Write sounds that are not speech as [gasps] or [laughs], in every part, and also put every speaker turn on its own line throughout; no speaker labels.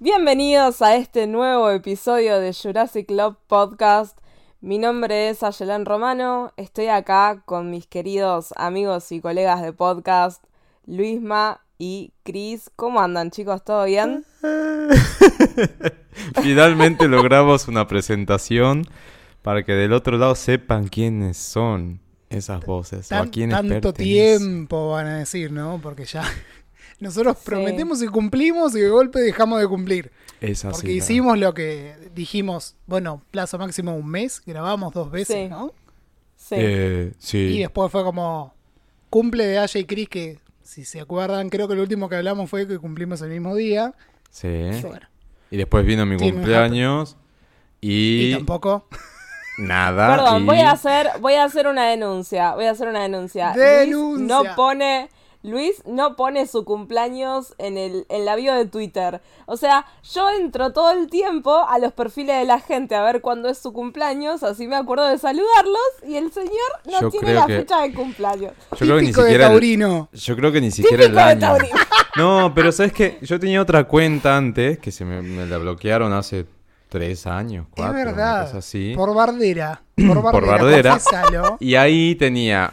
Bienvenidos a este nuevo episodio de Jurassic Club Podcast. Mi nombre es Ayelén Romano. Estoy acá con mis queridos amigos y colegas de podcast, Luisma y Cris. ¿Cómo andan, chicos? ¿Todo bien? [laughs]
Finalmente logramos una presentación para que del otro lado sepan quiénes son esas voces o a quiénes
tanto
pertenecen.
tiempo van a decir, ¿no? Porque ya [laughs] nosotros
Sí.
prometemos y cumplimos y de golpe dejamos de cumplir.
Es así,
Porque hicimos lo que dijimos, bueno, plazo máximo un mes, grabamos dos veces,
Sí.
¿no?
Sí.
Eh, sí.
Y después fue como cumple de Aya y Chris que si se acuerdan, creo que lo último que hablamos fue que cumplimos el mismo día.
Sí.
Y bueno,
Y después vino mi cumpleaños
y,
y,
tampoco. [laughs]
nada.
Perdón,
y-
voy a hacer, voy a hacer una denuncia. Voy a hacer una denuncia.
Denuncia.
Luis no pone. Luis no pone su cumpleaños en el en la bio de Twitter. O sea, yo entro todo el tiempo a los perfiles de la gente a ver cuándo es su cumpleaños, así me acuerdo de saludarlos y el señor no
Yo
tiene la
que-
fecha de cumpleaños.
Yo creo que ni
de
siquiera. el- yo creo que ni siquiera el
Típico
año. [laughs] No, pero sabes que yo tenía otra cuenta antes que se me, me la bloquearon hace tres años,
Es
cuatro, una
verdad.
cosa así.
Por bardera. [clears throat] Por bardera.
Por bardera. Y ahí tenía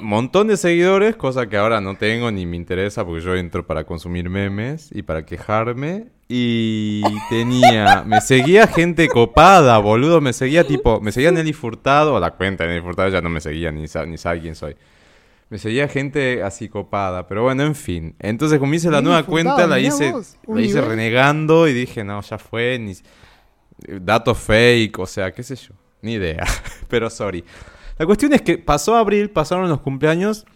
montón de seguidores, cosa que ahora no tengo ni me interesa porque yo entro para consumir memes y para quejarme. Y tenía, me seguía gente copada, boludo, me seguía tipo, me seguía Nelly Furtado, la cuenta de Nelly Furtado ya no me seguía ni, sa- ni sabe quién soy. Me seguía gente así copada, pero bueno, en fin. Entonces, como hice la nueva
Furtado,
cuenta, la hice,
vos,
la hice renegando y dije, no, ya fue, ni datos fake, o sea, qué sé yo, ni idea. [laughs] pero sorry. La cuestión es que pasó abril, pasaron los cumpleaños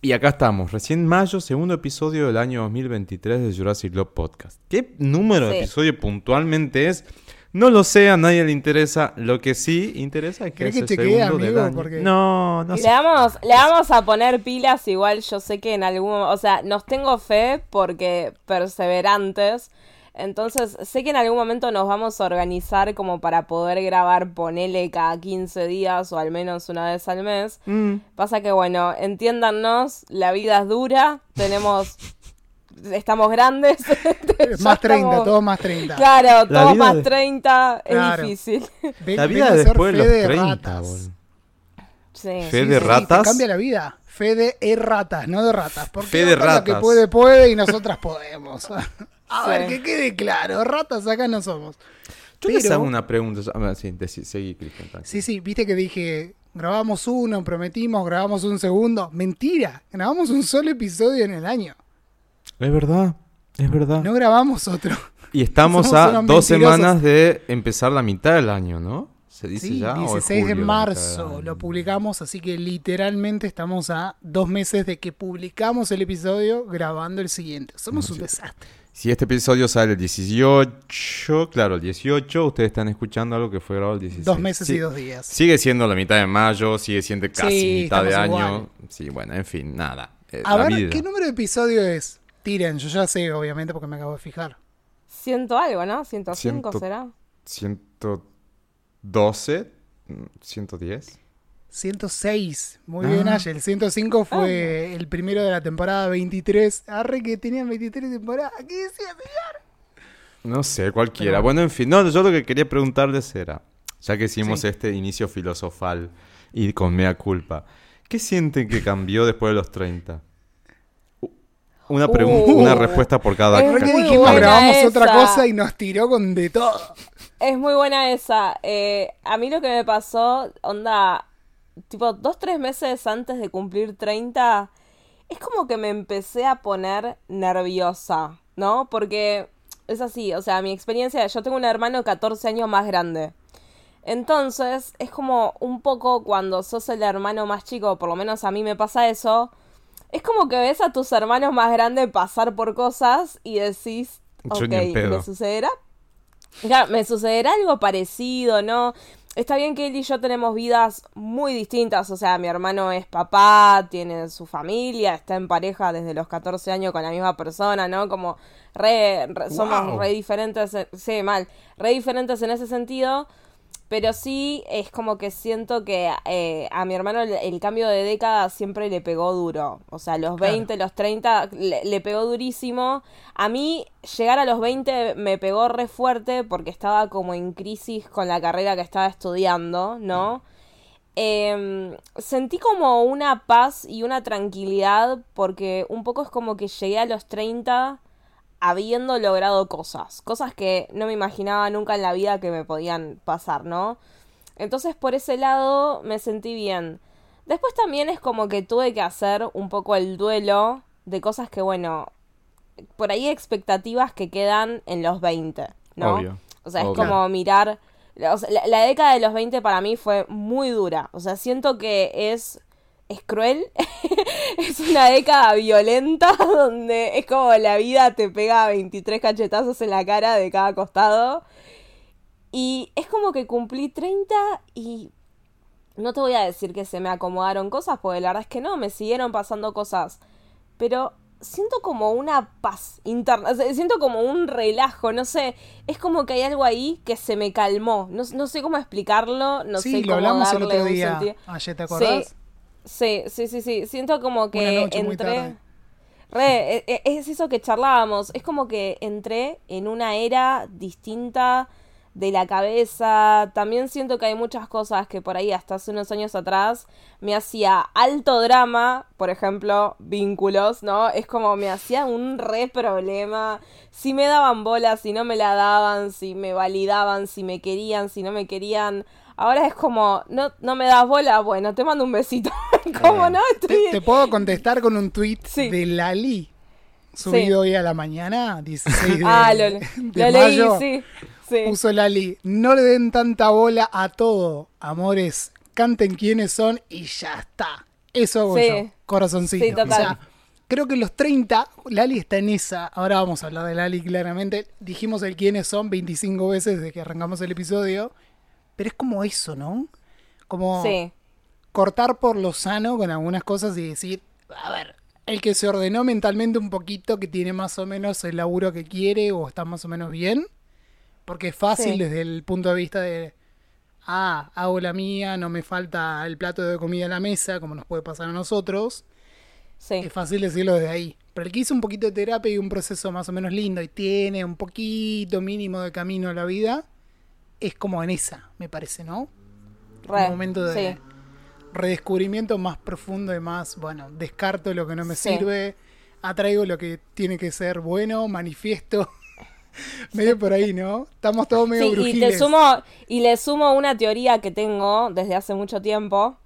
y acá estamos, recién mayo, segundo episodio del año 2023 de Jurassic Club Podcast. ¿Qué número de episodio puntualmente es? No lo sé, a nadie le interesa. Lo que sí interesa es que
¿Querés
es
que
el segundo del
amigo?
año.
Porque-
No, no
le,
sé.
vamos, le vamos a poner pilas igual, yo sé que en algún o sea, nos tengo fe porque perseverantes, entonces sé que en algún momento nos vamos a organizar como para poder grabar, ponele cada 15 días o al menos una vez al mes.
Mm.
Pasa que bueno, entiéndanos, la vida es dura, tenemos, estamos grandes. [laughs]
más 30,
estamos-
todos más 30.
Claro,
La
todos más
de-
30, es difícil. [laughs]
La vida después de los
fe de
30,
ratas.
boludo.
Sí.
Fe
Sí,
de
sí,
ratas.
Te cambia la vida. Fe de ratas, no de ratas. Porque
Fe de
la que
ratas.
puede, puede y nosotras podemos. [laughs] A
Sí.
ver, que quede claro. Ratas acá no somos.
Yo les
Pero-
hago una pregunta. Sí, decí- seguí, Cristian. tranquilo.
Sí, sí, viste que dije, grabamos uno, prometimos, grabamos un segundo. Mentira, grabamos un solo episodio en el año.
Es verdad, es verdad.
No grabamos otro.
Y estamos [laughs]
Somos
a dos semanas de empezar la mitad del año, ¿no? ¿Se dice
Sí,
ya? ¿O es
16 de
julio
marzo lo publicamos, así que literalmente estamos a dos meses de que publicamos el episodio grabando el siguiente. Somos un desastre.
Si este episodio sale el 18, claro, el 18, ustedes están escuchando algo que fue grabado el 16.
Dos meses
Sí,
y dos días.
Sigue siendo la mitad de mayo, sigue siendo casi
Sí,
mitad de año.
igual.
Sí, bueno, en fin, nada. Eh,
A ver,
vida.
¿qué número de episodio es? Tiren, yo ya sé, obviamente, porque me acabo de fijar.
Ciento algo, ¿no? 105
Ciento-
será.
112, mm, 110.
106. Muy
Ah.
bien, Aye. El 105 fue el primero de la temporada 23. Arre que tenían 23 temporadas. ¿Qué decía, señor?
No sé, cualquiera.
Pero-
Bueno, en fin, no, yo lo que quería preguntarles era, ya que hicimos
Sí.
este inicio filosofal y con mea culpa, ¿qué sienten que cambió después de los 30? U- Una pregunta,
Uh.
una respuesta por cada
Es
¿Por qué
muy
dijimos grabamos otra cosa y nos tiró con de todo?
Es muy buena esa. Eh, a mí lo que me pasó, onda, tipo dos, tres meses antes de cumplir 30, es como que me empecé a poner nerviosa, ¿no? Porque es así, o sea, mi experiencia, yo tengo un hermano 14 años más grande. Entonces, es como un poco cuando sos el hermano más chico, por lo menos a mí me pasa eso, es como que ves a tus hermanos más grandes pasar por cosas y decís, ok. ¿me sucederá? Me sucederá algo parecido, ¿no? Está bien que él y yo tenemos vidas muy distintas, o sea, mi hermano es papá, tiene su familia, está en pareja desde los 14 años con la misma persona, ¿no? Como re, re- somos
Wow.
re diferentes, sí, mal, re diferentes en ese sentido, pero sí es como que siento que eh, a mi hermano el, el cambio de década siempre le pegó duro. O sea, los 20, los 30 le, le pegó durísimo. A mí llegar a los 20 me pegó re fuerte porque estaba como en crisis con la carrera que estaba estudiando, ¿no? Em, sentí como una paz y una tranquilidad porque un poco es como que llegué a los 30 habiendo logrado cosas, cosas que no me imaginaba nunca en la vida que me podían pasar, ¿no? Entonces por ese lado me sentí bien. Después también es como que tuve que hacer un poco el duelo de cosas que, bueno, por ahí expectativas que quedan en los 20, ¿no?
Obvio,
O sea, es como mirar... o sea, la, la década de los 20 para mí fue muy dura. O sea, siento que es... Es cruel. [laughs] es una década violenta [laughs] donde es como la vida te pega 23 cachetazos en la cara de cada costado. Y es como que cumplí 30 y no te voy a decir que se me acomodaron cosas, porque la verdad es que no, me siguieron pasando cosas. Pero siento como una paz interna, siento como un relajo, no sé, es como que hay algo ahí que se me calmó. No, no sé cómo explicarlo, no
sí,
sé
lo
cómo
hablamos el
darle
otro
un
día. Ayer, ¿te acordás?
Sí, sí, sí, sí. Siento como
Una
que
noche muy
entré. Re, e- e- es eso que charlábamos. Es como que entré en una era distinta de la cabeza. También siento que hay muchas cosas que por ahí hasta hace unos años atrás me hacía alto drama, por ejemplo, vínculos, ¿no? Es como me hacía un re problema. Si me daban bola, si no me la daban, si me validaban, si me querían, si no me querían. Ahora es como, no, no me das bola, bueno, te mando un besito. [laughs] ¿Cómo no? Estoy
Te, te puedo contestar con un tweet
Sí.
de Lali, subido hoy a la mañana, 16 de, [laughs]
Ah, lo,
de
lo leí,
mayo.
sí. Sí.
Puso Lali, no le den tanta bola a todo, amores, canten quiénes son y ya está. Eso hago yo, corazoncito.
Sí, total.
O sea, creo que los 30, Lali está en esa. Ahora vamos a hablar de Lali claramente. Dijimos el quiénes son 25 veces desde que arrancamos el episodio. Pero es como eso, ¿no? Como
Sí.
cortar por lo sano con algunas cosas y decir, a ver, el que se ordenó mentalmente un poquito, que tiene más o menos el laburo que quiere o está más o menos bien, porque es fácil
Sí.
desde el punto de vista de, ah, hago la mía, no me falta el plato de comida en la mesa, como nos puede pasar a nosotros,
Sí.
es fácil decirlo desde ahí. Pero el que hizo un poquito de terapia y un proceso más o menos lindo y tiene un poquito mínimo de camino a la vida, es como en esa, me parece, ¿no?
Re,
un momento de
sí.
redescubrimiento más profundo y más, bueno, descarto lo que no me
Sí.
sirve, atraigo lo que tiene que ser bueno, manifiesto. [laughs] medio por ahí, ¿no? Estamos todos medio
Sí, y te sumo, y le sumo una teoría que tengo desde hace mucho tiempo,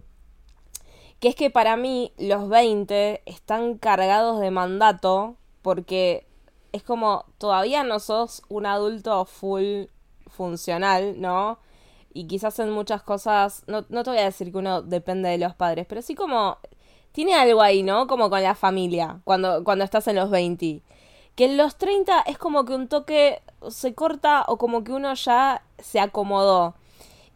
que es que para mí los 20 están cargados de mandato porque es como todavía no sos un adulto full funcional, ¿no? Y quizás en muchas cosas, no, no te voy a decir que uno depende de los padres, pero sí como tiene algo ahí, ¿no? Como con la familia, cuando, cuando estás en los 20. Que en los 30 es como que un toque se corta o como que uno ya se acomodó.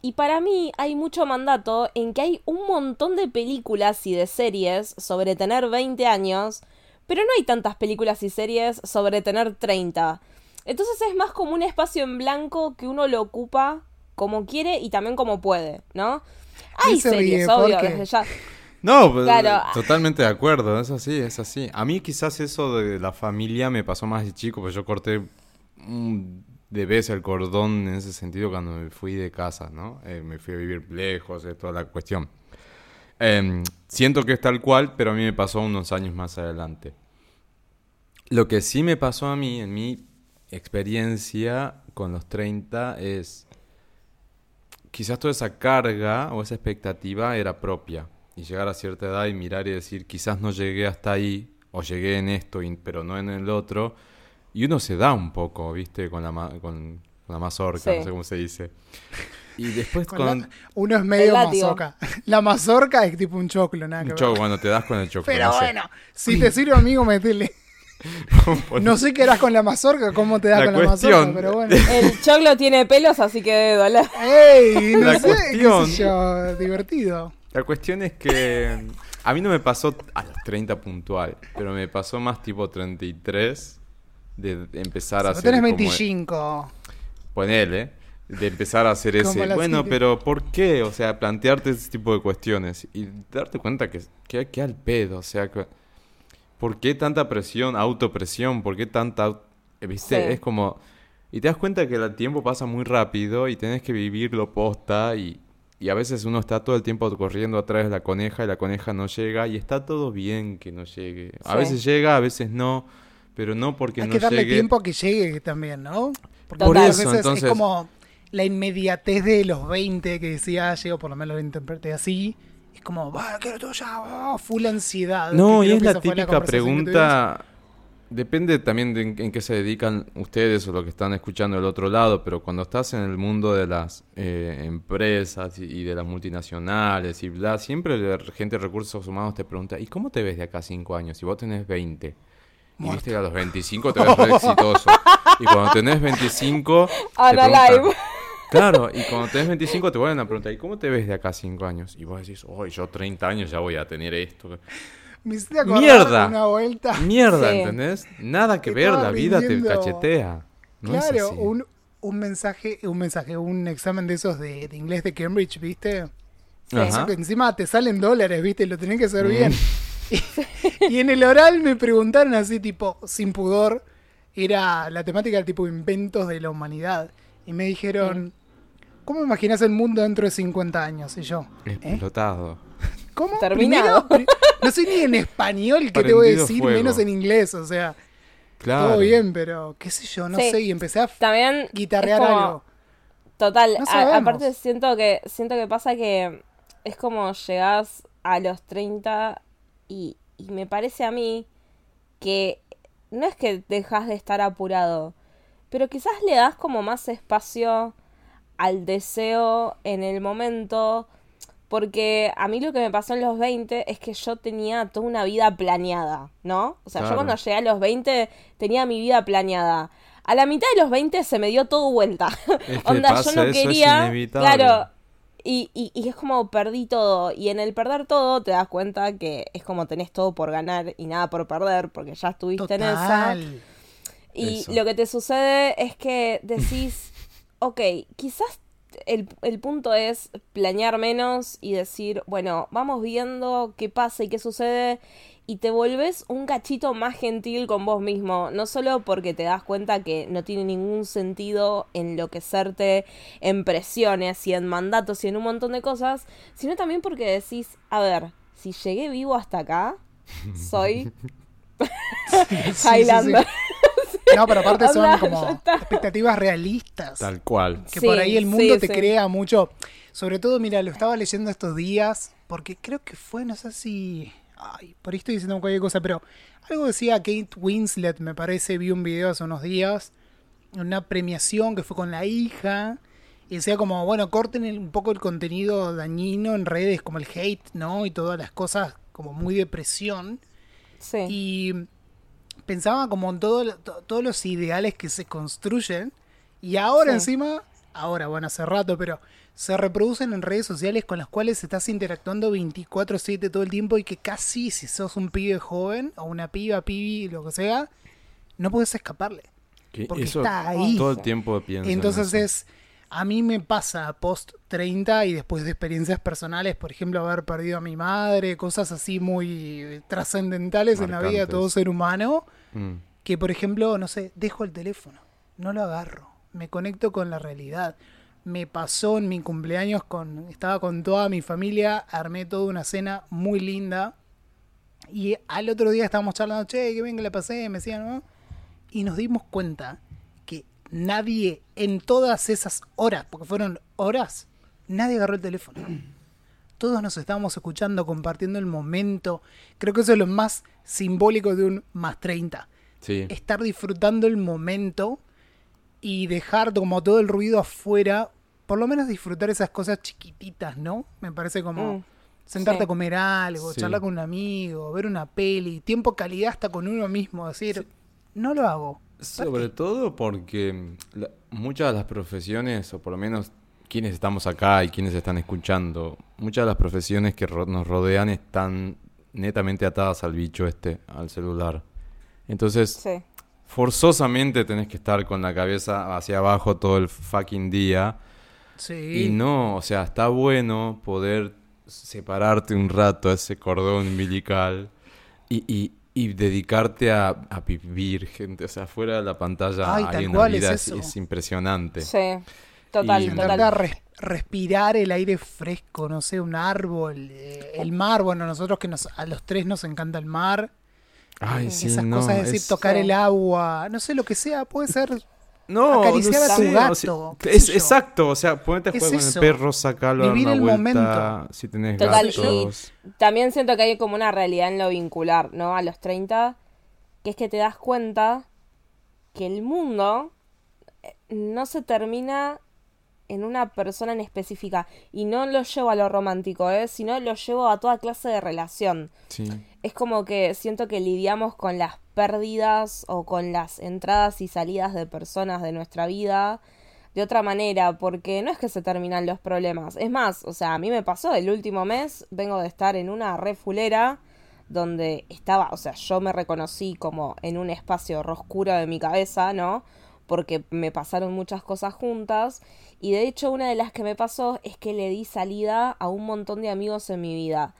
Y para mí hay mucho mandato en que hay un montón de películas y de series sobre tener 20 años, pero no hay tantas películas y series sobre tener 30. Entonces es más como un espacio en blanco que uno lo ocupa como quiere y también como puede, ¿no? Hay
se ríe?
series,
¿Por
obvio, desde ya.
No, pues,
Claro.
totalmente de acuerdo, es así, es así. A mí quizás eso de la familia me pasó más de chico, pues yo corté de vez el cordón en ese sentido cuando me fui de casa, ¿no? Eh, me fui a vivir lejos de toda la cuestión. Em, siento que es tal cual, pero a mí me pasó unos años más adelante. Lo que sí me pasó a mí, en mi experiencia con los 30, es quizás toda esa carga o esa expectativa era propia. Y llegar a cierta edad y mirar y decir, quizás no llegué hasta ahí, o llegué en esto, pero no en el otro. Y uno se da un poco, ¿viste? Con la, ma- con, con la mazorca,
Sí.
no sé cómo se dice. Y después
Con
con...
la- uno es medio mazorca. [laughs] La mazorca es tipo un choclo, nada que
un
ver.
choco, bueno, te das con el choco.
Pero
no sé.
bueno, si te sirve amigo, metele. [laughs] No sé qué harás con la mazorca, cómo te da
La
con la
cuestión-
mazorca, pero bueno.
El choclo tiene pelos, así que debe doler.
¡Ey! [laughs] No
La
sé,
cuestión-
qué sé yo, divertido.
La cuestión es que a mí no me pasó a los 30 puntual, pero me pasó más tipo 33 de de empezar a
Si
hacer
tenés
como-
25.
ponele, de empezar a hacer
Como
ese,
la
bueno,
serie.
pero ¿por qué? O sea, plantearte ese tipo de cuestiones y darte cuenta que, que, que al pedo, o sea, que, ¿por qué tanta presión, autopresión? ¿Por qué tanta, eh, viste?
Sí.
Es como, y te das cuenta que el tiempo pasa muy rápido y tenés que vivirlo posta y, y a veces uno está todo el tiempo corriendo atrás de la coneja y la coneja no llega y está todo bien que no llegue. A
Sí.
veces llega, a veces no, pero no porque
Hay
no
que darle
llegue.
tiempo a que llegue también, ¿no? Porque
Por
eso,
veces
entonces-
es como la inmediatez de los 20 que decía yo, por lo menos lo interpreté así. Es como, va, quiero todo ya, oh, full ansiedad.
No, y es
que
la típica pregunta. Depende también de en, en qué se dedican ustedes o lo que están escuchando del otro lado, pero cuando estás en el mundo de las eh, empresas y, y de las multinacionales y bla, siempre la gente de recursos humanos te pregunta, ¿y cómo te ves de acá a cinco años? Si vos tenés 20. Y viste que a los 25 te ves re [laughs] exitoso. Y cuando tenés 25... te
Ana
preguntan-
Live.
Claro, y cuando tenés 25 te vuelven a preguntar, ¿y cómo te ves de acá a 5 años? Y vos decís, hoy yo 30 años ya voy a tener esto.
Me hiciste acordar
Mierda.
Una vuelta.
Mierda,
Sí.
¿entendés? Nada que
Te
ver, la vida te cachetea. No
claro, un, un mensaje, un mensaje, un examen de esos de, de inglés de Cambridge, ¿viste?
Sí.
Ajá.
Eso que encima te salen dólares, ¿viste? Lo tenés que hacer
Mm.
bien. [laughs] Y, y en el oral me preguntaron así, tipo, sin pudor, era la temática tipo inventos de la humanidad. Y me dijeron, ¿cómo imaginas el mundo dentro de 50 años? Y yo, ¿eh?
Explotado.
¿Cómo?
Terminado.
Primero, no soy ni en español que te voy a
Prendido
decir,
fuego.
menos en inglés, o sea,
Claro.
todo bien, pero qué sé yo, no
Sí.
sé, y empecé a
También.
guitarrear
como-
algo.
Total,
No
a-
sabemos.
aparte siento que siento que pasa que es como llegás a los 30 y, y me parece a mí que no es que dejas de estar apurado, pero quizás le das como más espacio al deseo en el momento, porque a mí lo que me pasó en los 20 es que yo tenía toda una vida planeada, ¿no? O sea,
Claro.
yo cuando llegué a los 20 tenía mi vida planeada. A la mitad de los 20 se me dio todo vuelta.
Es que [laughs]
Onda,
pasa
yo no
eso, es
quería. Claro. Y, y, y es como perdí todo. Y en el perder todo te das cuenta que es como tenés todo por ganar y nada por perder, porque ya estuviste en esa. Y
Eso.
lo que te sucede es que decís, [laughs] ok, quizás el, el punto es planear menos y decir, bueno, vamos viendo qué pasa y qué sucede. Y te volvés un cachito más gentil con vos mismo. No solo porque te das cuenta que no tiene ningún sentido enloquecerte en presiones y en mandatos y en un montón de cosas, sino también porque decís, a ver, si llegué vivo hasta acá, [laughs] soy
Sí, sí,
Highlander. [laughs]
sí. [laughs] No, pero aparte son como expectativas realistas.
Tal cual.
Que
Sí,
por ahí el mundo
sí,
te
sí.
crea mucho. Sobre todo, mira, lo estaba leyendo estos días, porque creo que fue, no sé si. Ay, por ahí estoy diciendo cualquier cosa, pero algo decía Kate Winslet, me parece, vi un video hace unos días, una premiación que fue con la hija, y decía como, bueno, corten el- un poco el contenido dañino en redes, como el hate, ¿no? Y todas las cosas como muy de presión.
Sí.
Y pensaba como en todo, to- todos los ideales que se construyen. Y ahora
Sí.
encima, ahora, bueno, hace rato, pero se reproducen en redes sociales con las cuales estás interactuando 24/7 todo el tiempo y que casi si sos un pibe joven o una piba, pibi, lo que sea, no puedes escaparle.
Que
Porque
eso
está ahí.
Todo el tiempo pienso. en
Entonces
eso.
es, a mí me pasa post 30 y después de experiencias personales, por ejemplo, haber perdido a mi madre, cosas así muy eh, trascendentales en la vida de todo ser humano,
Mm.
que por ejemplo, no sé, dejo el teléfono, no lo agarro, me conecto con la realidad. Me pasó en mi cumpleaños con, estaba con toda mi familia, armé toda una cena muy linda. Y al otro día estábamos charlando, che, qué bien que la pasé, me decían, ¿no? Y nos dimos cuenta que nadie en todas esas horas, porque fueron horas, nadie agarró el teléfono. [clears throat] Todos nos estábamos escuchando, compartiendo el momento. Creo que eso es lo más simbólico de un más 30
Sí.
estar disfrutando el momento y dejar como todo el ruido afuera, por lo menos disfrutar esas cosas chiquititas, ¿no? Me parece como
Mm.
Sentarte
Sí.
a comer algo,
Sí.
charlar con un amigo, ver una peli, tiempo calidad hasta con uno mismo, decir, no lo hago.
Sobre todo porque mm, la- muchas de las profesiones, o por lo menos quienes estamos acá y quienes están escuchando, muchas de las profesiones que ro- nos rodean están netamente atadas al bicho este, al celular. Entonces,
Sí.
forzosamente tenés que estar con la cabeza hacia abajo todo el fucking día.
Sí.
Y no, o sea, está bueno poder separarte un rato a ese cordón umbilical y, y- y dedicarte a, a vivir, gente. O sea, fuera de la pantalla
Ay,
hay una vida, es, impresionante.
Sí. Total,
Y-
total.
Respirar el aire fresco, no sé, un árbol, eh, el mar, bueno, nosotros que nos, a los tres nos encanta el mar,
Ay,
eh,
sí,
esas
no,
cosas, es decir,
es-
tocar
Sí.
el agua, no sé lo que sea, puede ser
No,
acariciar
no
a tu gato,
o sea,
qué
es exacto, o sea, ponete a
¿Qué
jugar
es
con
eso?
el perro, sacalo a dar
Vivir
una
el
vuelta,
momento.
si tenés
Total,
gatos.
También siento que hay como una realidad en lo vincular, ¿no? A los 30, que es que te das cuenta que el mundo eh, no se termina en una persona en específica. Y no lo llevo a lo romántico, ¿eh? Sino lo llevo a toda clase de relación.
Sí.
Es como que siento que lidiamos con las pérdidas o con las entradas y salidas de personas de nuestra vida de otra manera, porque no es que se terminan los problemas. Es más, o sea, a mí me pasó el último mes, vengo de estar en una refulera donde estaba, o sea, yo me reconocí como en un espacio oscuro de mi cabeza, ¿no? Porque me pasaron muchas cosas juntas y de hecho una de las que me pasó es que le di salida a un montón de amigos en mi vida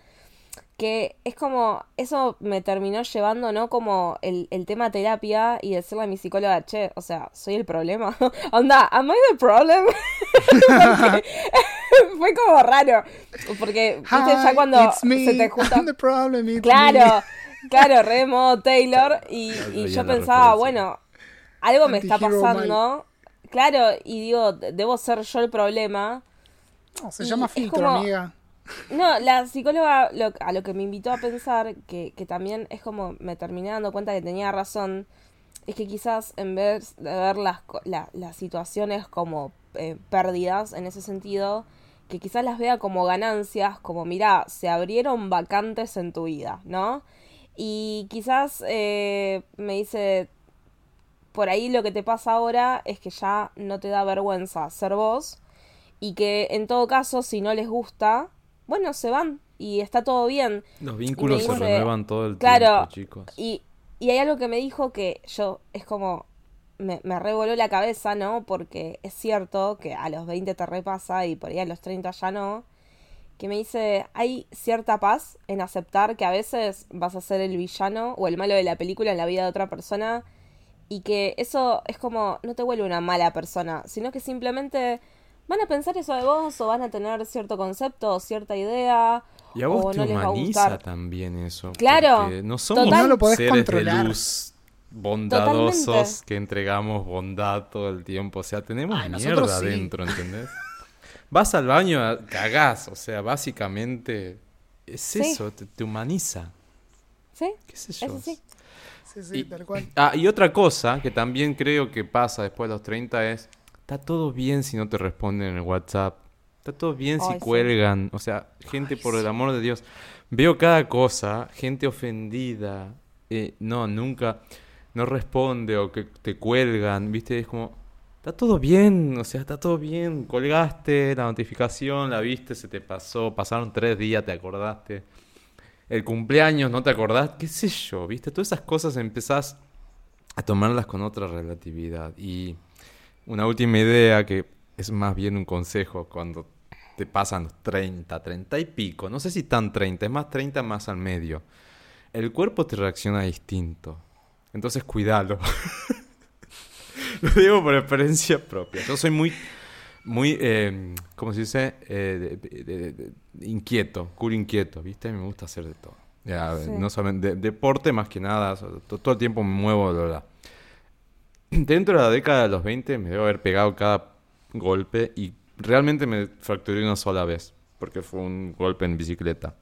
que es como, eso me terminó llevando, ¿no? Como el, el tema terapia y decirle a mi psicóloga, che, o sea, soy el problema. [laughs] Onda, ¿am I the problem? [laughs] Porque [laughs] fue como raro. Porque, viste, ya
Hi,
cuando
it's me,
se te junta...
I'm the problem, it's
Claro, claro, re modo Taylor. Y, y yo pensaba,
referencia.
bueno, algo me está pasando. Claro, y digo, debo ser yo el problema.
No, se
y
llama filtro,
como-
amiga.
No, la psicóloga lo- a lo que me invitó a pensar, que, que también es como me terminé dando cuenta que tenía razón, es que quizás en vez de ver las, la- las situaciones como eh, pérdidas en ese sentido, que quizás las vea como ganancias, como mira, se abrieron vacantes en tu vida, ¿no? Y quizás eh, me dice, por ahí lo que te pasa ahora es que ya no te da vergüenza ser vos y que en todo caso si no les gusta, bueno, se van y está todo bien.
Los vínculos se renuevan todo el
Claro,
tiempo, chicos.
Y, y hay algo que me dijo que yo es como me, me revoló la cabeza, ¿no? Porque es cierto que a los 20 te repasa y por ahí a los 30 ya no. Que me dice, hay cierta paz en aceptar que a veces vas a ser el villano o el malo de la película en la vida de otra persona y que eso es como, no te vuelve una mala persona, sino que simplemente van a pensar eso de vos o van a tener cierto concepto o cierta idea
Y a vos
o
te
no
humaniza también eso.
Claro,
No somos
total.
No lo podés
seres
controlar.
de luz bondadosos
Totalmente.
que entregamos bondad todo el tiempo. O sea, tenemos
Ay,
mierda
sí.
adentro, ¿entendés? Vas al baño, cagás. O sea, básicamente es
Sí.
eso, te, te humaniza.
¿Sí?
¿Qué sé yo?
Eso sí.
Sí, sí,
Y-
tal cual.
Ah, y otra cosa que también creo que pasa después de los 30 es, está todo bien si no te responden en el WhatsApp, está todo bien si
sí.
cuelgan, o sea, gente por el amor de Dios, veo cada cosa, gente ofendida, eh, no, nunca, no responde o que te cuelgan, viste, es como, está todo bien, o sea, está todo bien, colgaste la notificación, la viste, se te pasó, pasaron tres días, te acordaste el cumpleaños, no te acordás, qué sé yo, ¿viste? Todas esas cosas empezás a tomarlas con otra relatividad. Y una última idea que es más bien un consejo cuando te pasan los 30, 30 y pico, no sé si tan 30, es más 30 más al medio. El cuerpo te reacciona distinto. Entonces cuídalo. [laughs] Lo digo por experiencia propia. Yo soy muy muy, eh, ¿cómo se dice? Eh, de- de- de- inquieto, culo inquieto, ¿viste? Me gusta hacer de todo. Ya,
Sí.
No solamente de- deporte más que nada, so- to- todo el tiempo me muevo, bla, bla. [clears throat] Dentro de la década de los 20 me debo haber pegado cada golpe y realmente me fracturé una sola vez, porque fue un golpe en bicicleta.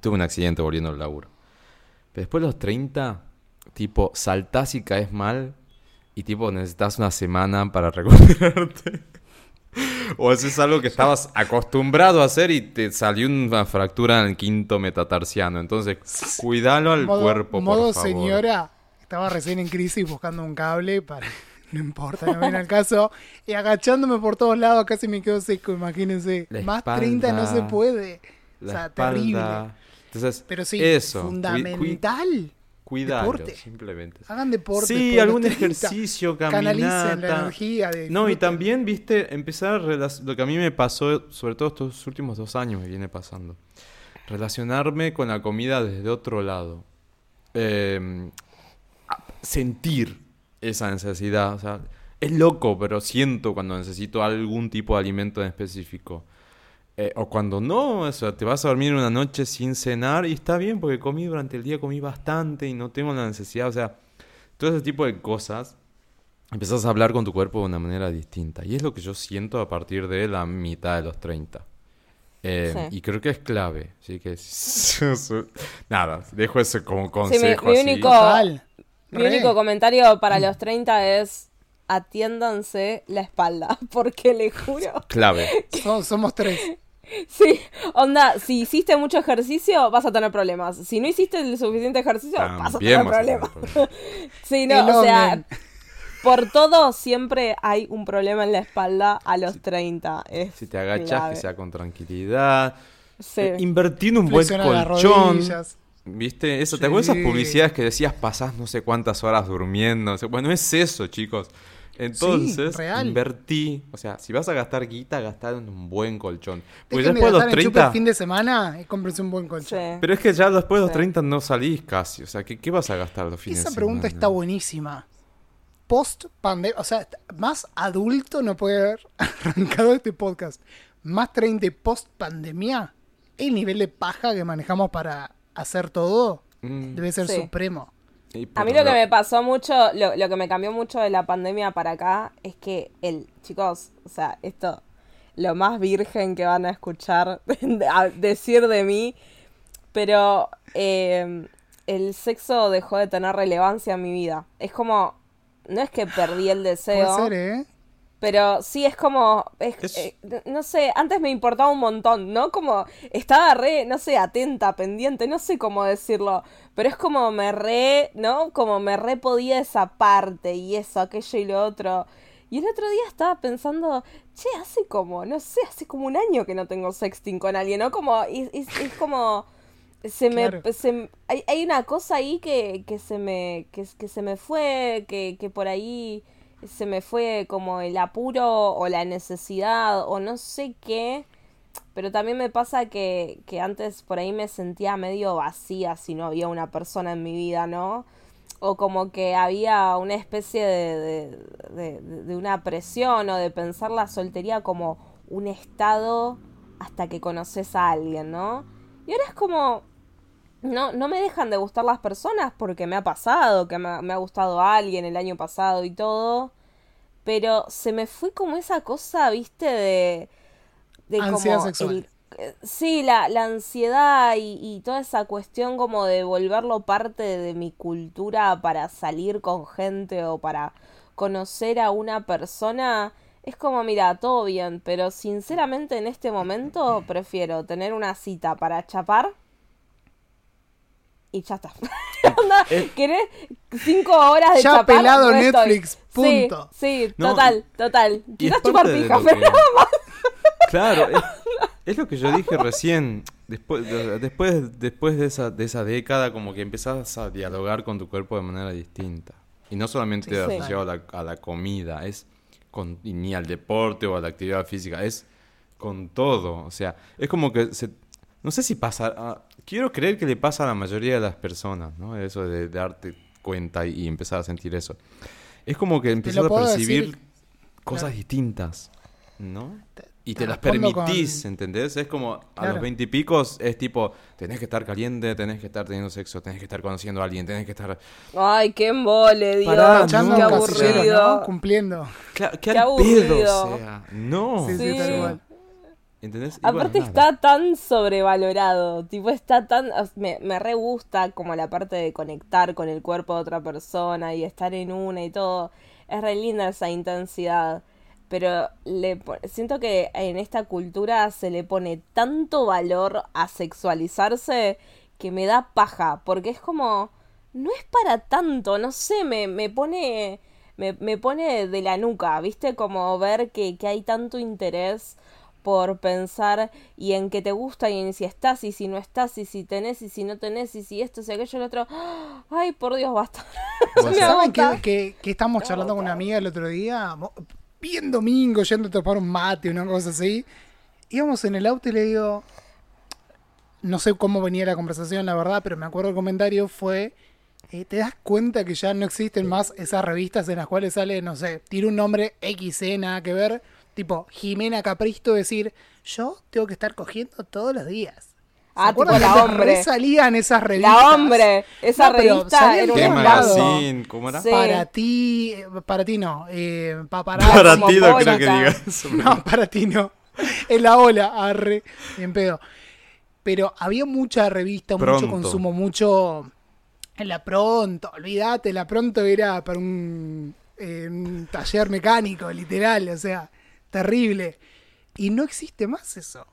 Tuve un accidente volviendo al laburo. Pero después de los 30, tipo, saltás y caes mal y tipo necesitas una semana para [laughs] recuperarte. [laughs] O haces algo que estabas acostumbrado a hacer y te salió una fractura en el quinto metatarsiano. Entonces, cuidalo al
modo,
cuerpo,
modo
por favor.
señora, estaba recién en crisis buscando un cable para... [laughs] No importa, no viene al caso. Y agachándome por todos lados casi me quedo seco, imagínense.
La
Más
espalda,
30 no se puede. O sea,
espalda.
terrible.
Entonces,
Pero sí,
eso. cui-
Deporte.
simplemente.
Hagan deporte.
Sí,
los
algún
30.
ejercicio,
Canalicen la
caminata.
energía. de
No, y también, viste, empezar a lo que a mí me pasó, sobre todo estos últimos dos años me viene pasando. Relacionarme con la comida desde otro lado. Eh, a- sentir esa necesidad. O sea, es loco, pero siento cuando necesito algún tipo de alimento en específico. Eh, o cuando no, o sea, te vas a dormir una noche sin cenar y está bien porque comí durante el día, comí bastante y no tengo la necesidad. O sea, todo ese tipo de cosas empezás a hablar con tu cuerpo de una manera distinta. Y es lo que yo siento a partir de la mitad de los 30. Eh,
Sí.
Y creo que es clave. Así que, [laughs] nada, dejo eso como consejo.
mi
así.
único-. Mi único comentario para los 30 es atiéndanse la espalda, [laughs] porque le juro.
Clave.
So- somos tres.
Sí, onda, si hiciste mucho ejercicio vas a tener problemas. Si no hiciste el suficiente ejercicio vas a tener
vas a tener
problemas.
problemas. [laughs]
Sí, no, o sea, por todo siempre hay un problema en la espalda a los 30. Es
Si te agachas, que sea con tranquilidad.
Sí.
Eh, Invertir en un buen colchón. ¿Viste? Eso, ¿te acuerdas esas
Sí.
publicidades que decías pasás no sé cuántas horas durmiendo? O sea, bueno, es eso, chicos. Entonces,
real.
invertí. O sea, si vas a gastar guita, gastar en un buen colchón. Porque después de los
gastar en chupe
30.
el fin de semana y cómprense un buen colchón.
Sí.
Pero es que ya después de los
Sí.
30 no salís casi. O sea, ¿qué, qué vas a gastar los fines
Esa
de
pregunta
semana?
está buenísima. Post pandemia, o sea, más adulto no puede haber [laughs] arrancado este podcast. Más 30 y post pandemia, el nivel de paja que manejamos para hacer todo
Mm,
debe ser
Sí.
supremo.
A mí lo que me pasó mucho, lo, lo que me cambió mucho de la pandemia para acá es que el, chicos, o sea, esto, lo más virgen que van a escuchar [laughs] a decir de mí, pero eh, el sexo dejó de tener relevancia en mi vida. Es como, no es que perdí el deseo.
Puede ser, ¿eh?
Pero sí es como, es-
Es-
eh, no sé, antes me importaba un montón, ¿no? Como estaba re, no sé, atenta, pendiente, no sé cómo decirlo, pero es como me re, ¿no? Como me re podía esa parte y eso, aquello y lo otro. Y el otro día estaba pensando, che, hace como, no sé, hace como un año que no tengo sexting con alguien, ¿no? Como, es, es- es como, se me,
Claro.
se- hay, hay una cosa ahí que, que se me, que, que se me fue, que, que por ahí se me fue como el apuro o la necesidad o no sé qué. Pero también me pasa que, que antes por ahí me sentía medio vacía si no había una persona en mi vida, ¿no? O como que había una especie de, de, una presión o de pensar la soltería como un estado hasta que conoces a alguien, ¿no? Y ahora es como, no, no me dejan de gustar las personas porque me ha pasado, que me, me ha gustado alguien el año pasado y todo. Pero se me fue como esa cosa, viste, de... de
Ansiedad
como
sexual.
el- eh, sí, la, la ansiedad y, y toda esa cuestión como de volverlo parte de mi cultura para salir con gente o para conocer a una persona. Es como, mira, todo bien, pero sinceramente en este momento prefiero tener una cita para chapar y ya está. [laughs] Onda, ¿Querés cinco horas de
Ya
chapar?
pelado
No estoy.
Netflix, punto.
Sí, sí,
No,
total, total. Quizás chupar pija, pero
que- [laughs] [laughs] Claro, es, es lo que yo dije recién. Después, de- después, después de, esa, de esa década, como que empezás a dialogar con tu cuerpo de manera distinta. Y no solamente
Sí.
asociado a la, a la comida, es con, ni al deporte o a la actividad física, es con todo. O sea, es como que se, no sé si pasa. ah, quiero creer que le pasa a la mayoría de las personas, ¿no? Eso de, darte cuenta y, empezar a sentir eso. Es como que empiezas a percibir
decir,
cosas
claro.
distintas, ¿no? Y te,
te
las permitís,
con-
¿entendés? Es como a los veintipicos es tipo, tenés que estar caliente, tenés que estar teniendo sexo, tenés que estar conociendo a alguien, tenés que estar...
Ay, qué embole, Dios.
Pará,
Echando
qué aburrido.
¿no? Cumpliendo.
Claro, qué,
Qué aburrido.
pedo, o sea, no.
Sí, sí,
Sí.
tal cual.
¿Entendés? Y bueno,
Aparte está tan sobrevalorado, tipo está tan, me, me re gusta como la parte de conectar con el cuerpo de otra persona y estar en una y todo, es re linda esa intensidad, pero le siento que en esta cultura se le pone tanto valor a sexualizarse que me da paja, porque es como, no es para tanto, no sé, me, me pone, me, me pone de la nuca, ¿viste? Como ver que, que hay tanto interés por pensar y en qué te gusta y en si estás y si no estás y si tenés y si no tenés y si esto, si aquello, el otro. [gasps] Ay, por Dios, basta. [laughs]
¿Saben que, que, que estamos charlando con una amiga el otro día? Bien domingo, yendo a tomar un mate, una cosa así. Íbamos en el auto y le digo. No sé cómo venía la conversación, la verdad, pero me acuerdo el comentario fue. eh, ¿Te das cuenta que ya no existen más esas revistas en las cuales sale, no sé, tira un nombre XC, nada que ver? Tipo, Jimena Capristo decir, yo tengo que estar cogiendo todos los días. ¿Se
Ah, tipo la hombre.
re salían esas revistas?
La hombre, esa
No,
revista era
en
un
¿Qué
todos
escándalo.
lados.
magazine? ¿Cómo era?
Sí.
Para ti, eh, para ti no, eh, paparazzi. [laughs]
Para ti no creo que digas. [laughs]
No, para ti no. En la ola, arre, en pedo. Pero había mucha revista, mucho consumo, mucho. En la pronto, olvídate, la pronto era para un, eh, un taller mecánico, literal, o sea, terrible. Y no existe más eso.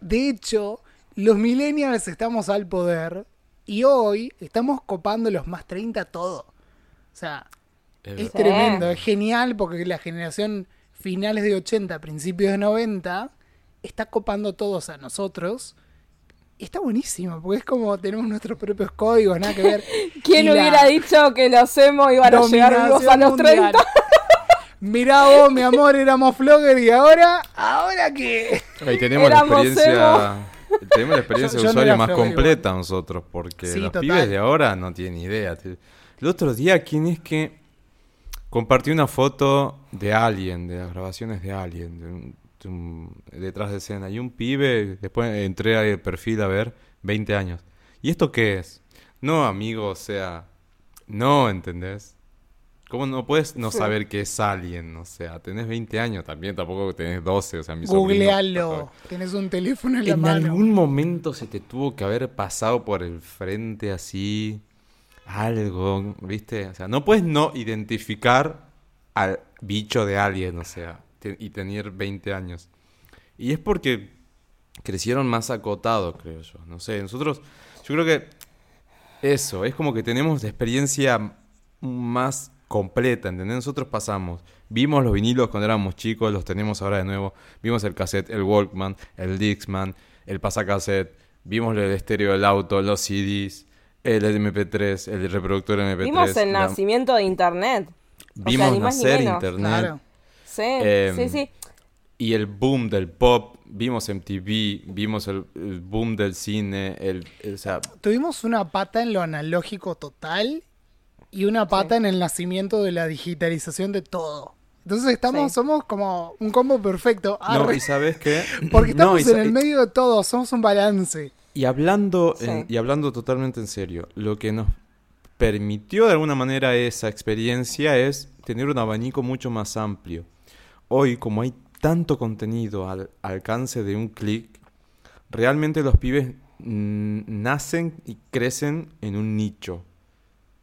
De hecho, los millennials estamos al poder y hoy estamos copando los más 30 todo. O sea,
Es
tremendo, es genial porque la generación finales de 80, principios de 90, está copando todos a nosotros. Y está buenísimo, porque es como tenemos nuestros propios códigos, nada que ver. [laughs]
¿Quién
Y
hubiera dicho que los emo iban a llegar vivos a los
mundial.
30? [laughs]
Mirá vos, mi amor, éramos flogger y ahora, ¿ahora qué?
Ahí tenemos la experiencia. Tenemos la experiencia
Yo-
de
no
usuario más completa nosotros, porque
Sí,
los
total.
pibes de ahora no tienen idea. El otro día, ¿quién es que compartió una foto de alguien, de las grabaciones de alguien, de un- de un- detrás de escena? Y un pibe, después entré al perfil a ver, 20 años. ¿Y esto qué es? No, amigo, o sea, no, ¿entendés? ¿Cómo no puedes no
Sí.
saber qué es alguien? O sea, tenés 20 años también, tampoco tenés 12, o sea, mi sobrino-
Googlealo, tenés un teléfono en la
en
mano.
algún momento se te tuvo que haber pasado por el frente así algo, ¿viste? O sea, no puedes no identificar al bicho de alguien, o sea, te- y tener 20 años. Y es porque crecieron más acotados, creo yo. No sé, nosotros, yo creo que eso, es como que tenemos la experiencia más completa, ¿entendés? Nosotros pasamos, vimos los vinilos cuando éramos chicos, los tenemos ahora de nuevo, vimos el cassette, el Walkman, el Dixman, el pasacassette, vimos el estéreo del auto, los CDs, el MP3, el reproductor MP3.
Vimos el
la-
nacimiento de internet. O sea,
vimos
ni ni
nacer internet.
Claro.
Sí,
Em,
sí, sí.
Y el boom del pop, vimos MTV, vimos el, el boom del cine, el, el- o sea,
Tuvimos una pata en lo analógico total y una pata
Sí.
en el nacimiento de la digitalización de todo. Entonces estamos,
Sí.
somos como un combo perfecto.
no, y sabes qué, [clears throat]
porque estamos en el medio de todo, somos un balance.
Y hablando,
Sí.
en- y hablando totalmente en serio, lo que nos permitió de alguna manera esa experiencia es tener un abanico mucho más amplio. Hoy, como hay tanto contenido al alcance de un clic, realmente los pibes nacen y crecen en un nicho.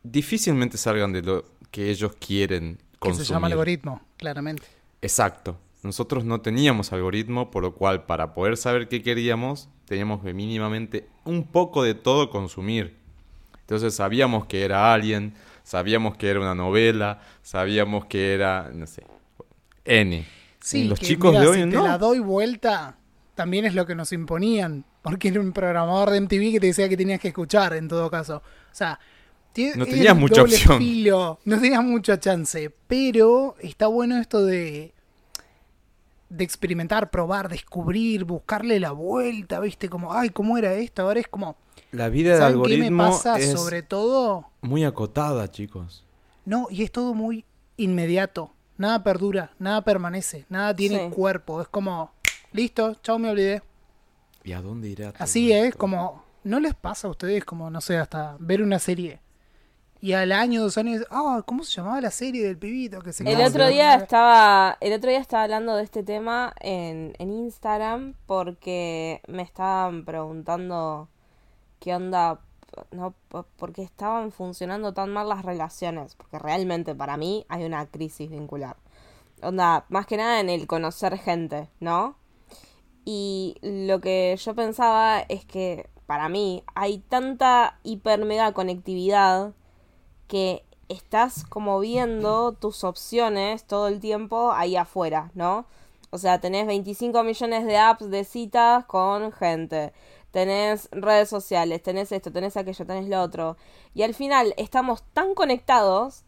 Difícilmente salgan de lo que ellos quieren
Que
consumir.
se llama algoritmo, claramente.
Exacto. Nosotros no teníamos algoritmo, por lo cual para poder saber qué queríamos, teníamos que mínimamente un poco de todo consumir. Entonces sabíamos que era Alien, sabíamos que era una novela, sabíamos que era, no sé, N.
Sí,
los
que,
chicos
mira,
de hoy
si te la doy vuelta, también es lo que nos imponían. Porque era un programador de MTV que te decía que tenías que escuchar, en todo caso. O sea,
No
es
tenías mucha
doble
opción.
filo, no tenías mucha chance. Pero está bueno esto de de experimentar, probar, descubrir, buscarle la vuelta, ¿viste? Como, ay, ¿cómo era esto? Ahora es como,
La vida del
¿saben qué
algoritmo
me pasa
es
sobre todo?
muy acotada, chicos.
No, y es todo muy inmediato. Nada perdura, nada permanece, nada tiene
Sí.
cuerpo. Es como, listo, chao, me olvidé.
¿Y a dónde irá
Así es,
esto?
como, ¿no les pasa a ustedes como, no sé, hasta ver una serie? Y al año, dos años, ah, ¿cómo se llamaba la serie del pibito que se
El otro día estaba, el otro día estaba hablando de este tema en, en Instagram porque me estaban preguntando qué onda, no, porque estaban funcionando tan mal las relaciones, porque realmente para mí hay una crisis vincular. onda, más que nada en el conocer gente, ¿no? Y lo que yo pensaba es que para mí hay tanta hiper mega conectividad que estás como viendo tus opciones todo el tiempo ahí afuera, ¿no? O sea, tenés 25 millones de apps de citas con gente. Tenés redes sociales, tenés esto, tenés aquello, tenés lo otro. Y al final estamos tan conectados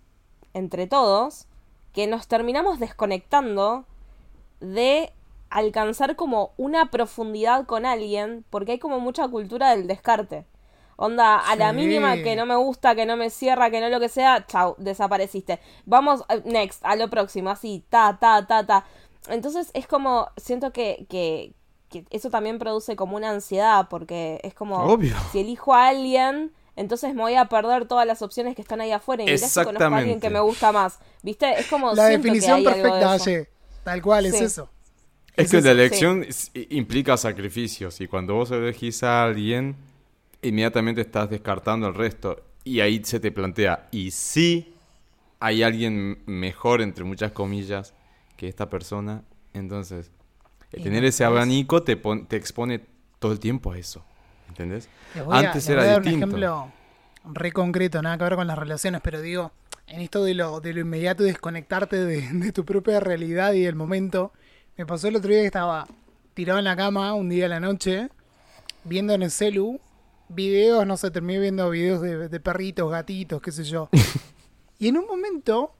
entre todos que nos terminamos desconectando de alcanzar como una profundidad con alguien porque hay como mucha cultura del descarte. Onda, a la
Sí.
mínima que no me gusta, que no me cierra, que no lo que sea, chau, desapareciste. Vamos, eh, next, a lo próximo, así, ta, ta, ta, ta. Entonces es como, siento que, que, que eso también produce como una ansiedad, porque es como,
Obvio.
si elijo a alguien, entonces me voy a perder todas las opciones que están ahí afuera y mirá si conozco a alguien que me gusta más. ¿Viste? Es como
La definición
de
perfecta. Aye. Tal cual, es eso.
Es
Es
que
eso,
la elección implica sacrificios y cuando vos elegís a alguien, inmediatamente estás descartando el resto y ahí se te plantea, ¿y si hay alguien mejor, entre muchas comillas, que esta persona? Entonces, el tener ese abanico te, pon- te expone todo el tiempo a eso, ¿entendés?
A-
Antes era
voy a dar
distinto.
un ejemplo re concreto, nada que ver con las relaciones, pero digo, en esto de lo, de lo inmediato y desconectarte de, de tu propia realidad y del momento, me pasó el otro día que estaba tirado en la cama un día a la noche, viendo en el celu videos, no sé, terminé viendo videos de, de perritos, gatitos, qué sé yo. [laughs] y en un momento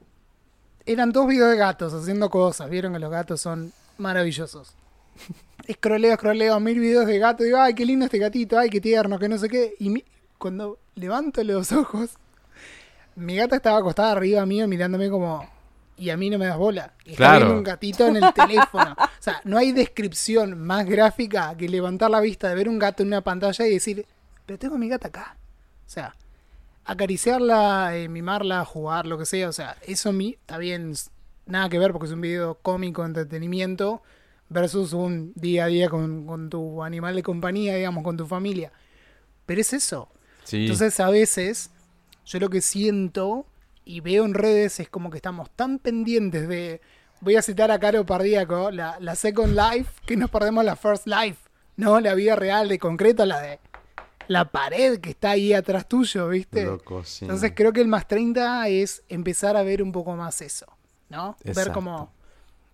eran dos videos de gatos haciendo cosas, vieron que los gatos son maravillosos. [laughs] Escroleo, escroleo, mil videos de gato, digo, ay, qué lindo este gatito, ay, qué tierno, que no sé qué. Y mi- cuando levanto los ojos, mi gata estaba acostada arriba mío mirándome como, y a mí no me das bola. Y está
Claro.
viendo un gatito en el teléfono. O sea, no hay descripción más gráfica que levantar la vista de ver un gato en una pantalla y decir, pero tengo a mi gata acá. O sea, acariciarla, eh, mimarla, jugar, lo que sea. O sea, eso a mí está bien, nada que ver porque es un video cómico, entretenimiento, versus un día a día con, con tu animal de compañía, digamos, con tu familia. Pero es eso.
Sí.
Entonces a veces yo lo que siento y veo en redes es como que estamos tan pendientes de, voy a citar a Caro Pardíaco, la, la Second Life, que nos perdemos la First Life, ¿no? La vida real de concreto, la de la pared que está ahí atrás tuyo, ¿viste?
Loco, sí.
Entonces creo que el más 30 es empezar a ver un poco más eso, ¿no? Ver como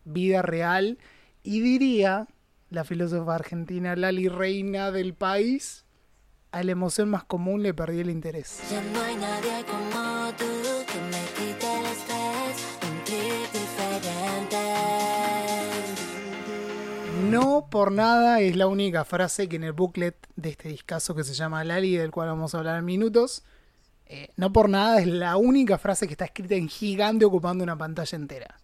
vida real. Y diría la filósofa argentina Lali Reina del país, a la emoción más común le perdí el interés.
Ya no hay nadie como
No por nada es la única frase que en el booklet de este discazo que se llama Lali, del cual vamos a hablar en minutos, eh, no por nada es la única frase que está escrita en gigante ocupando una pantalla entera.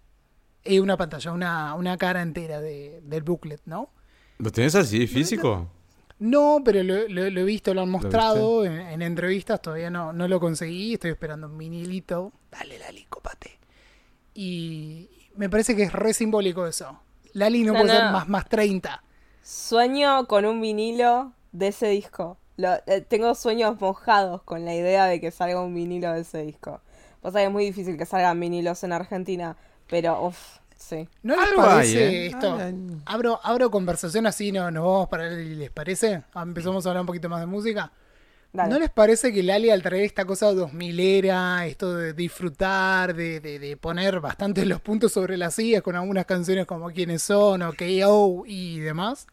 Eh, una pantalla, una, una cara entera de- del booklet, ¿no?
¿Lo tenés así físico?
No, pero lo, lo- lo he visto, lo han mostrado en, en entrevistas, todavía no, no lo conseguí, estoy esperando un vinilito. Dale, Lali, copate. Y me parece que es re simbólico eso. Lali no,
No,
puede
no.
ser más, más 30.
Sueño con un vinilo de ese disco. Lo- eh, tengo sueños mojados con la idea de que salga un vinilo de ese disco. Pasa que es muy difícil que salgan vinilos en Argentina, pero uff, sí.
¿No les
Algo hay,
parece
¿eh?
esto?
Ay, ay.
Abro, abro conversación así, no, nos vamos para el, ¿les parece? Ah, Empezamos a hablar un poquito más de música.
Dale.
¿No les parece que Lali al traer esta cosa 2000 era, esto de disfrutar, de, de, de poner bastante los puntos sobre las sillas con algunas canciones como Quiénes son o KO y demás?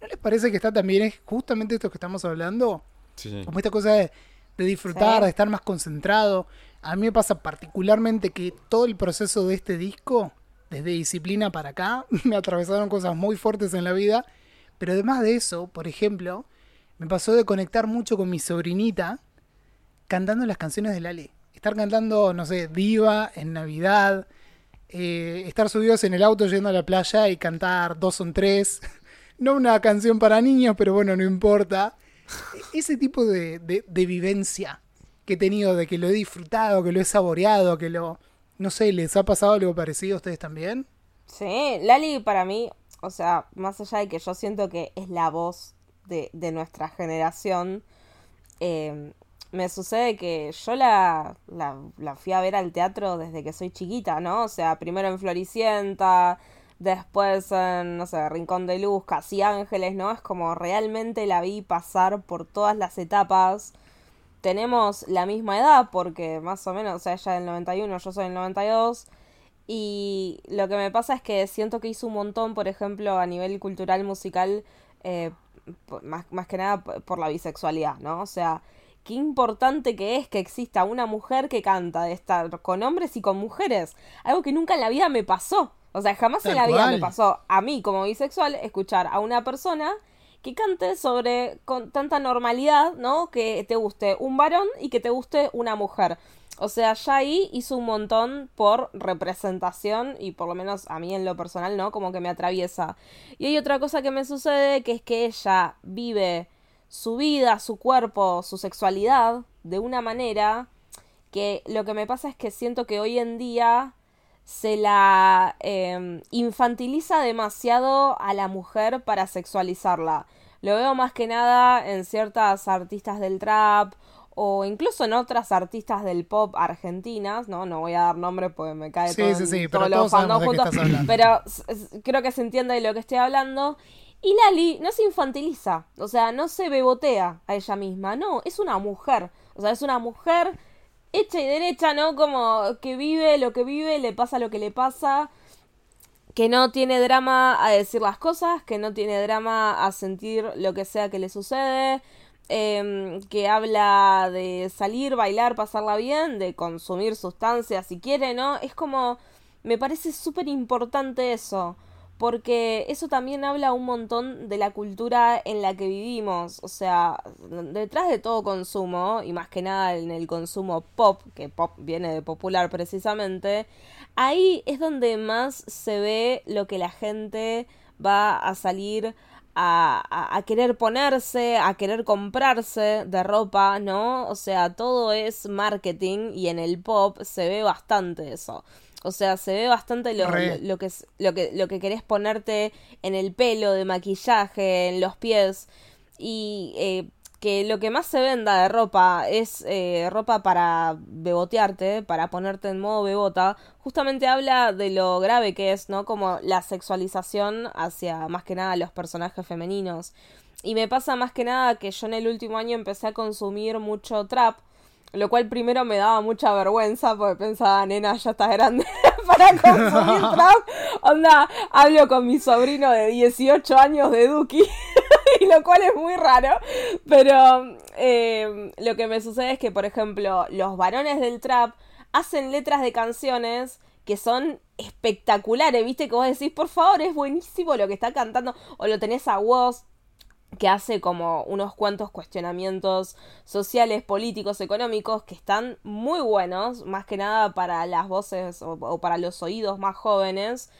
¿No les parece que está también es justamente esto que estamos hablando?
Sí.
Como esta cosa de, de disfrutar,
Sí.
de estar más concentrado. A mí me pasa particularmente que todo el proceso de este disco, desde disciplina para acá, [laughs] me atravesaron cosas muy fuertes en la vida. Pero además de eso, por ejemplo, me pasó de conectar mucho con mi sobrinita cantando las canciones de Lali. Estar cantando, no sé, Diva en Navidad. eh, estar subidos en el auto yendo a la playa y cantar Dos son tres. [laughs] No una canción para niños, pero bueno, no importa ese tipo de, de- de vivencia que he tenido, de que lo he disfrutado, que lo he saboreado, que lo... No sé, ¿les ha pasado algo parecido a ustedes también?
Sí, Lali para mí, o sea, más allá de que yo siento que es la voz de, nuestra generación, eh, me sucede que yo la, la, fui a ver al teatro desde que soy chiquita, ¿no? O sea, primero en Floricienta, después en, no sé, Rincón de Luz, Casi Ángeles, ¿no? Es como realmente la vi pasar por todas las etapas. Tenemos la misma edad, porque más o menos, o sea, ella del 91, yo soy del 92. Y lo que me pasa es que siento que hizo un montón, por ejemplo, a nivel cultural, musical, eh, más, más que nada por la bisexualidad, ¿no? O sea, qué importante que es que exista una mujer que canta, de estar con hombres y con mujeres. Algo que nunca en la vida me pasó. O sea, jamás en la vida me pasó a mí como bisexual escuchar a una persona que cante sobre con tanta normalidad, ¿no? Que te guste un varón y que te guste una mujer. O sea, ya hizo un montón por representación y por lo menos a mí en lo personal, ¿no? Como que me atraviesa. Y hay otra cosa que me sucede que es que ella vive su vida, su cuerpo, su sexualidad de una manera que lo que me pasa es que siento que hoy en día se la eh, infantiliza demasiado a la mujer para sexualizarla. Lo veo más que nada en ciertas artistas del trap o incluso en otras artistas del pop argentinas, ¿no? No voy a dar nombre porque me cae
Sí,
todo,
sí, sí,
todos
pero todos qué
juntos, pero creo que se entiende de lo que estoy hablando. Y Lali no se infantiliza, o sea, no se bebotea a ella misma, no, es una mujer, o sea, es una mujer hecha y derecha, ¿no? Como que vive lo que vive, le pasa lo que le pasa, que no tiene drama a decir las cosas, que no tiene drama a sentir lo que sea que le sucede, em, que habla de salir, bailar, pasarla bien, de consumir sustancias si quiere, ¿no? Es como, me parece súper importante eso, porque eso también habla un montón de la cultura en la que vivimos, o sea, detrás de todo consumo, y más que nada en el consumo pop, que pop viene de popular precisamente, ahí es donde más se ve lo que la gente va a salir a, querer ponerse, a querer comprarse de ropa, ¿no? O sea, todo es marketing y en el pop se ve bastante eso. O sea, se ve bastante lo,
Re.
lo, lo que, lo, que, lo que querés ponerte en el pelo, de maquillaje, en los pies. Y eh, que lo que más se venda de ropa es eh, ropa para bebotearte, para ponerte en modo bebota, justamente habla de lo grave que es, ¿no? Como la sexualización hacia más que nada los personajes femeninos. Y me pasa más que nada que yo en el último año empecé a consumir mucho trap, lo cual primero me daba mucha vergüenza porque pensaba, nena, ya estás grande [laughs] para consumir [laughs] trap. Onda, hablo con mi sobrino de 18 años de Duki. [laughs] y lo cual es muy raro. Pero eh, lo que me sucede es que, por ejemplo, los varones del trap hacen letras de canciones que son espectaculares, ¿viste? Que vos decís, por favor, es buenísimo lo que está cantando. O lo tenés a Woz, que hace como unos cuantos cuestionamientos sociales, políticos, económicos que están muy buenos, más que nada para las voces o, o para los oídos más jóvenes.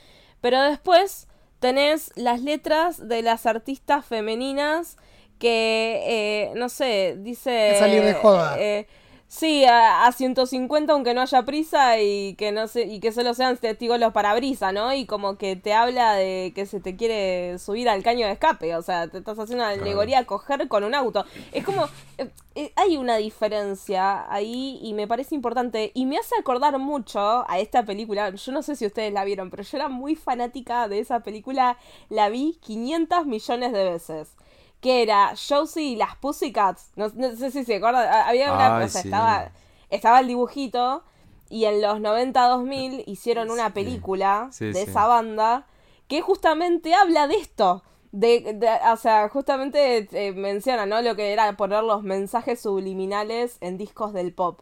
Pero después tenés las letras de las artistas femeninas que, eh, no sé, dice...
Que salir de joda.
eh, sí, a, a 150 aunque no haya prisa y que no se, y que solo sean testigos los parabrisas, ¿no? Y como que te habla de que se te quiere subir al caño de escape, o sea, te estás haciendo una alegoría a coger con un auto. Es como, eh, eh, hay una diferencia ahí y me parece importante y me hace acordar mucho a esta película, yo no sé si ustedes la vieron, pero yo era muy fanática de esa película, la vi 500 millones de veces. Que era Josie y las Pussycats. No, no sé si se acuerdan. Había una.
Ay,
o sea,
sí.
estaba, estaba el dibujito. Y en los 90-2000 hicieron una película
Sí,
de esa banda que justamente habla de esto. De, de- o sea, justamente eh, menciona, ¿no? Lo que era poner los mensajes subliminales en discos del pop.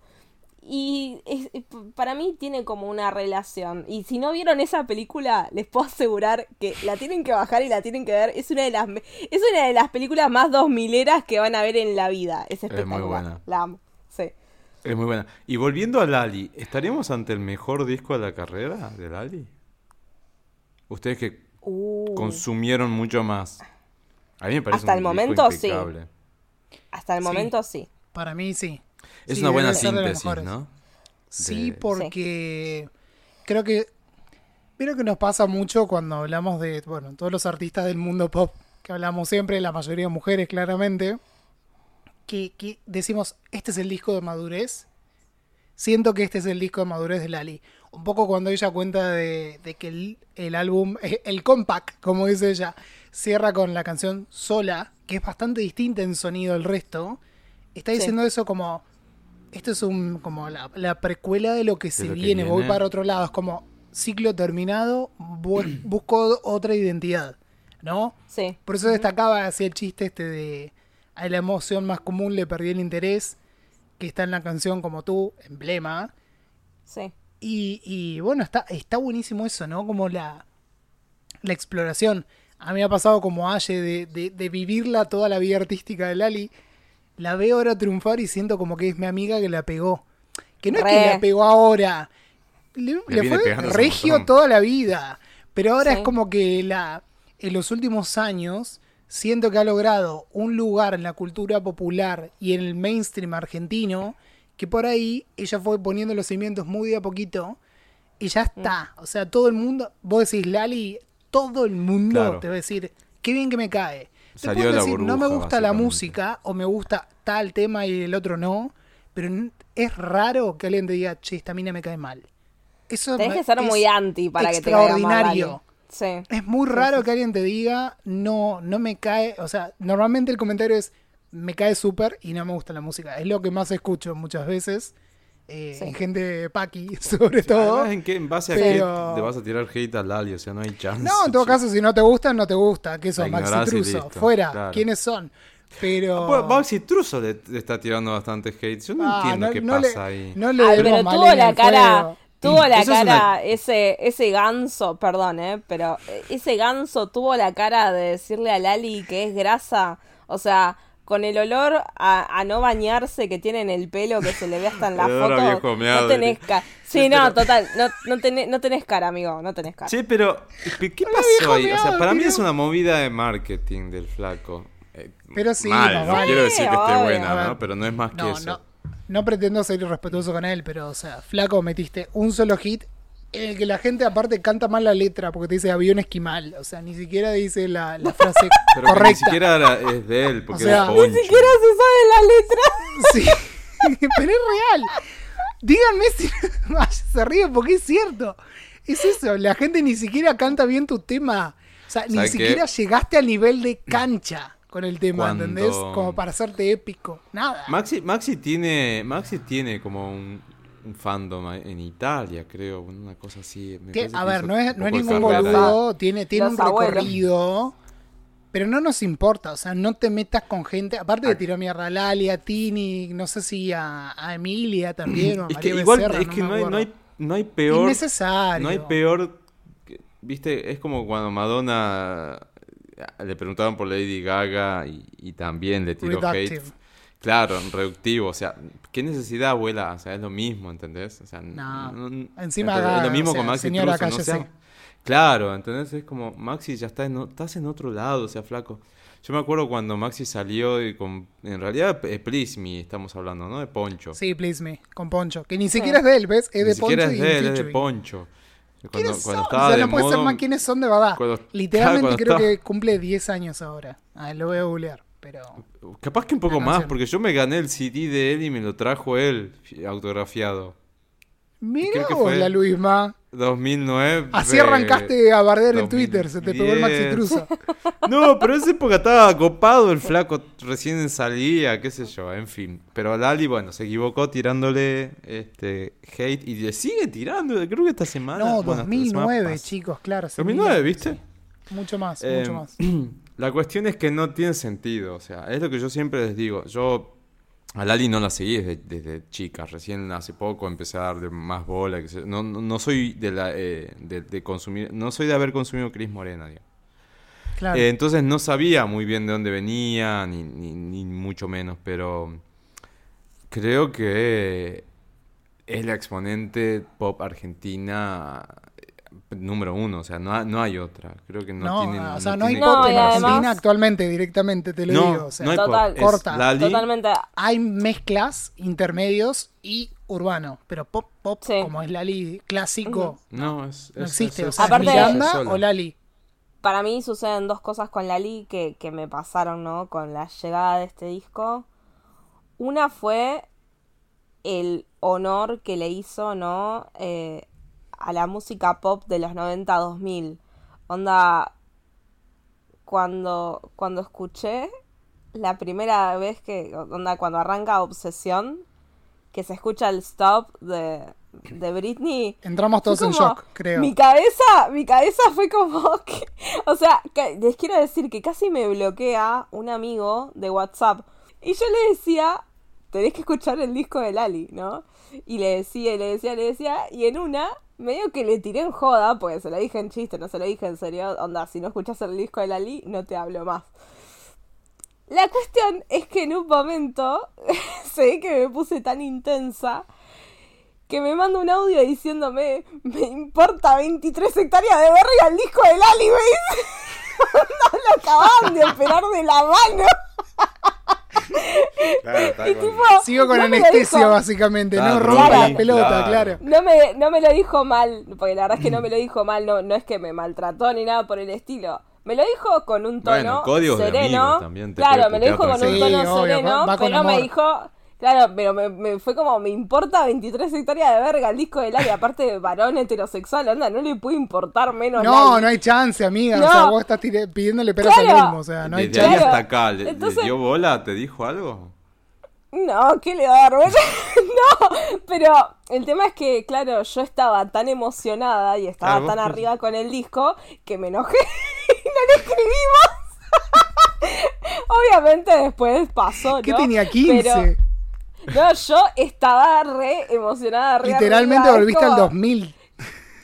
Y es- para mí tiene como una relación. Y si no vieron esa película, les puedo asegurar que la tienen que bajar y la tienen que ver. Es una de las, es una de las películas más dos mileras que van a ver en la vida. Es
muy
espectacular.
buena.
La amo. Sí.
Es muy buena. Y volviendo a Lali, ¿estaremos ante el mejor disco de la carrera de Lali? Ustedes que
Uh,
consumieron mucho más. A mí me parece
Hasta
un
el
disco
momento, sí. hasta el
Sí.
momento sí.
Para mí sí.
Es
Sí,
una buena
de
síntesis. ¿no?
Sí,
De-
porque creo que creo que nos pasa mucho cuando hablamos de, bueno, todos los artistas del mundo pop que hablamos siempre, la mayoría mujeres claramente, que, que decimos, este es el disco de madurez. Siento que este es el disco de madurez de Lali. Un poco cuando ella cuenta de, de que el, el álbum, eh, el compact, como dice ella, cierra con la canción Sola, que es bastante distinta en sonido al resto. Está
Sí.
diciendo eso como, esto es un como la, la precuela de lo que se
lo que
viene, voy para otro lado, es como ciclo terminado, bu- [clears throat] busco otra identidad, ¿no?
Sí.
Por eso destacaba así el chiste este de a la emoción más común le perdí el interés, que está en la canción como tú, emblema.
Sí.
Y, y bueno, está, está buenísimo eso, ¿no? Como la, la exploración. A mí me ha pasado como Aye de, de, de vivirla toda la vida artística de Lali. La veo ahora triunfar y siento como que es mi amiga que la pegó. Que no es que la pegó ahora. Le, fue regio toda la vida. Pero ahora
Sí.
es como que la en los últimos años siento que ha logrado un lugar en la cultura popular y en el mainstream argentino que por ahí ella fue poniendo los cimientos muy de a poquito y ya está. O sea, todo el mundo, vos decís Lali, todo el mundo
Claro.
te va a decir, qué bien que me cae. Te
Salió de la
decir, no me
burbuja,
gusta la música o me gusta tal tema y el otro no, pero es raro que alguien te diga, che, esta mina me cae mal. Eso
Tenés que ser
es
muy anti para que te caiga mal.
extraordinario.
Sí.
Es muy raro que alguien te diga, no, no me cae, o sea, normalmente el comentario es, me cae súper y no me gusta la música. Es lo que más escucho muchas veces, eh,
Sí.
en gente paqui, [laughs] sobre todo.
Además, ¿en, qué, ¿En base a qué te vas a tirar hate a Lali? O sea, no hay chance.
No, en todo
chico.
caso, si no te gusta, no te gusta. ¿Qué son? Maxi Truso. Fuera.
claro.
¿Quiénes son? Pero...
Pues, Maxi Truso le, le está tirando bastante hate. Yo no
Ah,
entiendo
no-
qué
no le-
pasa ahí.
No le
Ay,
demos
pero tuvo la
al
cara,
fuego.
tuvo la
Eso es
cara,
una-
ese, ese ganso, perdón, eh, pero eh, ese ganso tuvo la cara de decirle a Lali que es grasa, o sea, con el olor a, a no bañarse que tiene en el pelo que se le ve hasta en la [laughs] foto,
viejo meado.
no tenés cara. Sí,
Sí,
no,
pero-
total, no, no, tenés, no tenés cara, amigo, no tenés cara.
Che, pero ¿qué pasó ahí? O sea, para mí es una movida de marketing del flaco. Eh,
Pero sí,
mal, no
vale.
quiero decir que esté
obvio.
buena, ¿no? Pero no es más que
No,
eso.
no, no pretendo ser irrespetuoso con él, pero, o sea, flaco, metiste un solo hit en el que la gente aparte canta mal la letra porque te dice avión esquimal. O sea, ni siquiera dice la, la frase [laughs]
Pero que ni
correcta.
siquiera era- es de él, porque
O sea, ni
siquiera se sabe la letra. [laughs]
Sí, [laughs] pero es real. Díganme si se ríe porque es cierto. Es eso, la gente ni siquiera canta bien tu tema. O sea, ni siquiera llegaste al nivel de cancha con el tema,
Cuando-
¿entendés? Como para hacerte épico. Nada.
Maxi, Maxi tiene Maxi tiene como un, un fandom en Italia, creo, una cosa así. me
Que, a
que
ver, no es, no es ningún boludo, tiene, tiene
Los
un
abuelos.
recorrido, pero no nos importa, o sea, no te metas con gente, aparte
Ah.
de tirar mierda a Lali, a Tini, no sé si a, a Emilia también, o a
Es que
María
igual
Becerra,
es
no
que no hay, no hay no hay peor
Innecesario.
no hay peor que- viste es como cuando Madonna le preguntaban por Lady Gaga y, y también le tiró
Reductive.
hate claro reductivo o sea qué necesidad abuela o sea es lo mismo ¿entendés? o sea
No. Encima
es lo mismo
o sea,
con Maxi
señora,
Truso, no sea- claro ¿entendés? es como Maxi ya está en, estás en otro lado o sea flaco yo me acuerdo cuando Maxi salió y con en realidad es Please Me estamos hablando ¿no? de Poncho
Sí, please me, con Poncho, que ni siquiera es de él, ¿ves? Es
ni
de
siquiera
Poncho
es
y
de él, es de. Poncho. Cuando,
¿Quiénes
cuando
son?
estaba
o sea,
de
no puede ser más quiénes son de verdad.
cuando-
Literalmente
claro,
creo que cumple 10 años ahora. Ah, lo voy a googlear, pero...
Capaz que un poco más, porque yo me gané el CD de él y me lo trajo él, autografiado.
Mira vos la Luisma.
2009.
Así arrancaste a bardear en
2010.
Twitter, se te pegó el Maxi Truso. [laughs]
No, pero en esa época estaba copado el flaco, recién salía, qué sé yo, en fin. Pero Lali, bueno, se equivocó tirándole este hate y le sigue tirando, creo que esta semana.
No,
bueno, esta
2009,
semana
chicos, claro. hace
2009,
mil
¿viste?
sí. Mucho más,
Eh,
mucho más. [clears throat]
La cuestión es que no tiene sentido, o sea, es lo que yo siempre les digo. Yo a Lali no la seguí desde, desde chica, recién hace poco empecé a darle más bola. que sé- no, no, no soy de la eh, de, de consumir, no soy de haber consumido Cris Morena, digamos.
Claro.
Eh, entonces no sabía muy bien de dónde venía, ni, ni, ni mucho menos, pero creo que es la exponente pop argentina número uno, o sea, no, ha- no hay otra. Creo que no,
no,
tiene.
o sea, no, hay
No,
pop en. Argentina
además-
actualmente, directamente, te lo
No,
digo. O sea,
no hay
Total.
pop. Es
Corta.
Lali,
Totalmente.
hay mezclas, intermedios y urbano, pero pop, pop,
Sí.
como es Lali clásico,
No, es,
no
es-
existe.
es-
o sea,
es-
Aparte-
¿es Miranda o Lali.
Para mí suceden dos cosas con Lali que, que me pasaron, ¿no? Con la llegada de este disco. Una fue el honor que le hizo, ¿no? Eh, a la música pop de los 90-2000. Onda, cuando, cuando escuché la primera vez que, onda, cuando arranca Obsesión, que se escucha el stop de, de Britney.
Entramos todos en shock, creo.
Mi cabeza, mi cabeza fue como que, o sea, que- les quiero decir que casi me bloquea un amigo de WhatsApp. Y yo le decía, tenés que escuchar el disco de Lali, ¿no? Y le decía, y le decía, le decía, y en una, medio que le tiré en joda, porque se lo dije en chiste, no se lo dije en serio, onda, si no escuchas el disco de Lali, no te hablo más. La cuestión es que en un momento [laughs] se ve que me puse tan intensa que me manda un audio diciéndome, me importa 23 hectáreas de verga el disco de Lali, dice. [laughs] No lo acaban de operar de la mano. [laughs] [laughs]
Claro, está
Y
con-
tipo,
Sigo con
no
anestesia,
dijo.
básicamente. No rompa
Claro.
la pelota,
claro.
claro.
No me, no me lo dijo mal, porque la verdad es que no me lo dijo mal, no, no es que me maltrató ni nada por el estilo. Me lo dijo con un tono
Bueno, códigos de
sereno.
también te
claro, me lo dijo con un tono
obvio,
sereno,
va- va
pero me dijo, claro, pero me, me fue como, me importa 23 hectáreas de verga el disco del área, aparte de varón heterosexual, anda, no le puede importar menos
No, no hay chance, amiga.
No.
O sea, vos estás tire- pidiéndole peras
Claro.
al mismo. O sea, no hay
Desde ahí
chance.
Claro.
hasta acá, ¿le, le
Entonces-
dio bola? ¿Te dijo algo?
No, ¿qué le va a dar [laughs] no, pero el tema es que, claro, yo estaba tan emocionada y estaba
Claro,
tan
pues-
arriba con el disco que me enojé [laughs] y no le escribimos. [laughs] Obviamente después pasó, ¿no?
¿Qué tenía 15?
Pero, no, yo estaba re emocionada, re
Literalmente
arriba,
volviste al
como-
2000.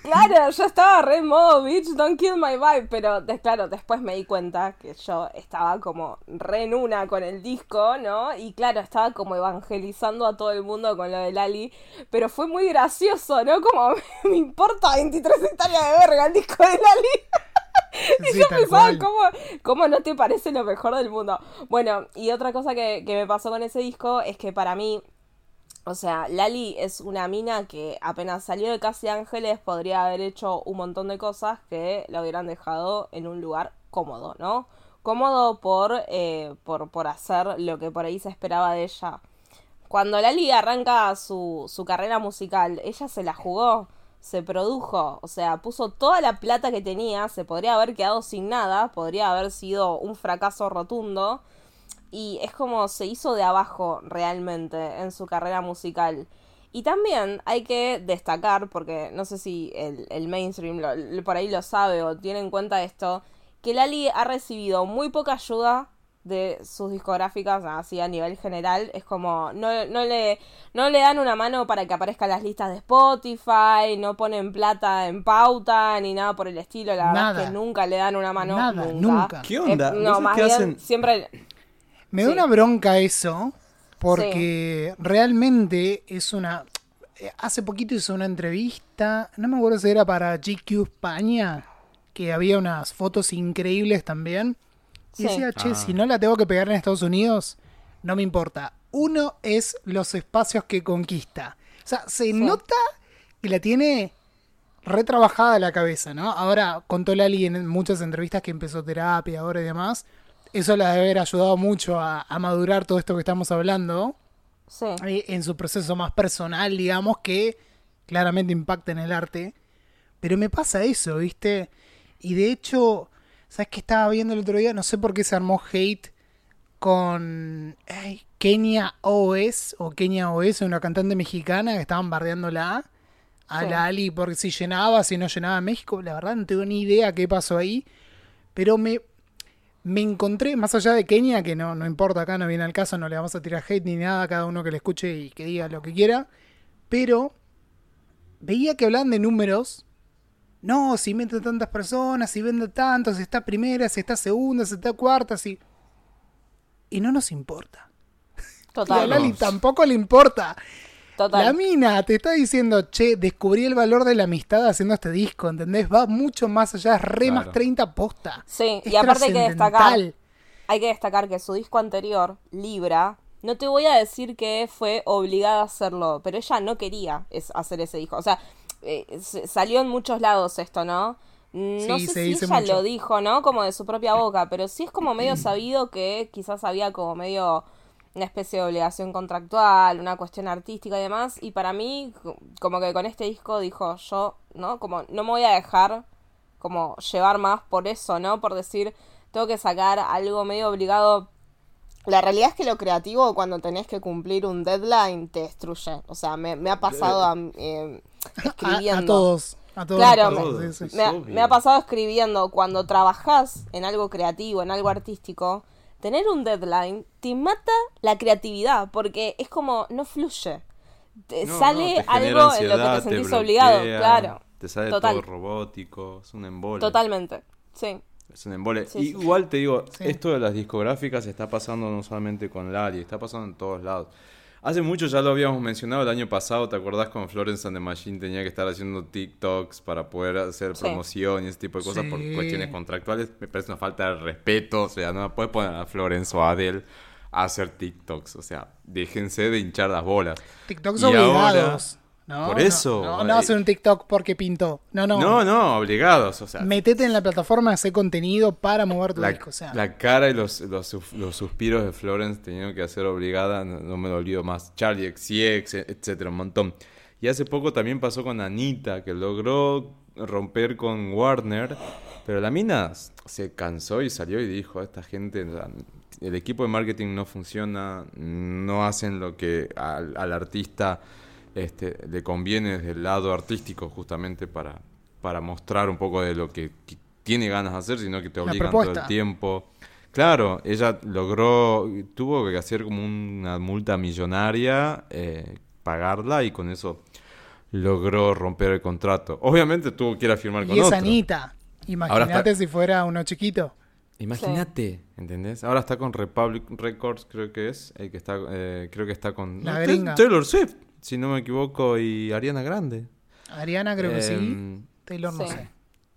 Claro, yo estaba re en modo bitch, don't kill my vibe, pero claro, después me di cuenta que yo estaba como re en una con el disco, ¿no? Y claro, estaba como evangelizando a todo el mundo con lo de Lali, pero fue muy gracioso, ¿no? Como [laughs] me importa 23 hectáreas de verga el disco de Lali. [laughs]
Sí,
yo pensaba. ¿cómo, ¿cómo no te parece lo mejor del mundo? Bueno, y otra cosa que, que me pasó con ese disco es que para mí, o sea, Lali es una mina que apenas salió de Casi Ángeles podría haber hecho un montón de cosas que la hubieran dejado en un lugar cómodo, ¿no? Cómodo por, eh, por, por hacer lo que por ahí se esperaba de ella. Cuando Lali arranca su, su carrera musical, ella se la jugó, se produjo, o sea, puso toda la plata que tenía, se podría haber quedado sin nada, podría haber sido un fracaso rotundo, y es como se hizo de abajo realmente en su carrera musical. Y también hay que destacar, porque no sé si el, mainstream lo- por ahí lo sabe o tiene en cuenta esto, que Lali ha recibido muy poca ayuda de sus discográficas así a nivel general. Es como, no, no, le, no le dan una mano para que aparezca en las listas de Spotify, no ponen plata en pauta, ni nada por el estilo. La verdad
Nada.
es que nunca le dan una mano.
Nada,
nunca.
nunca.
¿Qué onda?
Eh,
¿Vos
no, más
qué
bien,
hacen?
siempre...
Me da una bronca eso, porque realmente es una... eh, Hace poquito hizo una entrevista, no me acuerdo si era para GQ España, que había unas fotos increíbles también. Y
Sí.
decía, che,
Ah.
si no la tengo que pegar en Estados Unidos, no me importa. Uno es los espacios que conquista. O sea, se nota que la tiene retrabajada la cabeza, ¿no? Ahora contó Lali en muchas entrevistas que empezó terapia ahora y demás. Eso la debe haber ayudado mucho a, a madurar todo esto que estamos hablando
Sí.
en su proceso más personal, digamos, que claramente impacta en el arte. Pero me pasa eso, ¿viste? Y de hecho, ¿sabes qué estaba viendo el otro día? No sé por qué se armó hate con ay, Kenia OS o Kenia OS, una cantante mexicana que estaban bardeándola a
Sí.
la Ali porque si llenaba, si no llenaba México. La verdad no tengo ni idea qué pasó ahí. Pero me, me encontré, más allá de Kenia, que no, no importa acá, no viene al caso, no le vamos a tirar hate ni nada a cada uno que le escuche y que diga lo que quiera. Pero veía que hablaban de números. No, si mete tantas personas, si vende tanto, si está primera, si está segunda, si está cuarta, si. Y no nos importa. Y a
Total.
Lali tampoco le importa.
Total.
La mina te está diciendo, che, descubrí el valor de la amistad haciendo este disco, ¿entendés? Va mucho más allá, es re más
Claro.
30 posta.
Sí,
Es
y aparte hay que destacar, hay que destacar que su disco anterior, Libra, no te voy a decir que fue obligada a hacerlo, pero ella no quería es- hacer ese disco. O sea, eh, salió en muchos lados esto, ¿no? No
Sí,
sé si ella
mucho.
lo dijo, ¿no? Como de su propia boca, pero sí es como medio sabido que quizás había como medio una especie de obligación contractual, una cuestión artística y demás. Y para mí, co- como que con este disco dijo yo, ¿no? Como no me voy a dejar como llevar más por eso, ¿no? Por decir, tengo que sacar algo medio obligado. La realidad es que lo creativo, cuando tenés que cumplir un deadline, te destruye. O sea, me, me ha pasado a, eh, [laughs] escribiendo.
a todos. A todos.
Claro,
me-
pasa, sí, sí.
Me ha,
obvio.
me ha pasado escribiendo, cuando trabajás en algo creativo, en algo artístico, tener un deadline te mata la creatividad, porque es como, no fluye. Te
No,
sale
no, te genera
algo en lo que te sentís
bloquea,
obligado, claro.
Te sale
Total.
todo robótico, es un embole.
Totalmente, sí.
Es un embole.
Sí, sí.
Igual te digo,
Sí.
esto de las discográficas está pasando no solamente con Lali, está pasando en todos lados. Hace mucho ya lo habíamos mencionado el año pasado, ¿te acordás cuando Florence and the Machine tenía que estar haciendo TikToks para poder hacer
Sí.
promoción y ese tipo de cosas por cuestiones contractuales? Me parece una falta de respeto, o sea, no puedes poner a Florence o a Adele a hacer TikToks, o sea, déjense de hinchar las bolas.
TikToks
Y ahora-
obligados. No,
Por
no,
eso,
No,
eh,
no, hacer un TikTok porque pintó. No, no.
No, no, obligados, o sea,
Metete en la plataforma, hacer contenido para mover tu
la,
disco. O sea,
la cara y los, los, los suspiros de Florence teniendo que hacer obligada, no, no me lo olvido más. Charlie XCX, etcétera, un montón. Y hace poco también pasó con Anita, que logró romper con Warner, pero la mina se cansó y salió y dijo, esta gente, el equipo de marketing no funciona, no hacen lo que al, al artista este, le conviene desde el lado artístico justamente para, para mostrar un poco de lo que, que tiene ganas de hacer, sino que te obligan todo el tiempo. Claro, ella logró, tuvo que hacer como una multa millonaria, eh, pagarla y con eso logró romper el contrato. Obviamente tuvo que ir a firmar con
y es
otro.
Anita. Imagínate
está-
si fuera uno chiquito.
Imagínate, ¿entendés? Ahora está con Republic Records, creo que es, el que está, eh, creo que está con
La
no,
gringa.
Taylor Swift, si no me equivoco, y Ariana Grande.
Ariana creo que sí.
Em,
Taylor no sé.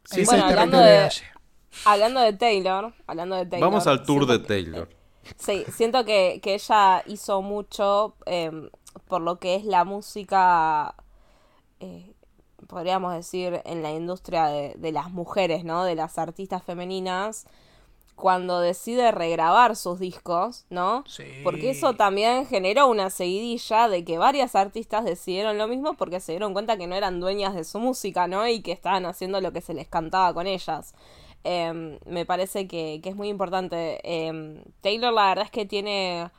Sí,
Bueno,
es
hablando de-. Hablando de Taylor, hablando de Taylor.
Vamos al tour de
que-
Taylor. [laughs]
Sí, siento que, que ella hizo mucho eh, por lo que es la música, eh, podríamos decir, en la industria de, de las mujeres, ¿no? De las artistas femeninas, cuando decide regrabar sus discos, ¿no?
Sí.
Porque eso también generó una seguidilla de que varias artistas decidieron lo mismo porque se dieron cuenta que no eran dueñas de su música, ¿no? Y que estaban haciendo lo que se les cantaba con ellas. Em, me parece que, que es muy importante. Em, Taylor la verdad es que tiene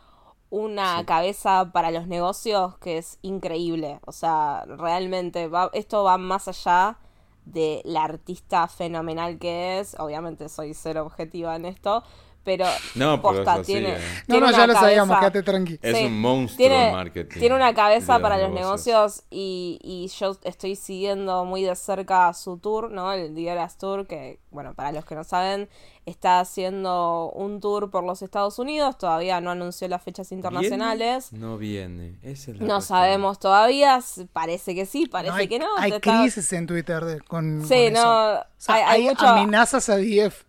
una cabeza para los negocios que es increíble. O sea, realmente va, esto va más allá de la artista fenomenal que es. Obviamente soy cero objetiva en esto, pero
No, pero
posta,
así,
tiene,
eh.
No,
tiene
no,
una
ya lo sabíamos,
cabeza-
quédate tranqui.
Es
Sí,
un monstruo
tiene,
el marketing.
Tiene una cabeza para los
negocios.
negocios y, y yo estoy siguiendo muy de cerca su tour, ¿no? El Dieras Tour, que, bueno, para los que no saben, está haciendo un tour por los Estados Unidos, todavía no anunció las fechas internacionales.
¿Viene? No viene. Esa es la
No
cuestión.
sabemos todavía, parece que sí, parece
No, hay,
que no.
hay
te está-
crisis en Twitter de- con,
Sí,
con eso.
no,
O sea,
hay- hay
hay,
mucho-
amenazas a DF.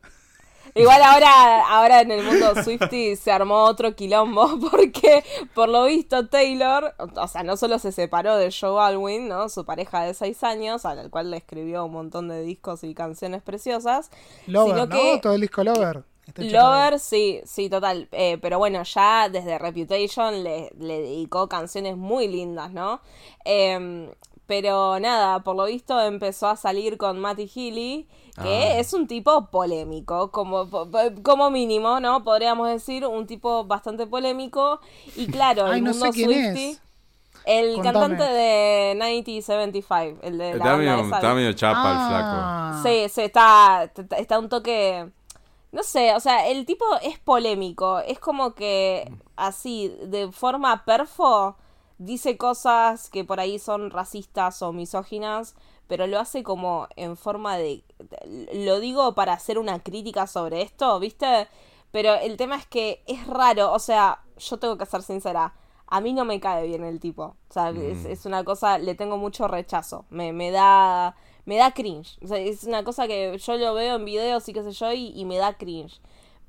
Igual ahora, ahora en el mundo Swifty se armó otro quilombo [laughs] porque por lo visto Taylor, o sea, no solo se separó de Joe Alwyn, ¿no? Su pareja de seis años, al cual le escribió un montón de discos y canciones preciosas.
Lover,
sino
¿no?
que
Todo el disco Lover. Por
Lover, sí, sí, total. Eh, pero bueno, ya desde Reputation le, le dedicó canciones muy lindas, ¿no? Em, pero nada, por lo visto empezó a salir con Matty Healy, que
Ah.
es un tipo polémico, como, como mínimo, ¿no? Podríamos decir, un tipo bastante polémico. Y [laughs] claro,
Ay,
el
no
mundo
sé quién
Swiftie-
es.
El
Contame.
cantante de 9075, el de la
Está
banda
medio, está medio chapa el flaco.
Ah.
Sí, sí, está- está un toque... No sé, o sea, el tipo es polémico. Es como que así, de forma perfo, dice cosas que por ahí son racistas o misóginas, pero lo hace como en forma de... Lo digo para hacer una crítica sobre esto, ¿viste? Pero el tema es que es raro, o sea, yo tengo que ser sincera. A mí no me cae bien el tipo. O sea, es, es una cosa, le tengo mucho rechazo. Me, me da. Me da cringe. O sea, es una cosa que yo lo veo en videos y qué sé yo, y, y me da cringe.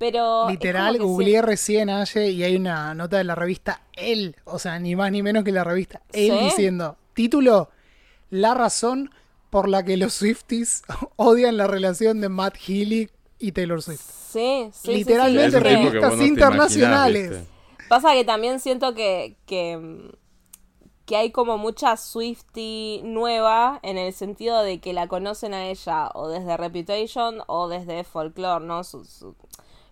Pero.
Literal, googleé recién Aye y hay una nota de la revista El, o sea, ni más ni menos que la revista
¿Sí?
diciendo, título, la razón por la que los Swifties [laughs] odian la relación de Matt Healy y Taylor Swift.
Sí, sí, sí, sí.
Literalmente
tipo que
revistas
no
internacionales.
Pasa que también siento que, que, que hay como mucha Swifty nueva en el sentido de que la conocen a ella o desde Reputation o desde Folklore, ¿no? Sus- su-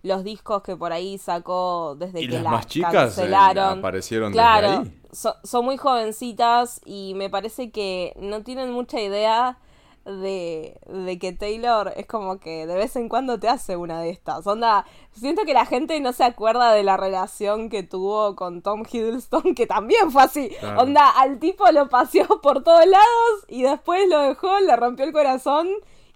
los discos que por ahí sacó desde
Y
que
las
la
más chicas, eh,
cancelaron.
aparecieron desde ahí.
so- son muy jovencitas y me parece que no tienen mucha idea de, de que Taylor es como que de vez en cuando te hace una de estas. Onda, siento que la gente no se acuerda de la relación que tuvo con Tom Hiddleston, [laughs] que también fue así.
Claro.
Onda, al tipo lo paseó por todos lados y después lo dejó, le rompió el corazón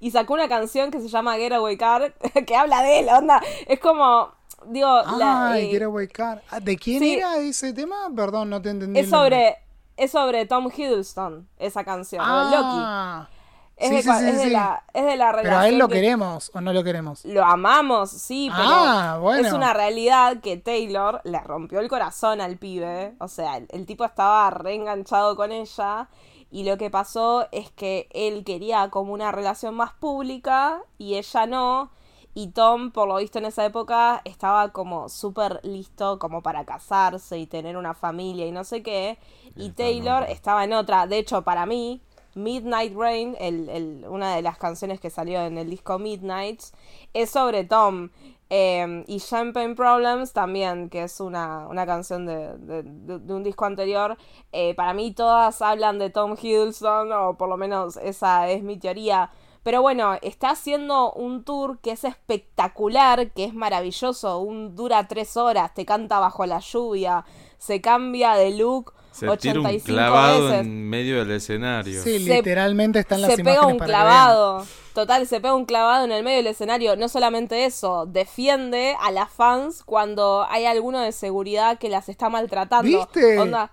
y sacó una canción que se llama Getaway Car, [laughs] que habla de él, onda. Es como, digo, la,
Ay,
eh,
Getaway Car. Ah, ¿De quién
sí.
era ese tema? Perdón, no te entendí.
es sobre, es sobre Tom Hiddleston, esa canción, de Loki.
Ah,
Es,
sí,
de,
sí,
cua-
sí,
es de
sí.
la, es de la
Pero a él lo
que-
queremos o no lo queremos.
Lo amamos, sí, pero
Ah, bueno.
es una realidad que Taylor le rompió el corazón al pibe. O sea, el, el tipo estaba reenganchado con ella. Y lo que pasó es que él quería como una relación más pública y ella no. Y Tom, por lo visto en esa época, estaba como súper listo como para casarse y tener una familia y no sé qué. Y Taylor estaba en otra. De hecho, para mí, Midnight Rain, el, el- una de las canciones que salió en el disco Midnights, es sobre Tom. Eh, y Champagne Problems también, que es una, una canción de- de un disco anterior. Eh, para mí todas hablan de Tom Hiddleston, o por lo menos esa es mi teoría. Pero bueno, está haciendo un tour que es espectacular, que es maravilloso. Un, dura tres horas, te canta bajo la lluvia, se cambia de look
Se
85
tira un clavado
veces
en medio del escenario.
Sí,
Se-
literalmente están las
se pega un
para
clavado. Total, se pega un clavado en el medio del escenario. No solamente eso, defiende a las fans cuando hay alguno de seguridad que las está maltratando.
¿Viste?
Onda.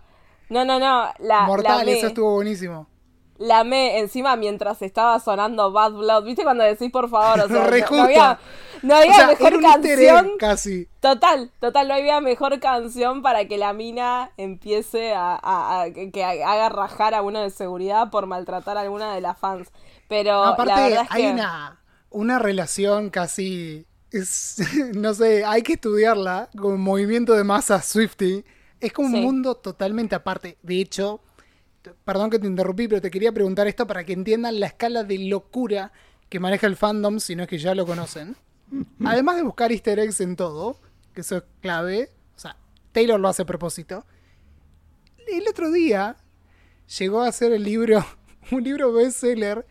No, no, no. La.
Mortal,
la,
eso estuvo buenísimo.
La amé encima mientras estaba sonando Bad Blood. ¿Viste cuando decís por favor? O [laughs] sea,
Re
no, había, no
O
había
sea,
mejor canción.
casi.
Total, total, no había mejor canción para que la mina empiece a, a- a- que, haga rajar a uno de seguridad por maltratar a alguna de las fans. Pero la
Aparte,
verdad es
hay
que
una, una relación casi. Es, [laughs] no sé, hay que estudiarla con movimiento de masa Swifty. Es como
Sí.
un mundo totalmente aparte. De hecho, perdón que te interrumpí, pero te quería preguntar esto para que entiendan la escala de locura que maneja el fandom, si no es que ya lo conocen. [laughs] Además de buscar easter eggs en todo, que eso es clave, o sea, Taylor lo hace a propósito. El otro día llegó a ser el libro, [laughs] un libro bestseller,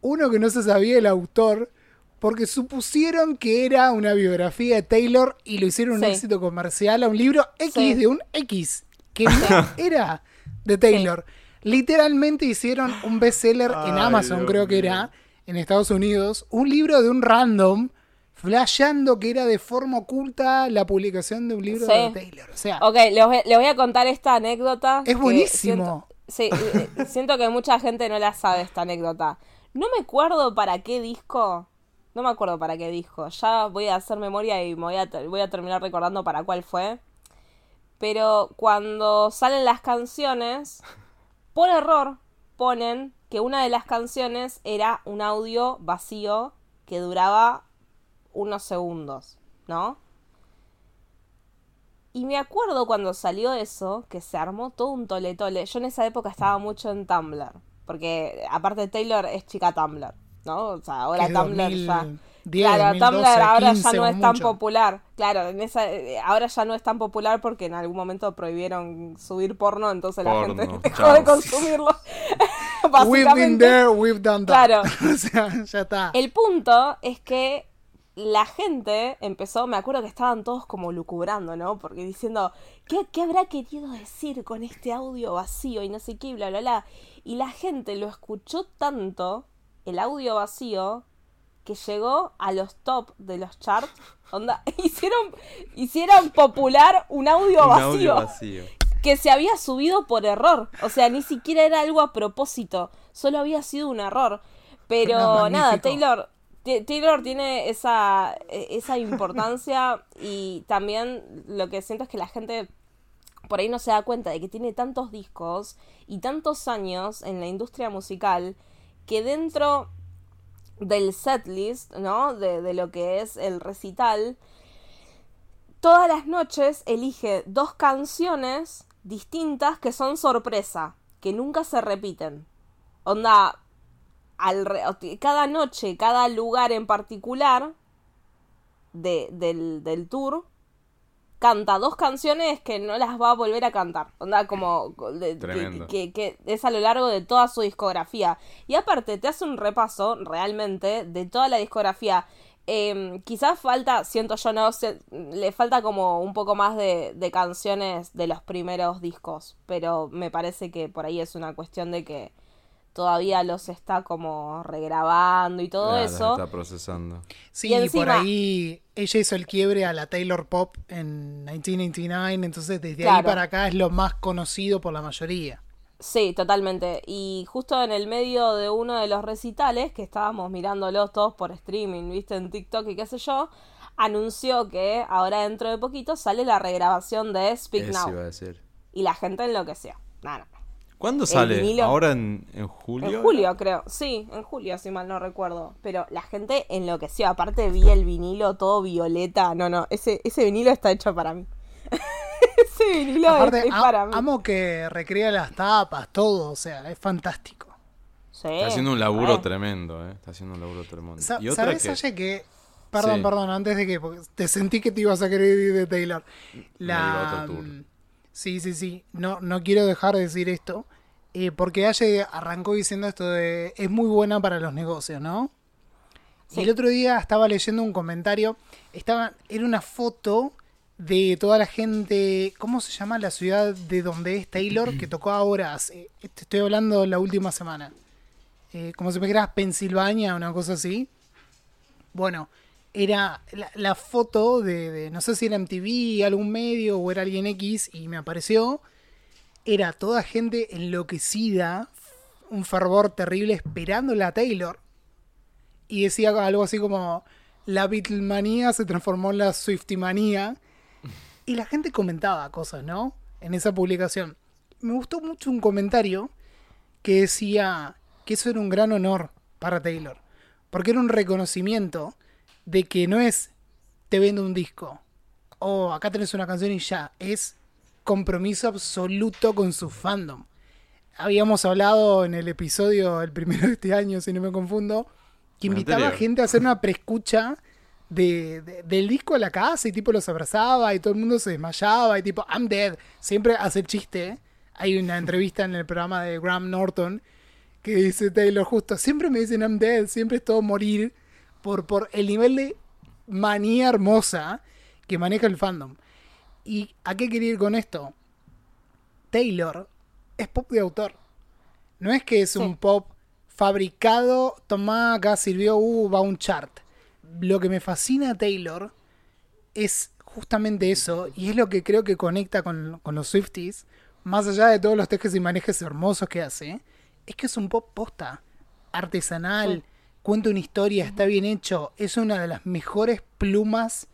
uno que no se sabía el autor, porque supusieron que era una biografía de Taylor y lo hicieron un
Sí.
éxito comercial a un libro X
Sí.
de un X, que [laughs] no era de Taylor. Literalmente hicieron un bestseller en Amazon,
Dios
creo que
mío.
era, en Estados Unidos, un libro de un random, flasheando que era de forma oculta la publicación de un libro
Sí.
de Taylor. O sea,
Ok, les voy, les voy a contar esta anécdota.
Es buenísimo.
Siento, sí, eh, [laughs] siento que mucha gente no la sabe esta anécdota. No me acuerdo para qué disco. No me acuerdo para qué disco. Ya voy a hacer memoria y me voy a, ter- voy a terminar recordando para cuál fue. Pero cuando salen las canciones, por error ponen que una de las canciones era un audio vacío que duraba unos segundos, ¿no? Y me acuerdo cuando salió eso, que se armó todo un tole tole. Yo en esa época estaba mucho en Tumblr. Porque aparte Taylor es chica Tumblr, ¿no? O sea, ahora Tumblr
2010,
ya.
2010,
claro, Tumblr ahora
15
ya no es tan
mucho.
popular. Claro, en esa, eh, ahora ya no es tan popular porque en algún momento prohibieron subir porno, entonces la
Porno,
gente [laughs] dejó
chao.
de consumirlo. [laughs]
we've been there, we've done that.
Claro. [laughs]
o sea, ya está.
El punto es que la gente empezó, me acuerdo que estaban todos como lucubrando, ¿no? Porque diciendo, ¿qué, qué habrá querido decir con este audio vacío y no sé qué, bla, bla, bla? Y la gente lo escuchó tanto, el audio vacío, que llegó a los top de los charts. Onda, [laughs] hicieron, hicieron popular un audio
Un
vacío
audio vacío.
que se había subido por error. O sea, ni siquiera era algo a propósito. Solo había sido un error. Pero [laughs]
No,
nada. Taylor. Taylor tiene esa, eh, esa importancia y también lo que siento es que la gente por ahí no se da cuenta de que tiene tantos discos y tantos años en la industria musical que dentro del setlist, ¿no? De, de lo que es el recital, todas las noches elige dos canciones distintas que son sorpresa, que nunca se repiten. Onda, al cada noche, cada lugar en particular de, del, del tour canta dos canciones que no las va a volver a cantar. Onda como de- que, que es a lo largo de toda su discografía. Y aparte te hace un repaso realmente de toda la discografía. Eh, quizás falta, siento yo, no, se- le falta como un poco más de, de canciones de los primeros discos, pero me parece que por ahí es una cuestión de que todavía los está como regrabando y todo
Claro,
eso.
Está procesando.
Sí,
Y
y por ahí ella hizo el quiebre a la Taylor Pop en 1999, entonces desde ahí para acá es lo más conocido por la mayoría.
Sí, totalmente. Y justo en el medio de uno de los recitales, que estábamos mirándolos todos por streaming, viste, en TikTok y qué sé yo, anunció que ahora dentro de poquito sale la regrabación de Speak
Eso
Now.
iba a decir.
Y la gente enloqueció. No, no.
¿Cuándo sale?
vinilo.
¿Ahora en, en julio?
En julio, creo. Sí, en julio, si mal no recuerdo. Pero la gente enloqueció. Aparte vi el vinilo todo violeta. No, no, ese, ese vinilo está hecho para mí. [laughs] ese vinilo es-
Aparte,
es,
a-
para mí.
amo que recrea las tapas, todo, o sea, es fantástico.
Sí,
Está haciendo un laburo
eh.
tremendo, ¿eh? Está haciendo un laburo tremendo.
Sa-
y otra
¿Sabes,
que...
Aye, que... Perdón,
Sí.
perdón, antes de que... porque te sentí que te ibas a querer ir de Taylor. La... mm, Sí, sí, sí. No, no quiero dejar de decir esto. Eh, porque Aye arrancó diciendo esto de... Es muy buena para los negocios, ¿no?
Sí.
Y el otro día estaba leyendo un comentario. Estaba, era una foto de toda la gente. ¿Cómo se llama la ciudad de donde es Taylor? Que tocó ahora. hace- te estoy hablando la última semana. Eh, como si me dijeras Pensilvania, una cosa así. Bueno, era la, la foto de, de- No sé si era MTV, algún medio o era alguien X y me apareció. Era toda gente enloquecida. Un fervor terrible esperando a Taylor y decía algo así como la Beatlemanía se transformó en la Swiftimanía [laughs] y la gente comentaba cosas, ¿no? En esa publicación. Me gustó mucho un comentario que decía que eso era un gran honor para Taylor, porque era un reconocimiento de que no es te vendo un disco o acá tenés una canción y ya, es compromiso absoluto con su fandom. Habíamos hablado en el episodio, el primero de este año, si no me confundo, que invitaba
anterior.
gente a hacer una preescucha de, de- del disco a la casa y tipo los abrazaba y todo el mundo se desmayaba y tipo I'm dead. Siempre hace el chiste. Hay una entrevista en el programa de Graham Norton que dice Taylor justo, siempre me dicen I'm dead, siempre es todo morir por, por el nivel de manía hermosa que maneja el fandom. ¿Y a qué quería ir con esto? Taylor es pop de autor. No es que es un pop fabricado, tomá, acá sirvió, uh, va un chart. Lo que me fascina a Taylor es justamente eso, y es lo que creo que conecta con, con los Swifties, más allá de todos los tejes y manejes hermosos que hace, es que es un pop posta, artesanal, cuenta una historia, está bien hecho, es una de las mejores plumas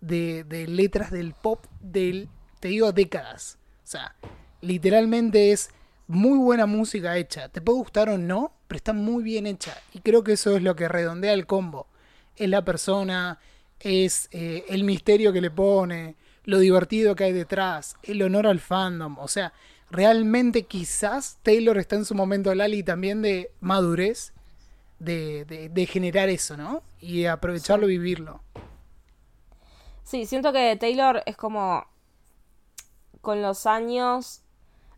de, letras del pop del, te digo, décadas. O sea, literalmente es muy buena música hecha. Te puede gustar o no, pero está muy bien hecha. Y creo que eso es lo que redondea el combo. Es la persona, es eh, el misterio que le pone, lo divertido que hay detrás, el honor al fandom. O sea, realmente quizás Taylor está en su momento, Lali, también de madurez, de, de, de generar eso, ¿no? Y aprovecharlo vivirlo.
Sí, siento que Taylor es como con los años.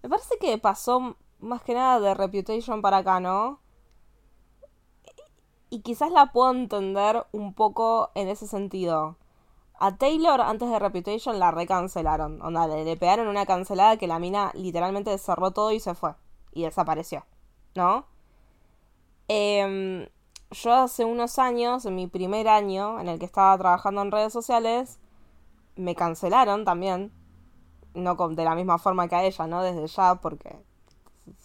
Me parece que pasó más que nada de Reputation para acá, ¿no? Y quizás la puedo entender un poco en ese sentido. A Taylor antes de Reputation la recancelaron. Onda, le, le pegaron una cancelada que la mina literalmente cerró todo y se fue. Y desapareció. ¿No? Em, yo hace unos años, en mi primer año en el que estaba trabajando en redes sociales, me cancelaron también. No con- de la misma forma que a ella, ¿no? Desde ya, porque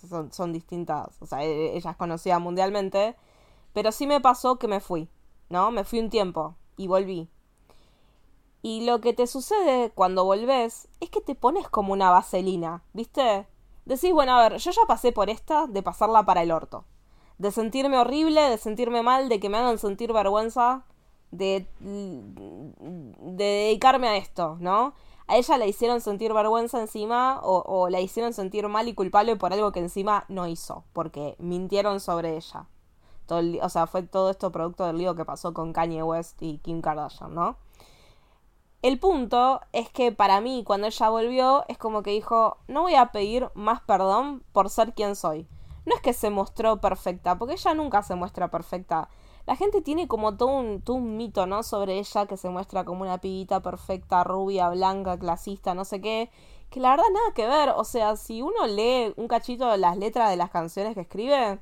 son, son distintas. O sea, e- ella es conocida mundialmente. Pero sí me pasó que me fui, ¿no? Me fui un tiempo y volví. Y lo que te sucede cuando volvés es que te pones como una vaselina, ¿viste? Decís, bueno, a ver, yo ya pasé por esta de pasarla para el orto. De sentirme horrible, de sentirme mal, de que me hagan sentir vergüenza. de, de dedicarme a esto, ¿no? A ella la hicieron sentir vergüenza encima o, o la hicieron sentir mal y culpable por algo que encima no hizo, porque mintieron sobre ella. Todo el o sea, fue todo esto producto del lío que pasó con Kanye West y Kim Kardashian, ¿no? El punto es que para mí, cuando ella volvió, es como que dijo, no voy a pedir más perdón por ser quien soy. No es que se mostró perfecta, porque ella nunca se muestra perfecta. La gente tiene como todo un, todo un mito, ¿no? Sobre ella que se muestra como una pibita perfecta, rubia, blanca, clasista, no sé qué. Que la verdad nada que ver. O sea, si uno lee un cachito de las letras de las canciones que escribe,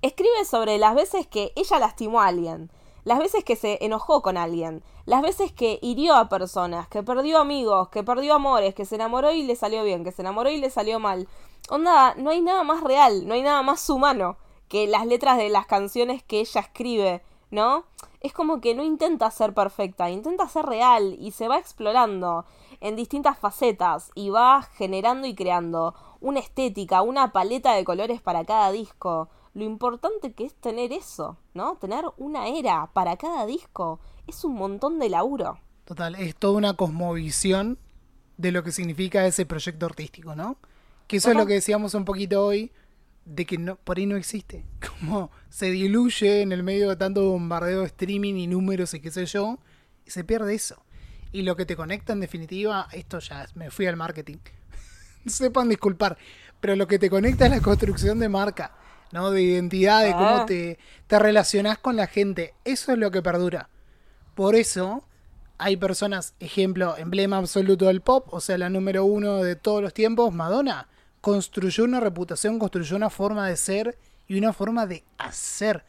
escribe sobre las veces que ella lastimó a alguien, las veces que se enojó con alguien, las veces que hirió a personas, que perdió amigos, que perdió amores, que se enamoró y le salió bien, que se enamoró y le salió mal. Onda, no hay nada más real, no hay nada más humano que las letras de las canciones que ella escribe, ¿no? Es como que no intenta ser perfecta, intenta ser real y se va explorando en distintas facetas y va generando y creando una estética, una paleta de colores para cada disco. Lo importante que es tener eso, ¿no? Tener una era para cada disco. Es un montón de laburo.
Total, es toda una cosmovisión de lo que significa ese proyecto artístico, ¿no? Que eso es lo que decíamos un poquito hoy, de que no, por ahí no existe. [laughs] Como se diluye en el medio de tanto bombardeo de streaming y números y qué sé yo, y se pierde eso. Y lo que te conecta en definitiva, esto ya me fui al marketing. [laughs] Sepan disculpar, pero lo que te conecta es la construcción de marca, ¿no? De identidad, de cómo
Ah.
te, te relacionás con la gente. Eso es lo que perdura. Por eso hay personas, ejemplo, emblema absoluto del pop, o sea, la número uno de todos los tiempos, Madonna, construyó una reputación, construyó una forma de ser y una forma de hacer,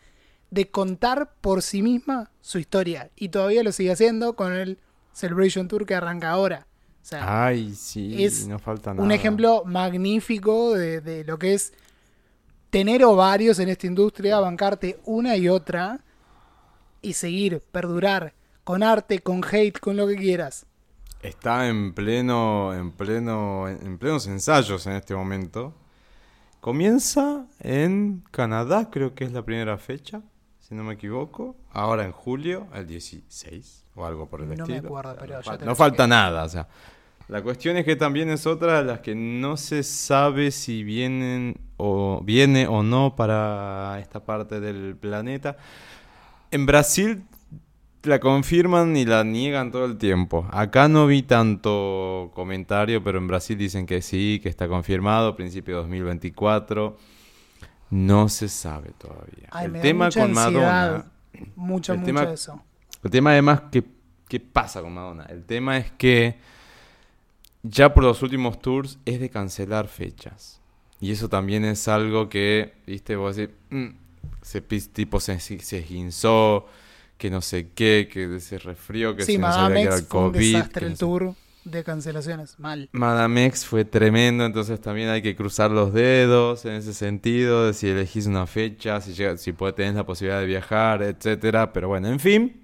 de contar por sí misma su historia. Y todavía lo sigue haciendo con el Celebration Tour que arranca ahora. O sea,
Ay, sí,
es
no falta nada.
un ejemplo magnífico de, de lo que es tener ovarios en esta industria, bancarte una y otra y seguir, perdurar, con arte, con hate, con lo que quieras.
Está en pleno, en pleno, en plenos ensayos en este momento. Comienza en Canadá, creo que es la primera fecha, si no me equivoco. Ahora en julio, el 16 o algo por el
No me acuerdo, pero
no
ya
falta, no falta nada, o sea. La cuestión es que también es otra de las que no se sabe si vienen o viene o no para esta parte del planeta. En Brasil la confirman y la niegan todo el tiempo. Acá no vi tanto comentario, pero en Brasil dicen que sí, que está confirmado, principio de 2024. No se sabe todavía.
Ay,
el tema
mucha
con. Madonna.
Mucho,
El
mucho
tema-
eso.
El tema además, ¿qué, ¿qué pasa con Madonna? El tema es que ya por los últimos tours es de cancelar fechas. Y eso también es algo que, viste, vos decís, "Mm", se, tipo se, se esguinzó, que no sé qué, que se resfrió, que
Sí,
se
Madame
era
X
el
fue un
COVID.
desastre el
no sé-
tour de cancelaciones. Mal.
Madame X fue tremendo, entonces también hay que cruzar los dedos en ese sentido, de si elegís una fecha, si, llega, si puede, tenés la posibilidad de viajar, etcétera. Pero bueno, en fin,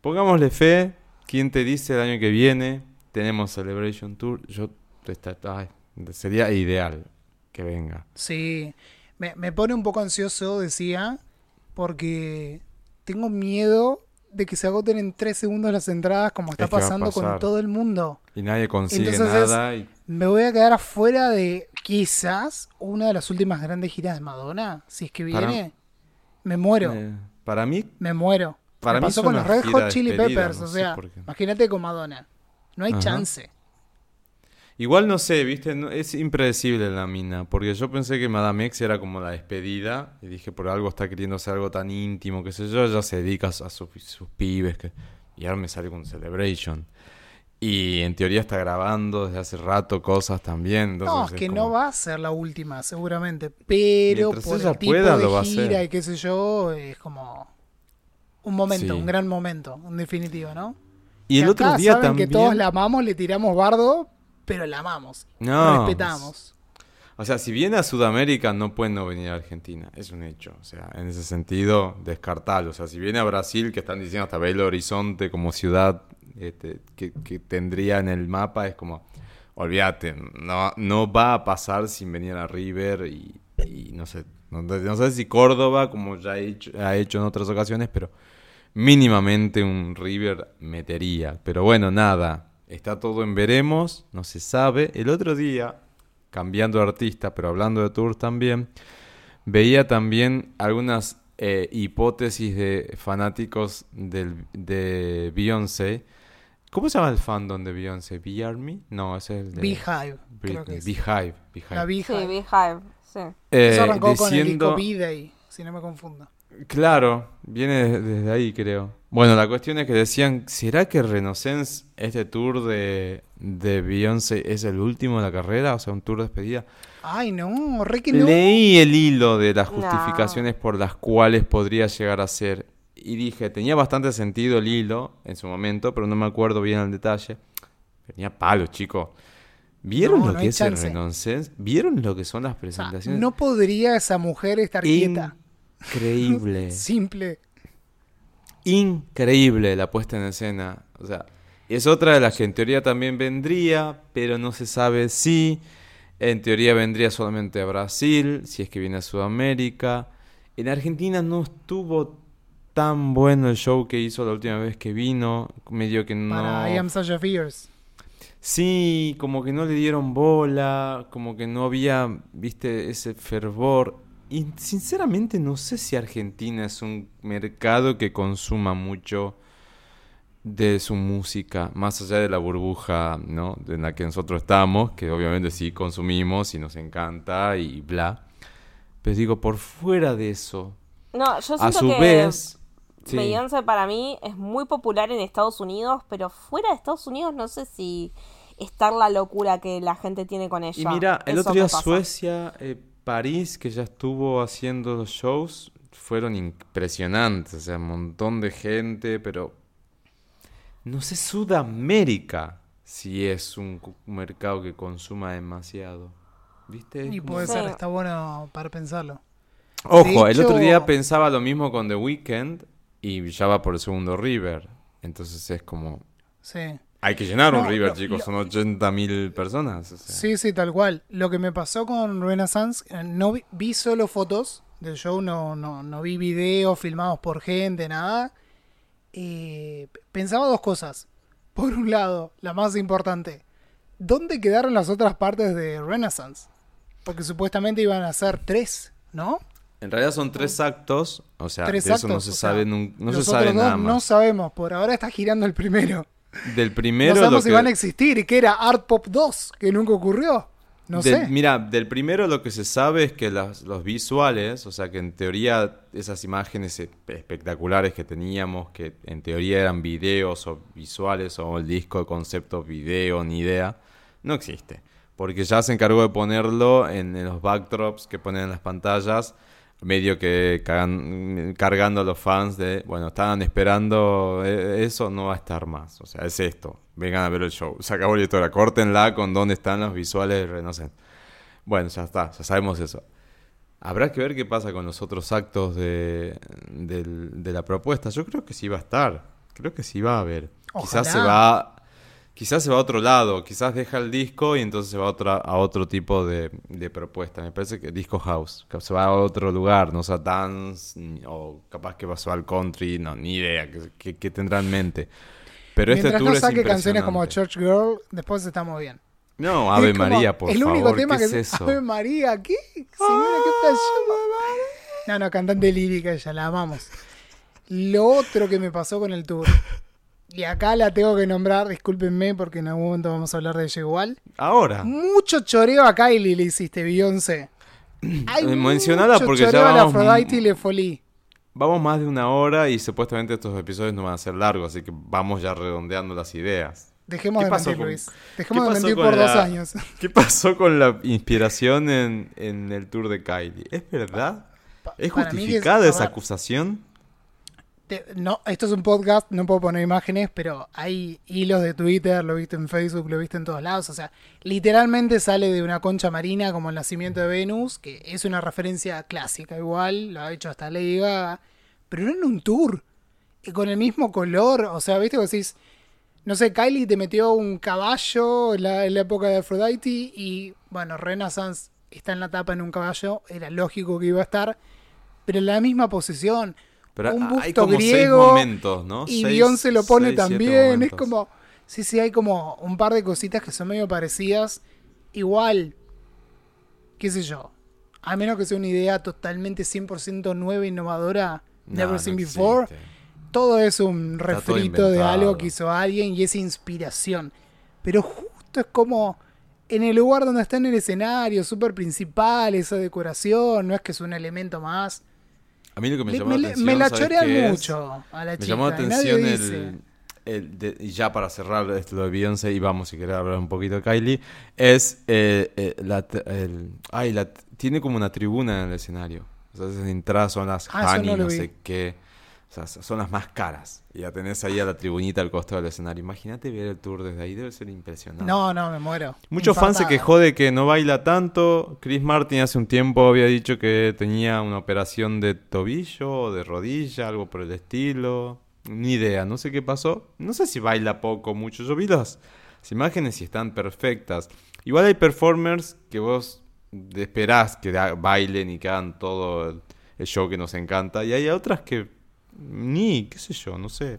pongámosle fe. ¿Quién te dice el año que viene tenemos Celebration Tour? Yo está- ay, sería ideal que venga.
Sí. Me, me pone un poco ansioso, decía, porque tengo miedo de que se agoten en tres segundos las entradas como está
Es
pasando con todo el mundo.
Y nadie consigue
Entonces
nada. y-
Me voy a quedar afuera de quizás una de las últimas grandes giras de Madonna. Si es que
Para-
viene, me muero.
eh, para mí,
Me muero.
Para
Me
mí
pasó con los Red Hot Chili Peppers.
no
o sea, imagínate con Madonna. No hay
Ajá.
chance.
Igual no sé, viste, No- es impredecible la mina, porque yo pensé que Madame X era como la despedida, y dije, por algo está queriendo hacer algo tan íntimo, qué sé yo, ella se dedica a, su- a sus, sus pibes, que, y ahora me sale con Celebration. Y en teoría está grabando desde hace rato cosas también,
No, es que no
como-
va a ser la última, seguramente. Pero
Mientras
por
ella
el tipo
pueda,
de
lo va a
gira
hacer.
y qué sé yo, es como un momento,
Sí.
un gran momento, en definitiva, ¿no?
Y el otro día
saben
también...
que todos la amamos, le tiramos bardo, pero la amamos.
No,
respetamos.
O sea, si viene a Sudamérica, no puede no venir a Argentina. Es un hecho. O sea, en ese sentido, descartalo. O sea, si viene a Brasil, que están diciendo hasta Belo Horizonte como ciudad este, que, que tendría en el mapa, es como, olvídate, no, no va a pasar sin venir a River y, y no sé, no, no sé si Córdoba, como ya ha hecho, ha hecho en otras ocasiones, pero, mínimamente un River metería. Pero bueno, nada, está todo en veremos, no se sabe. El otro día, cambiando de artista, pero hablando de tours también, veía también algunas eh, hipótesis de fanáticos del, de Beyoncé. ¿Cómo se llama el fandom de Beyoncé? ¿B-Army? No, ese es el de
Beehive,
Britney. Beehive. Beehive.
La
Sí,
Beehive.
Beehive, sí.
Eh,
Eso arrancó con el
diciendo-
disco B-Day, si no me confundo.
Claro, viene de- desde ahí, creo. Bueno, la cuestión es que decían, ¿será que Renaissance, este tour de, de Beyoncé, es el último de la carrera? O sea, un tour de despedida.
Ay, no, re que no.
Leí el hilo de las
No.
justificaciones por las cuales podría llegar a ser. Y dije, tenía bastante sentido el hilo en su momento, pero no me acuerdo bien el detalle. Tenía palo, chico. ¿Vieron
No,
lo
no
que es el. Renaissance? ¿Vieron lo que son las
O sea,
presentaciones?
no podría esa mujer estar quieta.
Increíble. [laughs]
Simple.
Increíble la puesta en escena. O sea, es otra de las que en teoría también vendría, pero no se sabe si. En teoría vendría solamente a Brasil, si es que viene a Sudamérica. En Argentina no estuvo tan bueno el show que hizo la última vez que vino. Medio que no.
Para I Am Sasha Fierce.
Sí, como que no le dieron bola, como que no había, viste, ese fervor. Y sinceramente no sé si Argentina es un mercado que consuma mucho de su música, más allá de la burbuja, ¿no? En la que nosotros estamos, que obviamente sí consumimos y nos encanta y bla. Pero digo, por fuera de eso,
No, yo
a su
que
vez... sí.
Beyoncé para mí es muy popular en Estados Unidos, pero fuera de Estados Unidos no sé si estar la locura que la gente tiene con ella.
Y mira, el
Eso
otro día. Suecia, eh, París, que ya estuvo haciendo los shows, fueron impresionantes. O sea, un montón de gente, pero no sé, Sudamérica si es un mercado que consuma demasiado. ¿Viste?
Y puede ser, está bueno para pensarlo.
Ojo, el otro día pensaba lo mismo con The Weeknd y ya va por el segundo River. Entonces es como...
Sí.
Hay que llenar un
No,
River,
lo-
chicos,
lo-
son 80 mil personas. o sea.
Sí, sí, tal cual. Lo que me pasó con Renaissance, eh, no vi, vi solo fotos del show, no, no, no vi videos filmados por gente, nada. Eh, pensaba dos cosas. Por un lado, la más importante, ¿dónde quedaron las otras partes de Renaissance? Porque supuestamente iban a ser tres, ¿no?
En realidad son tres actos, o sea,
tres
de eso no
actos,
se
o sea,
sabe, nun- no se sabe nada
No sabemos, por ahora está girando el primero.
Del primero
no sabemos si
que-
van a existir, y que era Art Pop 2, que nunca ocurrió. No
del-
sé.
Mira, del primero lo que se sabe es que las- los visuales, o sea, que en teoría esas imágenes espectaculares que teníamos, que en teoría eran videos o visuales o el disco de concepto video, ni idea, no existe. Porque ya se encargó de ponerlo en, en los backdrops que ponen en las pantallas, medio que cagan- cargando a los fans de, bueno, estaban esperando eh, eso, no va a estar más. O sea, es esto. Vengan a ver el show. Se acabó la historia. Córtenla con dónde están los visuales de. Bueno, ya está, ya sabemos eso. Habrá que ver qué pasa con los otros actos de, del- de la propuesta. Yo creo que sí va a estar. Creo que sí va a haber. Quizás se va. Quizás se va a otro lado, quizás deja el disco y entonces se va a, otra, a otro tipo de, de propuesta. Me parece que disco house, que se va a otro lugar, no sea dance, o capaz que pasó al country, no, ni idea, que tendrá en mente. Pero
Mientras
este tour
no
es
saque canciones como. Church Girl, después estamos bien.
No, Ave
Es como
María, por
el
favor,
único tema
¿qué
que
es eso?
Ave María, ¿qué? Señora, ¿qué? No, no, cantante lírica, ella la amamos. Lo otro que me pasó con el tour, y acá la tengo que nombrar, discúlpenme porque en algún momento vamos a hablar de ella igual.
Ahora,
Mucho choreo a Kylie le hiciste, Beyoncé. [clears throat] Hay
Eh, mencionala
mucho
porque ya
choreo a la
vamos-
Aphrodite y Le Folie.
vamos más de una hora y supuestamente estos episodios no van a ser largos, así que vamos ya redondeando las ideas.
Dejemos
¿Qué
de mentir,
con-
Luis. Dejemos de mentir por dos años. [laughs]
¿Qué pasó con la inspiración en, en el tour de Kylie? ¿Es verdad? ¿Es justificada esa
ver.
acusación?
Te- no, esto es un podcast, no puedo poner imágenes, pero hay hilos de Twitter, lo viste en Facebook, lo viste en todos lados. O sea, literalmente sale de una concha marina como el nacimiento de Venus, que es una referencia clásica igual, lo ha hecho hasta Lady Gaga, pero no en un tour, y con el mismo color. O sea, viste, vos decís, no sé, Kylie te metió un caballo en la, en la época de Aphrodite y, bueno, Renaissance está en la tapa en un caballo, era lógico que iba a estar, pero en la misma posición.
Pero
un
hay
busto
como seis
griego
momentos, ¿no?
y
Seis-
Beyoncé lo pone
seis,
también. Es como. Sí, sí, hay como un par de cositas que son medio parecidas. Igual, qué sé yo. A menos que sea una idea totalmente 100% nueva, innovadora,
No,
never
no
seen before. Todo es un
Está
refrito de algo que hizo alguien y es inspiración. Pero justo es como en el lugar donde está en el escenario, súper principal, esa decoración, no es que es un elemento más.
A mí lo que me llamó
me,
la atención,
me la
¿sabes
chorean mucho a la
Me
chica.
llamó la atención el, el de- y ya para cerrar esto de Beyoncé y vamos si querés hablar un poquito de Kylie es eh, eh, la, el, ay, la, tiene como una tribuna en el escenario. O sea de entrada son las
Ah,
honey
no
sé qué sea son las más caras y la tenés ahí a la tribunita al costado del escenario imagínate ver el tour desde ahí debe ser impresionante
No, no, me muero.
Muchos fans se quejó de que no baila tanto. Chris Martin hace un tiempo había dicho que tenía una operación de tobillo o de rodilla, algo por el estilo. Ni idea, no sé qué pasó. No sé si baila poco o mucho. Yo vi las, las imágenes y están perfectas. Igual hay performers que vos esperás que bailen y que hagan todo el, el show que nos encanta. Y hay otras que ni, qué sé yo, no sé.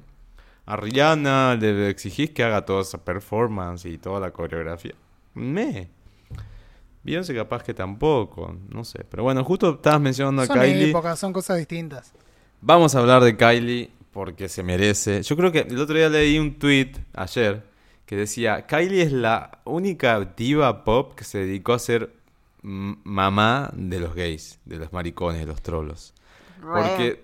A Rihanna le exigís que haga toda esa performance y toda la coreografía. Me. Beyoncé capaz que tampoco, no sé. Pero bueno, justo estabas mencionando a
Son
Kylie.
épocas, son cosas distintas.
Vamos a hablar de Kylie porque se merece. Yo creo que el otro día leí un tweet ayer que decía, Kylie es la única diva pop que se dedicó a ser mamá de los gays, de los maricones, de los trolos. Porque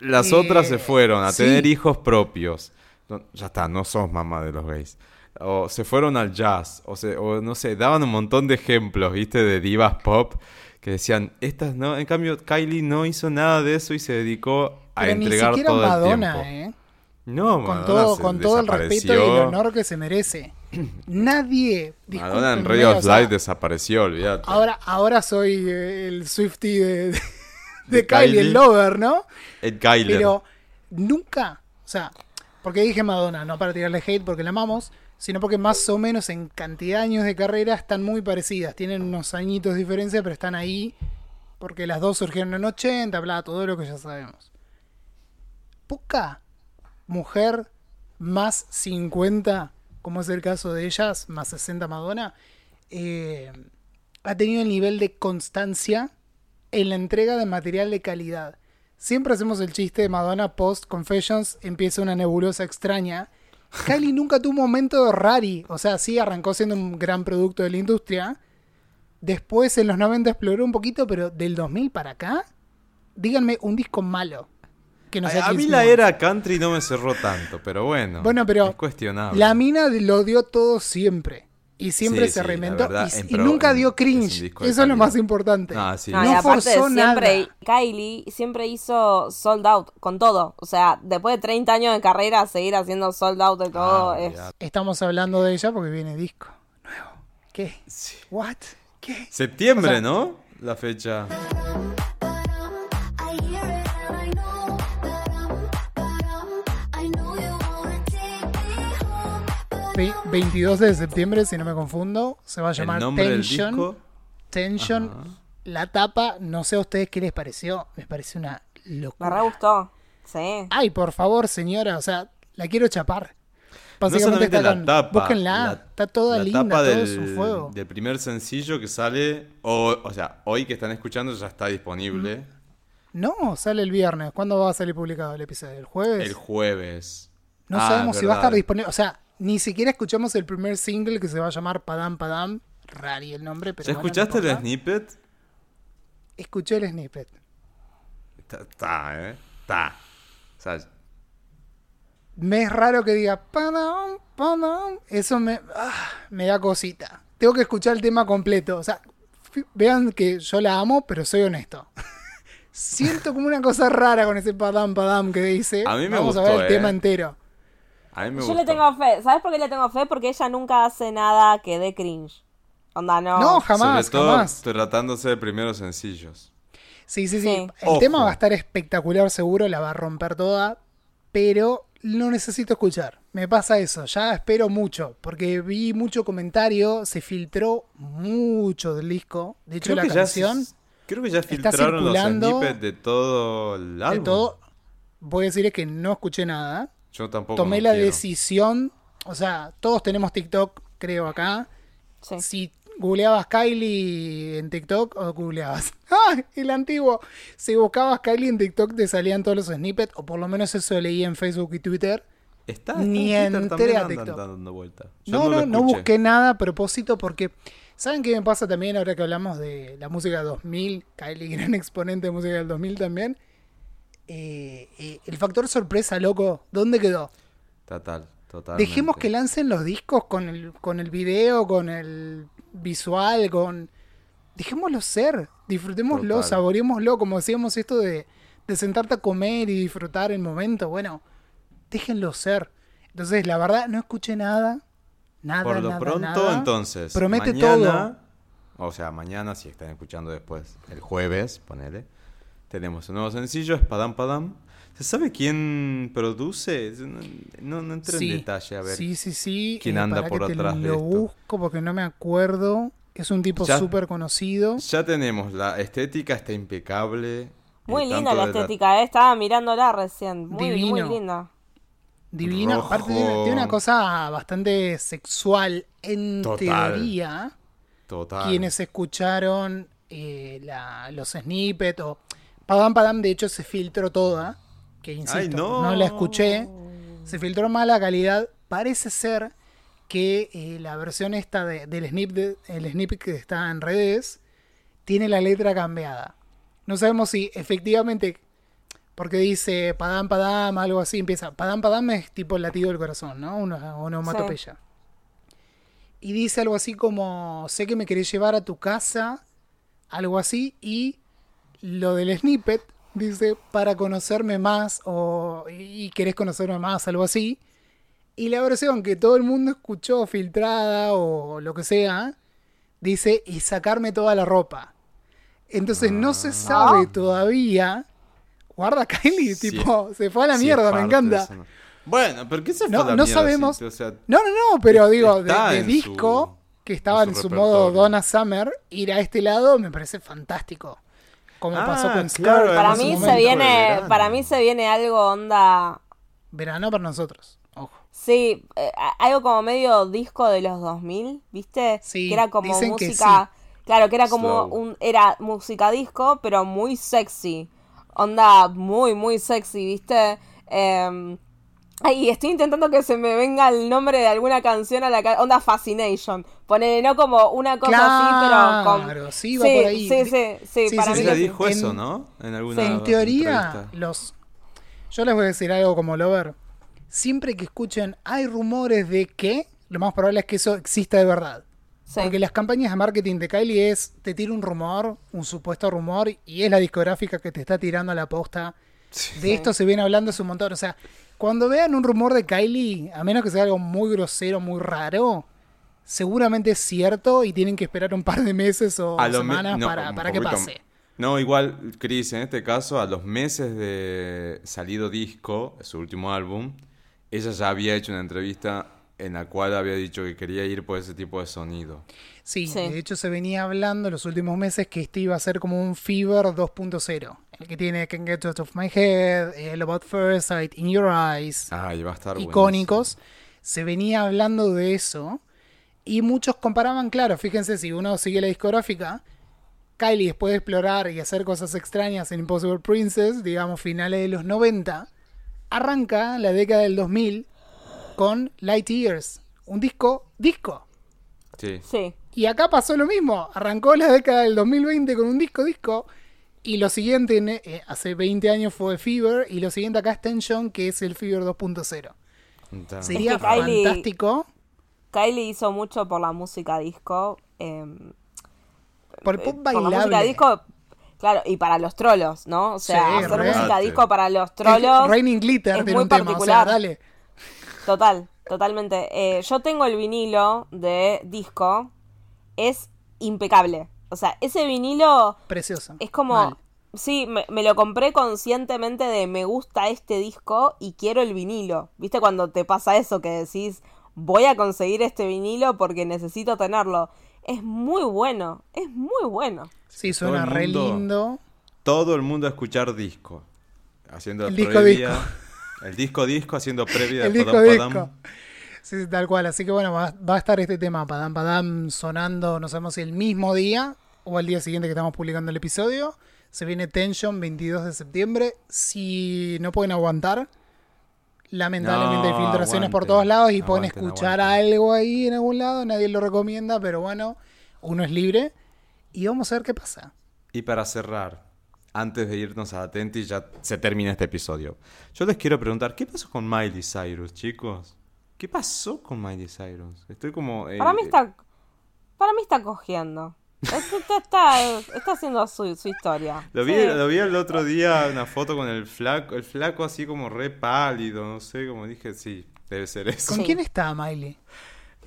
las
Eh,
otras se fueron a
sí.
tener hijos propios. No, ya está, no sos mamá de los gays. O se fueron al jazz. O, se, o no sé, daban un montón de ejemplos, ¿viste? De divas pop que decían, estas no. En cambio, Kylie no hizo nada de eso y se dedicó a
Pero ni
entregar
siquiera
todo el
Madonna,
tiempo.
¿eh?
No,
Con
Madonna
todo,
se
con todo el respeto y el honor que se merece. [clears throat] Nadie.
Madonna en Radio of
o sea,
desapareció, olvídate.
Ahora, ahora soy eh, el Swifty de, de, de
De
Kylie,
Kylie.
el lover, ¿no?
Ed Kyler.
Pero nunca, o sea, porque dije Madonna, no para tirarle hate porque la amamos, sino porque más o menos en cantidad de años de carrera están muy parecidas. Tienen unos añitos de diferencia, pero están ahí porque las dos surgieron en 80, bla, todo lo que ya sabemos. Poca mujer más 50, como es el caso de ellas, más 60 Madonna, eh, ha tenido el nivel de constancia en la entrega de material de calidad. Siempre hacemos el chiste de Madonna post Confessions, empieza una nebulosa extraña. Kylie nunca tuvo un momento rari, o sea, sí arrancó siendo un gran producto de la industria. Después en los 90 exploró un poquito, pero del 2000 para acá, díganme un disco malo. Que no sea
a, a mí la era country no me cerró tanto, pero bueno.
Bueno, pero
Es cuestionable.
La mina lo dio todo siempre. Y siempre
Sí,
se
sí,
reinventó.
verdad,
y, nunca dio cringe. Eso es lo
calidad.
más importante.
Ah, sí.
No,
No
y aparte
forzó
siempre,
nada.
Kylie siempre hizo sold out con todo. O sea, después de 30 años de carrera, seguir haciendo sold out de todo
Ah,
es...
Estamos hablando de ella porque viene disco nuevo. ¿Qué?
Sí.
¿What? ¿Qué?
Septiembre,
O sea-
¿no? La fecha.
22 de septiembre, si no me confundo. Se va a llamar Tension. Tension.
Ajá.
La tapa, no sé a ustedes qué les pareció. Me pareció una
Me
locura.
re gustó. Sí.
Ay, por favor, señora. O sea, la quiero chapar.
No
Básicamente
solamente
está
la
con-
tapa.
Búsquenla.
la-
está toda
la
linda,
tapa
todo
del,
es un fuego.
del primer sencillo que sale. O, o sea, hoy que están escuchando ya está disponible.
No, sale el viernes. ¿Cuándo va a salir publicado el episodio? ¿El jueves?
El jueves.
No
Ah,
sabemos si va a estar disponible. O sea, ni siquiera escuchamos el primer single que se va a llamar Padam Padam. Rari el nombre, pero.
¿Ya
bueno, no
escuchaste el snippet?
Escuché el snippet.
Está, ¿eh? Está. O sea,
Me es raro que diga Padam Padam. Eso me, ah, me da cosita. Tengo que escuchar el tema completo. O sea, vean que yo la amo, pero soy honesto. [laughs] Siento como una cosa rara con ese Padam Padam que dice.
A mí me
Vamos a ver el
eh.
tema entero.
A mí me
Yo le tengo fe. ¿Sabes por qué le tengo fe? Porque ella nunca hace nada que dé cringe. Onda, no.
No, jamás,
Sobre todo
jamás.
tratándose de primeros sencillos.
Sí, sí, sí.
Sí.
El
Ojo.
tema va a estar espectacular, seguro, la va a romper toda, pero no necesito escuchar. Me pasa eso, ya espero mucho, porque vi mucho comentario, se filtró mucho del disco. De hecho, la
ya
canción
se- creo que ya
está
filtraron los
circulando
snippets de todo el álbum.
de todo. voy a decir es que no escuché nada.
Yo tampoco.
Tomé
no
la
quiero.
decisión, o sea, todos tenemos TikTok, creo acá.
Sí.
Si googleabas Kylie en TikTok o googleabas. [laughs] ¡Ah! El antiguo. Si buscabas Kylie en TikTok te salían todos los snippets, o por lo menos eso leí en Facebook y Twitter.
Está, está
Ni
en Twitter
entré a
andan
TikTok.
dando vuelta.
No, no, no,
escuché.
busqué nada a propósito porque. ¿Saben qué me pasa también ahora que hablamos de la música 2000? Kylie, [laughs] gran exponente de música del 2000 también. Eh, eh, el factor sorpresa, loco, ¿dónde quedó?
Total, totalmente.
Dejemos que lancen los discos con el, con el video, con el visual, con... Dejémoslo ser, disfrutémoslo,
Total.
saboreémoslo, como decíamos esto de, de sentarte a comer y disfrutar el momento. Bueno, déjenlo ser. Entonces, la verdad, no escuché nada. Nada,
Por lo
nada,
pronto,
nada.
entonces.
Promete
mañana, O sea, mañana, si están escuchando después, el jueves, ponele. Tenemos un nuevo sencillo, es Padam Padam. ¿Se sabe quién produce? No, no entré
Sí,
en detalle a ver.
Sí, sí, sí.
quién
eh,
anda por
que te
atrás de
Lo
esto.
busco porque no me acuerdo. Es un tipo súper conocido.
Ya tenemos, la estética está impecable.
Muy
eh,
linda la estética, eh, estaba mirándola recién. Muy, muy
Divino.
linda.
Divino.
Rojo.
Aparte, tiene, tiene una cosa bastante sexual en
Total.
teoría.
Total.
Quienes escucharon eh, la- los snippets o Padam Padam, de hecho, se filtró toda. Que insisto,
Ay,
no.
no.
la escuché. Se filtró mala calidad. Parece ser que eh, la versión esta de- del snip de- el snippet que está en redes tiene la letra cambiada. No sabemos si efectivamente, porque dice Padam Padam, algo así, empieza. Padam Padam es tipo el latido del corazón, ¿no? Una onomatopeya. Y dice algo así como, sé que me querés llevar a tu casa, algo así, y lo del snippet dice, para conocerme más, o y querés conocerme más, algo así. Y la versión que todo el mundo escuchó filtrada o lo que sea, dice, y sacarme toda la ropa. Entonces no se sabe todavía. Guarda [laughs] Kylie,
Sí.
tipo, se fue a la
Sí,
mierda, me encanta.
Bueno, ¿pero qué se fue
No,
a la
no
mierda,
sabemos.
sí? O sea,
No, no, no, pero digo, de, disco,
su-
que estaba
en
en
su
su, modo. Donna Summer, ir a este lado me parece fantástico. Como
Ah,
pasó con
claro,
Para mí se viene,
verano.
para mí se viene algo onda,
verano para nosotros. Ojo.
sí, eh, algo como medio disco de los 2000, ¿viste?
Sí,
que era como
dicen que
música, claro, que era como
Slow.
un, era música disco, pero muy sexy, onda muy, muy sexy, ¿viste? Eh, Ay, estoy intentando que se me venga el nombre de alguna canción a la ca- onda Fascination. Ponele, no como una cosa así, pero con.
Claro, sí, va por ahí.
Sí, sí, sí,
Sí,
para
sí,
mí sí.
dijo
En-
eso, ¿no? En alguna
Sí.
En teoría,
entrevista.
los. Yo les voy a decir algo como lover. Siempre que escuchen, hay rumores de que, lo más probable es que eso exista de verdad.
Sí.
Porque las campañas de marketing de Kylie es, te tira un rumor, un supuesto rumor, y es la discográfica que te está tirando a la posta. De esto se viene hablando hace un montón. O sea, cuando vean un rumor de Kylie, a menos que sea algo muy grosero, muy raro, seguramente es cierto y tienen que esperar un par de meses o
A lo me-
semanas
no,
para, que pase.
No, igual, Chris, en este caso, a los meses de salido disco, su último álbum, ella ya había hecho una entrevista en la cual había dicho que quería ir por ese tipo de sonido.
Sí,
Sí.
de hecho se venía hablando en los últimos meses que este iba a ser como un Fever 2.0. El que tiene Can Get Out of My Head, el About First Sight, In Your Eyes,
Ay, va a estar
icónicos. Se venía hablando de eso. Y muchos comparaban, claro, fíjense, si uno sigue la discográfica, Kylie después de explorar y hacer cosas extrañas en Impossible Princess, digamos finales de los 90, arranca la década del 2000 con Light Years, un disco, disco.
Sí.
Sí.
Y acá pasó lo mismo. Arrancó la década del 2020 con un disco disco. Y lo siguiente, en- eh, hace 20 años fue Fever. Y lo siguiente acá es Tension, que es el Fever 2.0.
Está-
Sería
Es que Kylie-
fantástico.
Kylie hizo mucho por la música disco. eh,
Por el pop
por la música
bailable.
disco, claro, y para los trolos, ¿no? O sea,
Sí,
hacer música disco para los trolos.
Raining Glitter
es
tiene
muy
un tema. O sea,
particular.
dale.
Total, totalmente. Eh, yo tengo el vinilo de disco. Es impecable. O sea, ese vinilo
Precioso.
es como...
Mal.
Sí, me, me lo compré conscientemente de me gusta este disco y quiero el vinilo. ¿Viste cuando te pasa eso que decís voy a conseguir este vinilo porque necesito tenerlo? Es muy bueno, es muy bueno.
Sí, suena re
mundo-
lindo.
Todo el mundo a escuchar disco. haciendo
El disco
previa. El disco disco haciendo previa [laughs]
El
de
disco
Padam
disco.
Padam.
Sí, sí, tal cual. Así que bueno, va, va a estar este tema Padam Padam sonando, no sabemos si el mismo día o al día siguiente que estamos publicando el episodio. Se viene Tension 22 de septiembre. Si no pueden aguantar, lamentablemente
No,
hay filtraciones por todos lados y pueden escuchar algo ahí en algún lado. Nadie lo recomienda, pero bueno, uno es libre. Y vamos a ver qué pasa.
Y para cerrar, antes de irnos a Atenti, ya se termina este episodio. Yo les quiero preguntar, ¿qué pasó con Miley Cyrus, chicos? ¿Qué pasó con Miley Cyrus? Estoy como... eh,
Para mí
eh,
está. Para mí está cogiendo. Está, está, está- haciendo su, su historia.
Lo vi,
Sí.
lo vi el otro día, una foto con el flaco, el flaco así como re pálido, no sé, como dije, sí, debe ser eso.
¿Con
Sí.
quién está Miley?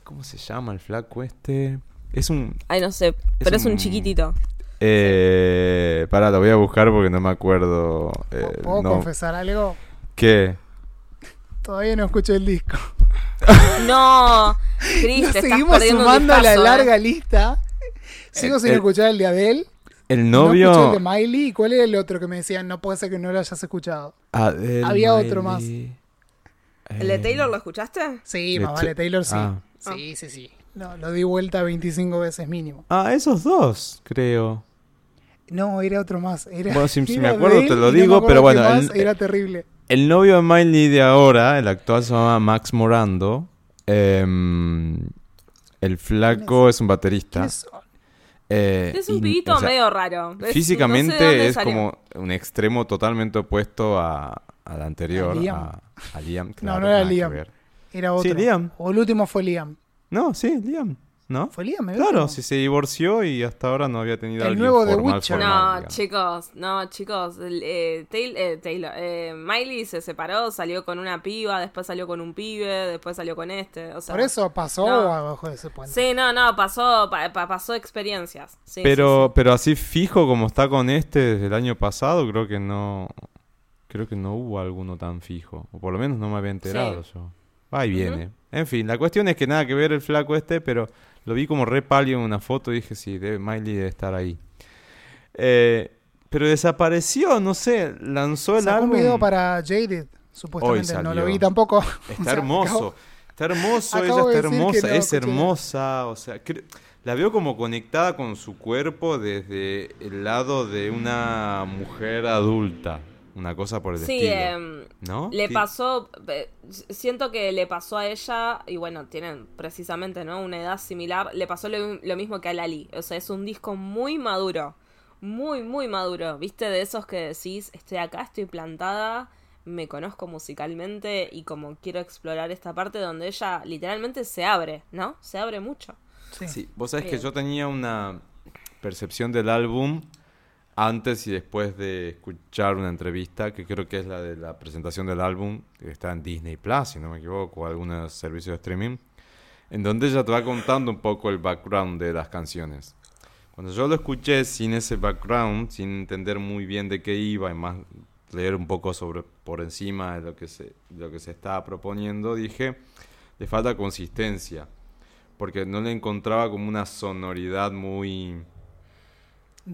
¿Cómo se llama el flaco este? Es un...
Ay, no sé, pero es un
un-
chiquitito.
Eh, pará, lo voy a buscar porque no me acuerdo. eh,
¿Puedo
no.
confesar algo?
¿Qué?
Todavía no escuché el disco.
No, [laughs] Cris,
Nos
te estás
seguimos
un
sumando a la
¿eh?
larga lista. Sigo
El-
sin
el-
escuchar el de Adele.
El
No escuché el
novio...
de Miley. ¿Y cuál era el otro que me decían? No puede ser que no lo hayas escuchado.
Adele
Había otro más.
¿El de Taylor lo escuchaste?
Sí,
De
más vale Taylor sí.
Ah.
Sí, sí, sí. No, lo di vuelta 25 veces mínimo.
Ah, esos dos, creo.
No, era otro más. Era,
Bueno, si- me acuerdo,
Adele
te lo
no
digo, pero bueno,
más, era terrible.
El novio de Miley de ahora, el actual se llama Max Morando. Em, el flaco es un baterista.
¿Quiénes son?
Eh,
Es un pibito
o sea,
medio raro. Es-
Físicamente
no sé
es
salió.
como un extremo totalmente opuesto a, al anterior.
A Liam.
A, a Liam,
No,
claro,
no era Liam. Era otro.
Sí, Liam.
O el último fue Liam.
No, sí, Liam. ¿No?
¿Fue Liam?
Claro, si se divorció y hasta ahora no había tenido
El nuevo de
formal,
Witcher.
formal,
No,
digamos.
chicos, no, chicos. eh, eh, Taylor, eh, Miley se separó, salió con una piba, después salió con un pibe, después salió con este. O sea,
Por eso pasó
No.
abajo de ese puente.
Sí, no, no, pasó, pa- pa- pasó experiencias. Sí,
pero,
sí,
pero así fijo como está con este desde el año pasado, creo que no. Creo que no hubo alguno tan fijo. O por lo menos no me había enterado yo. Va y viene. En fin, la cuestión es que nada que ver el flaco este, pero lo vi como re pálido en una foto y dije, sí, debe, Miley debe estar ahí. Eh, pero desapareció, no sé, lanzó el
Sacó un
álbum.
video para Jaded, supuestamente. No lo vi tampoco. [laughs] [laughs] O
Está
sea,
hermoso.
acabo-
Está hermoso, ella está hermosa,
no
es hermosa, o sea, la veo como conectada con su cuerpo desde el lado de una mujer adulta, una cosa por el
Sí,
estilo,
em,
¿no?
Le
Sí.
pasó, eh, siento que le pasó a ella, y bueno, tienen precisamente, ¿no? Una edad similar, le pasó lo, lo mismo que a Lali. O sea, es un disco muy maduro, muy, muy maduro. ¿Viste? De esos que decís, estoy acá, estoy plantada, me conozco musicalmente y como quiero explorar esta parte donde ella literalmente se abre, ¿no? Se abre mucho.
Sí.
Sí, vos sabés que yo tenía una percepción del álbum antes y después de escuchar una entrevista, que creo que es la de la presentación del álbum, que está en Disney Plus, si no me equivoco, o algunos servicios de streaming, en donde ella te va contando un poco el background de las canciones. Cuando yo lo escuché sin ese background, sin entender muy bien de qué iba y más leer un poco sobre por encima de lo que se, lo que se estaba proponiendo, dije, le falta consistencia porque no le encontraba como una sonoridad muy...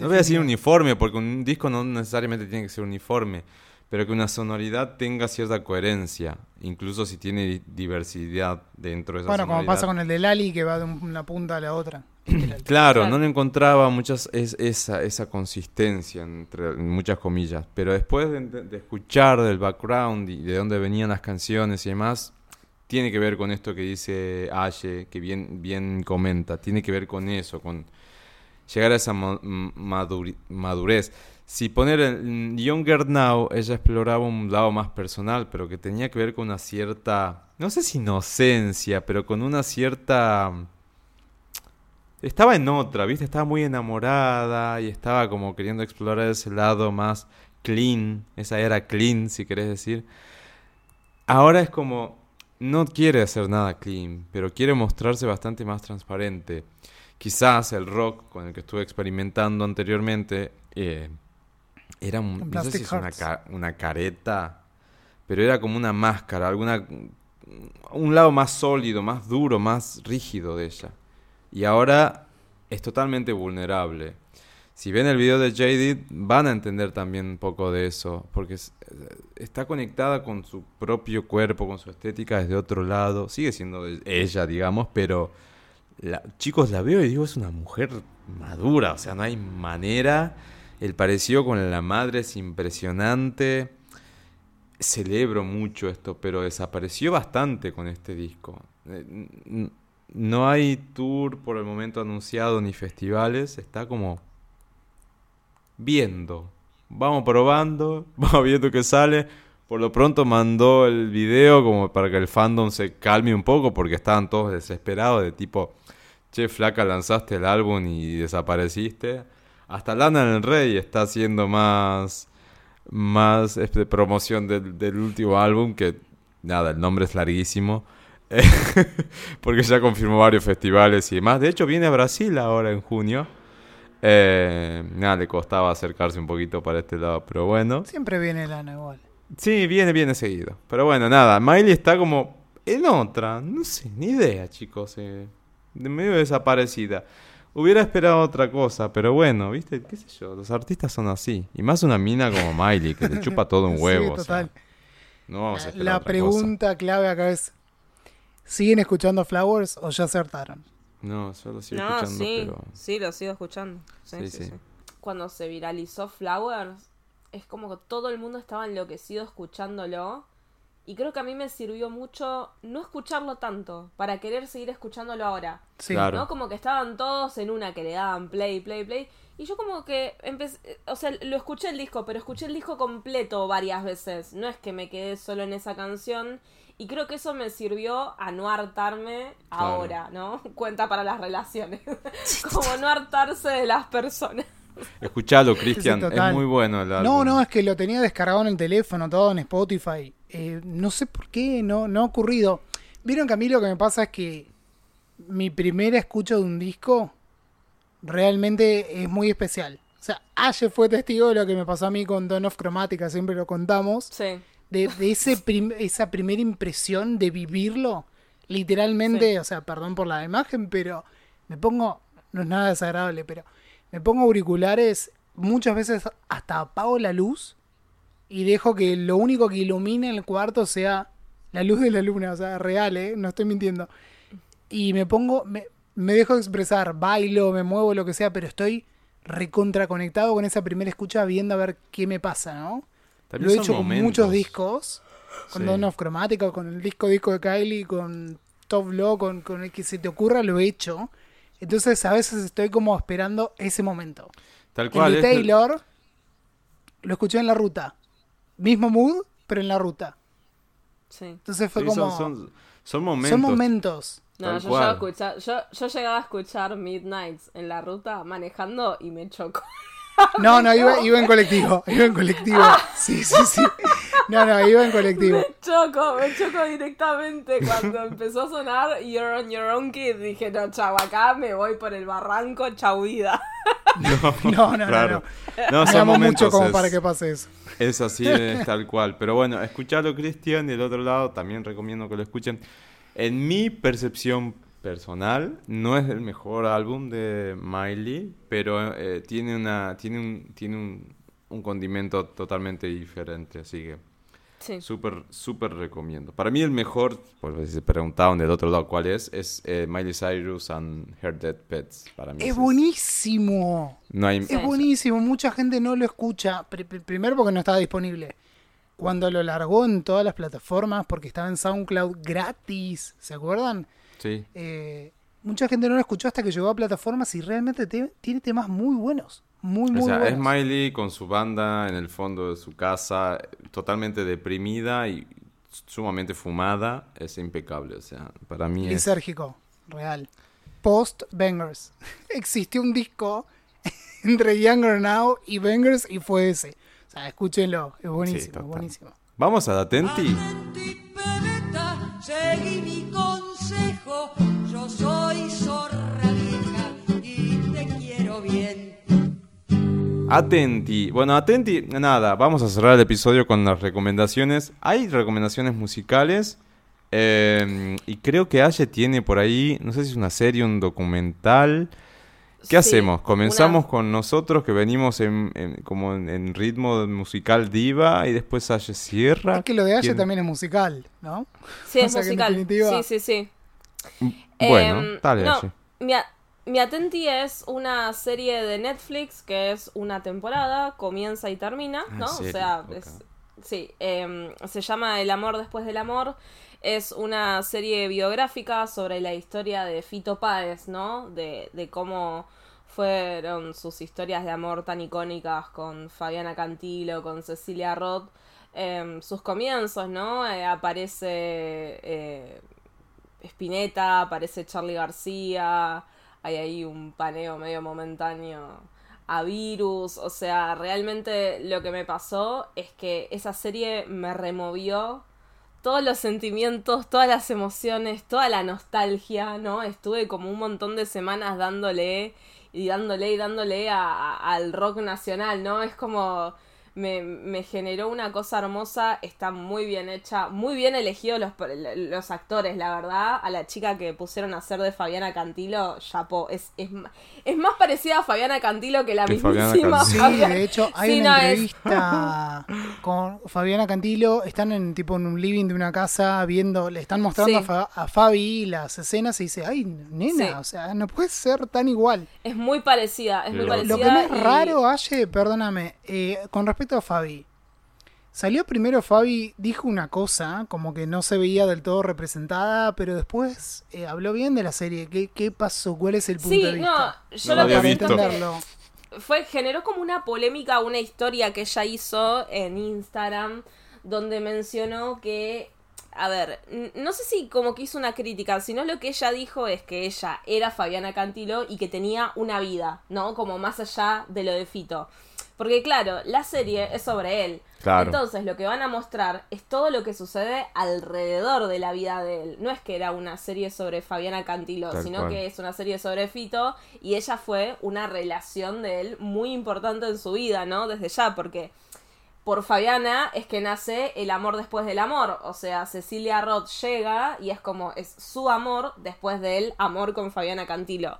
No voy a decir uniforme, porque un disco no necesariamente tiene que ser uniforme, pero que una sonoridad tenga cierta coherencia, incluso si tiene di- diversidad dentro de esa
Bueno, como pasa con el de Lali, que va de un- una punta a la otra. [clears throat]
Claro,
Claro.
no le encontraba muchas es, esa, esa consistencia, entre en muchas comillas. Pero después de, de- de escuchar del background y de dónde venían las canciones y demás, tiene que ver con esto que dice Aye, que bien, bien comenta. Tiene que ver con eso, con llegar a esa madurez. Si poner en Younger Now, ella exploraba un lado más personal, pero que tenía que ver con una cierta, no sé si inocencia, pero con una cierta... Estaba en otra, ¿viste? Estaba muy enamorada y estaba como queriendo explorar ese lado más clean, esa era clean, si querés decir. Ahora es como, no quiere hacer nada clean, pero quiere mostrarse bastante más transparente. Quizás el rock con el que estuve experimentando anteriormente eh, era un, no sé si es una, una careta, pero era como una máscara, alguna un lado más sólido, más duro, más rígido de ella. Y ahora es totalmente vulnerable. si ven el video de Jaded, van a entender también un poco de eso, porque es- está conectada con su propio cuerpo, con su estética desde otro lado. Sigue siendo ella, digamos, pero la- chicos, la veo y digo, es una mujer madura, o sea, no hay manera. El parecido con la madre es impresionante. Celebro mucho esto, pero desapareció bastante con este disco. Eh, No hay tour por el momento anunciado ni festivales, está como viendo. Vamos probando, [laughs] vamos viendo qué sale. Por lo pronto mandó el video como para que el fandom se calme un poco porque estaban todos desesperados de tipo, che, flaca, lanzaste el álbum y desapareciste. Hasta Lana del Rey está haciendo más, más este, promoción del, del último álbum que, nada, el nombre es larguísimo. [laughs] porque ya confirmó varios festivales y demás. De hecho, viene a Brasil ahora en junio. Eh, nada, le costaba acercarse un poquito para este lado, pero bueno.
Siempre viene Lana igual.
Sí, viene, viene seguido. Pero bueno, nada, Miley está como en otra, no sé, ni idea, chicos. eh, de medio desaparecida. Hubiera esperado otra cosa, pero bueno, viste, qué sé yo, los artistas son así. Y más una mina como Miley, que le chupa todo un [laughs]
Sí,
huevo. o sea,
total.
no vamos a
La,
esperar
la
otra
pregunta clave acá es: ¿siguen escuchando Flowers o ya acertaron?
No, yo lo sigo
No,
escuchando,
sí,
pero...
sí, lo sigo escuchando. Sí,
Sí,
sí,
sí.
sí. Cuando se viralizó Flowers, es como que todo el mundo estaba enloquecido escuchándolo. Y creo que a mí me sirvió mucho no escucharlo tanto, para querer seguir escuchándolo ahora.
Sí.
Claro.
¿No? Como que estaban todos en una que le daban play, play, play. Y yo como que empecé, o sea, lo escuché el disco, pero escuché el disco completo varias veces. No es que me quedé solo en esa canción. Y creo que eso me sirvió a no hartarme ahora, ¿no? [laughs] Cuenta para las relaciones. [laughs] como no hartarse de las personas. [laughs]
Escuchalo, Cristian,
Sí,
es muy bueno el álbum.
No, no, es que lo tenía descargado en el teléfono, todo en Spotify. Eh, no sé por qué, no, no ha ocurrido. Vieron que a mí lo que me pasa es que mi primera escucha de un disco realmente es muy especial. O sea, Aye fue testigo de lo que me pasó a mí con Dawn of Chromatica, siempre lo contamos.
Sí.
De, de ese prim- esa primera impresión de vivirlo, literalmente,
Sí.
o sea, perdón por la imagen, pero me pongo, no es nada desagradable, pero me pongo auriculares, muchas veces hasta apago la luz y dejo que lo único que ilumine el cuarto sea la luz de la luna, o sea, real, ¿eh? No estoy mintiendo. Y me pongo, me, me dejo expresar, bailo, me muevo, lo que sea, pero estoy recontra conectado con esa primera escucha viendo a ver qué me pasa, ¿no?
También
Lo he hecho con muchos discos, con
Sí.
Dawn of Chromatica, con el disco disco de Kylie, con Top Law, con, con el que se te ocurra, lo he hecho. Entonces a veces estoy como esperando ese momento.
Tal
El
cual.
de
el-
Taylor lo escuché en la ruta. Mismo mood, pero en la ruta.
Sí.
Entonces fue
sí,
como...
son, son, son momentos.
Son momentos.
No, yo,
cual.
llegaba a escuchar, yo, yo llegaba a escuchar Midnights en la ruta manejando y me chocó. [laughs]
No, no, iba, [laughs] iba en colectivo. Iba en colectivo. Sí, sí, sí. No, no, iba en colectivo.
Choco, me choco directamente cuando empezó a sonar You're on Your Own Kid. Dije, no, chau, acá me voy por el barranco, chau vida. [laughs]
No, no,
Claro.
no.
No,
no. Me
son momentos.
mucho como
es-
para que pase eso.
Es así, es tal cual. Pero bueno, escuchalo, Cristian. Y del otro lado, también recomiendo que lo escuchen. En mi percepción personal, no es el mejor álbum de Miley, pero eh, tiene una tiene un, tiene un, un condimento totalmente diferente. Así que
Sí.
súper, súper recomiendo. Para mí el mejor, por si se preguntaban del otro lado cuál es, es eh, Miley Cyrus and Her Dead Pets. Para mí
Es
ese
buenísimo.
No hay...
Es buenísimo. Mucha gente no lo escucha. Pr- pr- primero porque no estaba disponible. Cuando lo largó en todas las plataformas, porque estaba en SoundCloud gratis. ¿Se acuerdan?
Sí.
Eh, mucha gente no lo escuchó hasta que llegó a plataformas y realmente te- tiene temas muy buenos. Muy, muy
O sea, es
buenos.
Miley con su banda en el fondo de su casa, totalmente deprimida y sumamente fumada, es impecable. O sea, para mí es...
Lisérgico, real. Post Bangers. [laughs] Existió un disco [laughs] entre Younger Now y Bangers y fue ese. O sea, escúchenlo, es buenísimo, buenísimo.
Vamos a Datenti.
Yo soy zorra vieja y te quiero bien.
Atenti. Bueno, atenti. Nada, vamos a cerrar el episodio con las recomendaciones. Hay recomendaciones musicales. eh, y creo que Aye tiene por ahí, no sé si es una serie, un documental. ¿Qué
Sí,
hacemos? ¿Comenzamos
una-
con nosotros que venimos en, en- como en, en ritmo musical diva y después Aye cierra?
Es que lo de Aye
¿Quién?
también es musical, ¿no?
Sí, [laughs]
O
es
sea
musical.
definitiva-
Sí, sí, sí.
Bueno,
Em,
dale,
no. Mi, Atenti es una serie de Netflix que es una temporada, comienza y termina,
Ah,
¿no? O sea, es- sí, em, se llama El amor después del amor. Es una serie biográfica sobre la historia de Fito Páez, ¿no? De, de cómo fueron sus historias de amor tan icónicas con Fabiana Cantilo, con Cecilia Roth. em, sus comienzos, ¿no? Eh, aparece eh, Spinetta, aparece Charlie García, hay ahí un paneo medio momentáneo a Virus, o sea, realmente lo que me pasó es que esa serie me removió todos los sentimientos, todas las emociones, toda la nostalgia, ¿no? Estuve como un montón de semanas dándole y dándole y dándole a- al rock nacional, ¿no? Es como me, me generó una cosa hermosa, está muy bien hecha, muy bien elegidos los, los actores, la verdad. A la chica que pusieron a hacer de Fabiana Cantilo, Chapo, es, es, es más parecida a Fabiana Cantilo que la
Que Fabiana
mismísima
Cantilo.
Sí,
Fabiana-
de hecho, hay
Sí,
una
no, es-
entrevista [laughs] con Fabiana Cantilo. Están en tipo en un living de una casa viendo, le están mostrando
Sí.
a, Fa- a Fabi las escenas y dice, ay, nena,
Sí.
o sea, no puede ser tan igual.
Es muy parecida, es muy
Lo-
parecida.
Lo que me es
y-
raro, Aye, perdóname, eh, con respecto a Fabi. Salió primero Fabi, dijo una cosa, como que no se veía del todo representada, pero después eh, habló bien de la serie. ¿Qué, qué pasó? ¿Cuál es el punto
Sí,
de vista?
no, yo
No
lo
había visto.
entenderlo.
fue generó como una polémica, una historia que ella hizo en Instagram donde mencionó que a ver, no sé si como que hizo una crítica, sino lo que ella dijo es que ella era Fabiana Cantilo y que tenía una vida, ¿no? Como más allá de lo de Fito. Porque claro, la serie es sobre él.
Claro.
Entonces lo que van a mostrar es todo lo que sucede alrededor de la vida de él. No es que era una serie sobre Fabiana Cantilo,
Tal
sino
cual.
que es una serie sobre Fito y ella fue una relación de él muy importante en su vida, ¿no? Desde ya, porque por Fabiana es que nace el amor después del amor. O sea, Cecilia Roth llega y es como es su amor después del amor con Fabiana Cantilo.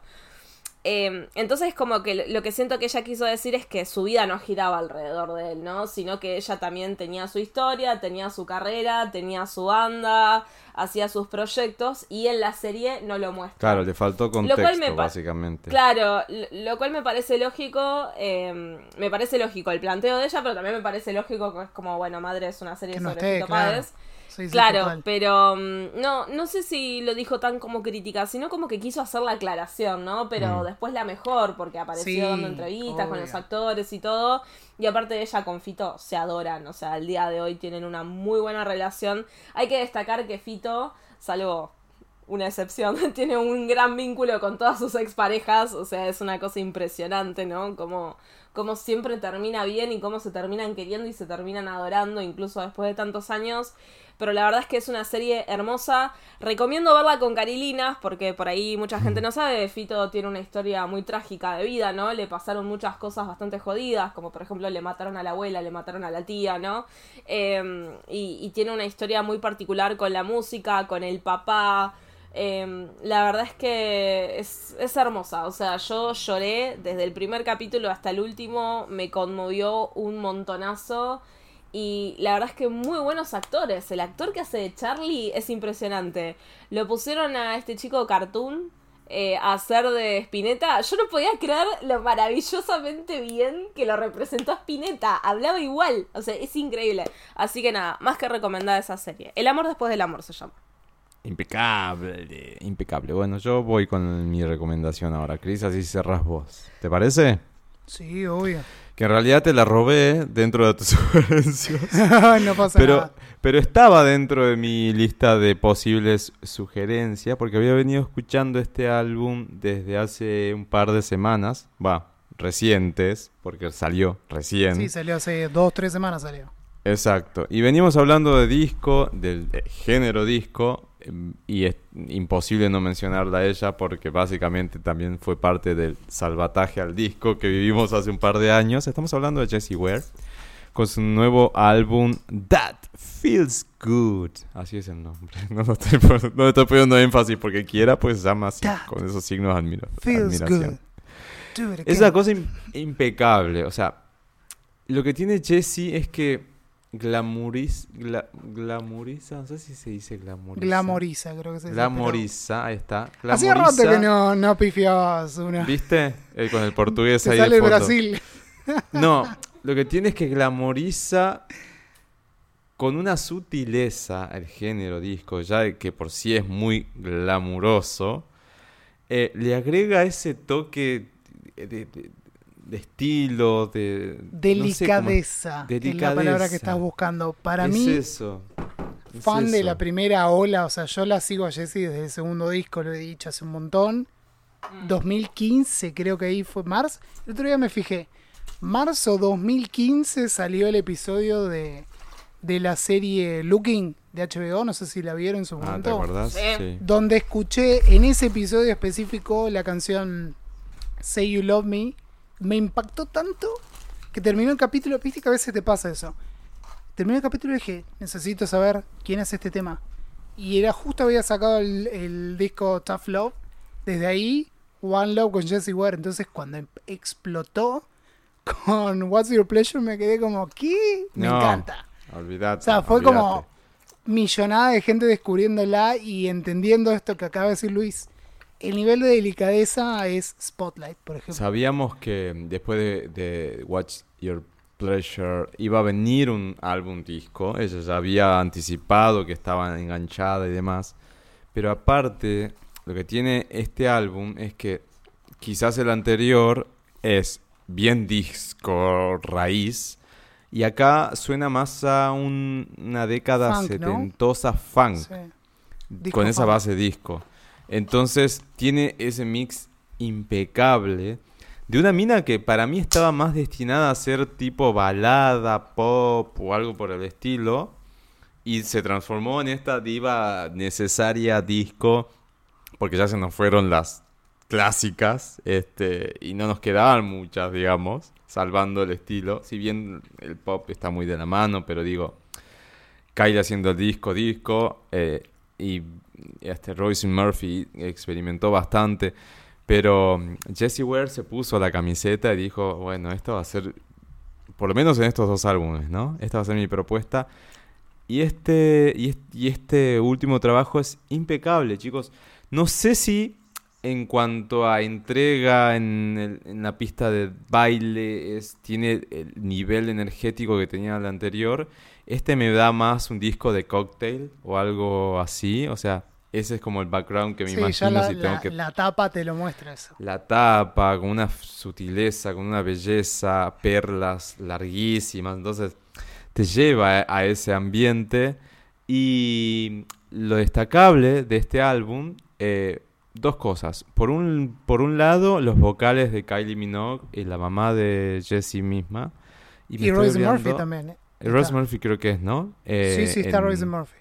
Eh, entonces como que lo- que siento que ella quiso decir es que su vida no giraba alrededor de él, ¿no? Sino que ella también tenía su historia, tenía su carrera, tenía su banda, hacía sus proyectos y en la serie no lo muestra.
Claro, le faltó
cual
contexto,
me
básicamente.
Claro, lo- cual me parece lógico, eh, me parece lógico el planteo de ella, pero también me parece lógico que es como, bueno, Madre es una serie
Que no
sobre
esté, claro.
Páez.
Sí, sí,
Claro,
total.
pero mm, no, no sé si lo dijo tan como crítica, sino como que quiso hacer la aclaración, ¿no? Pero
Mm.
después la mejor, porque apareció
Sí,
dando entrevistas con los actores y todo. Y aparte de ella con Fito se adoran, o sea, al día de hoy tienen una muy buena relación. Hay que destacar que Fito, salvo una excepción, [laughs] tiene un gran vínculo con todas sus exparejas, o sea, es una cosa impresionante, ¿no? Como, como siempre termina bien y cómo se terminan queriendo y se terminan adorando, incluso después de tantos años. Pero la verdad es que es una serie hermosa. Recomiendo verla con Carilinas, porque por ahí mucha gente no sabe. Fito tiene una historia muy trágica de vida, ¿no? Le pasaron muchas cosas bastante jodidas, como por ejemplo le mataron a la abuela, le mataron a la tía, ¿no? Eh, y, y tiene una historia muy particular con la música, con el papá. Eh, la verdad es que es, hermosa. O sea, yo lloré desde el primer capítulo hasta el último. Me conmovió un montonazo. Y la verdad es que muy buenos actores. El actor que hace de Charlie es impresionante. Lo pusieron a este chico cartoon eh, a hacer de Spinetta. Yo no podía creer lo maravillosamente bien que lo representó Spinetta. Hablaba igual. O sea, es increíble. Así que nada, más que recomendada esa serie. El amor después del amor se llama.
Impecable, impecable. Bueno, yo voy con mi recomendación ahora, Cris, así cerrás vos. ¿Te parece?
Sí, obvio.
Que en realidad te la robé dentro de tus [laughs] sugerencias. [laughs]
no pasa
Pero,
nada.
pero estaba dentro de mi lista de posibles sugerencias porque había venido escuchando este álbum desde hace un par de semanas, va, recientes, porque salió recién.
Sí, salió hace dos, tres semanas salió.
Exacto. Y venimos hablando de disco, del género disco, y es imposible no mencionarla a ella porque básicamente también fue parte del salvataje al disco que vivimos hace un par de años. Estamos hablando de Jessie Ware con su nuevo álbum That Feels Good. Así es el nombre. [laughs] No, estoy, no le estoy poniendo énfasis porque quiera, pues se llama así,
That
con esos signos de admira- admiración. Es una cosa im- impecable. O sea, lo que tiene Jesse es que glamuriz, gla- glamuriza, no sé si se dice glamuriza.
Glamoriza, creo que se dice.
Glamoriza, ahí está.
Hacía rato que no, no pifiabas una.
¿Viste? Eh, con el portugués ahí
sale
de
el
fondo.
Brasil. [laughs]
No, lo que tiene es que glamoriza con una sutileza el género disco, ya que por sí es muy glamuroso, eh, le agrega ese toque de, de- de estilo, de... no sé cómo-
Delicadeza, es la palabra que
Delicadeza.
estás buscando. Para
es
mí,
eso. es
fan de la primera ola, o sea, yo la sigo a Jessie desde el segundo disco, lo he dicho hace un montón. 2015 creo que ahí fue marzo. El otro día me fijé. Marzo 2015 salió el episodio de, de la serie Looking de HBO, no sé si la vieron en su
Ah, ¿te
momento.
acordás?
Sí.
donde escuché en ese episodio específico la canción Say You Love Me, me impactó tanto que terminó el capítulo, viste que a veces te pasa eso. Terminó el capítulo y dije, necesito saber quién hace este tema. Y era justo había sacado el, el disco Tough Love. Desde ahí, One Love con Jessie Ware. Entonces cuando em- explotó con What's Your Pleasure me quedé como, ¿qué? Me
No,
encanta.
Olvidate.
O sea, fue
olvidate.
como millonada de gente descubriéndola y entendiendo esto que acaba de decir Luis. El nivel de delicadeza es Spotlight, por ejemplo.
Sabíamos que después de, de Watch Your Pleasure iba a venir un álbum disco. Ella ya había anticipado que estaba enganchada y demás. Pero aparte, lo que tiene este álbum es que quizás el anterior es bien disco raíz. Y acá suena más a un- una década
Funk, ¿no?
setentosa funk
Sí.
Con esa
funk.
base disco. Entonces tiene ese mix impecable de una mina que para mí estaba más destinada a ser tipo balada, pop o algo por el estilo. Y se transformó en esta diva necesaria disco. Porque ya se nos fueron las clásicas. Este, y no nos quedaban muchas, digamos. Salvando el estilo. Si bien el pop está muy de la mano, pero digo. Kylie haciendo el disco, disco. eh, y este Royce Murphy experimentó bastante. Pero mm, Jessie Ware se puso la camiseta y dijo, bueno, esto va a ser, por lo menos en estos dos álbumes, ¿no? Esta va a ser mi propuesta. Y este, y es- y este último trabajo es impecable, chicos. No sé si en cuanto a entrega en, el- en la pista de baile tiene el nivel energético que tenía el anterior. Este me da más un disco de cocktail o algo así. O sea, ese es como el background que me
Sí, ya
imagino
la,
si tengo
la-
que
la tapa te lo muestra eso.
la tapa con una sutileza, con una belleza, perlas larguísimas. Entonces te lleva a, ese ambiente. Y lo destacable de este álbum, eh, dos cosas. Por un, por un lado, los vocales de Kylie Minogue y la mamá de Jessie misma.
Y Royce
olvidando-
Murphy también. ¿eh?
Eh,
Está.
Murphy creo que es, ¿no? Eh,
sí, sí, está
en-
Royce Murphy.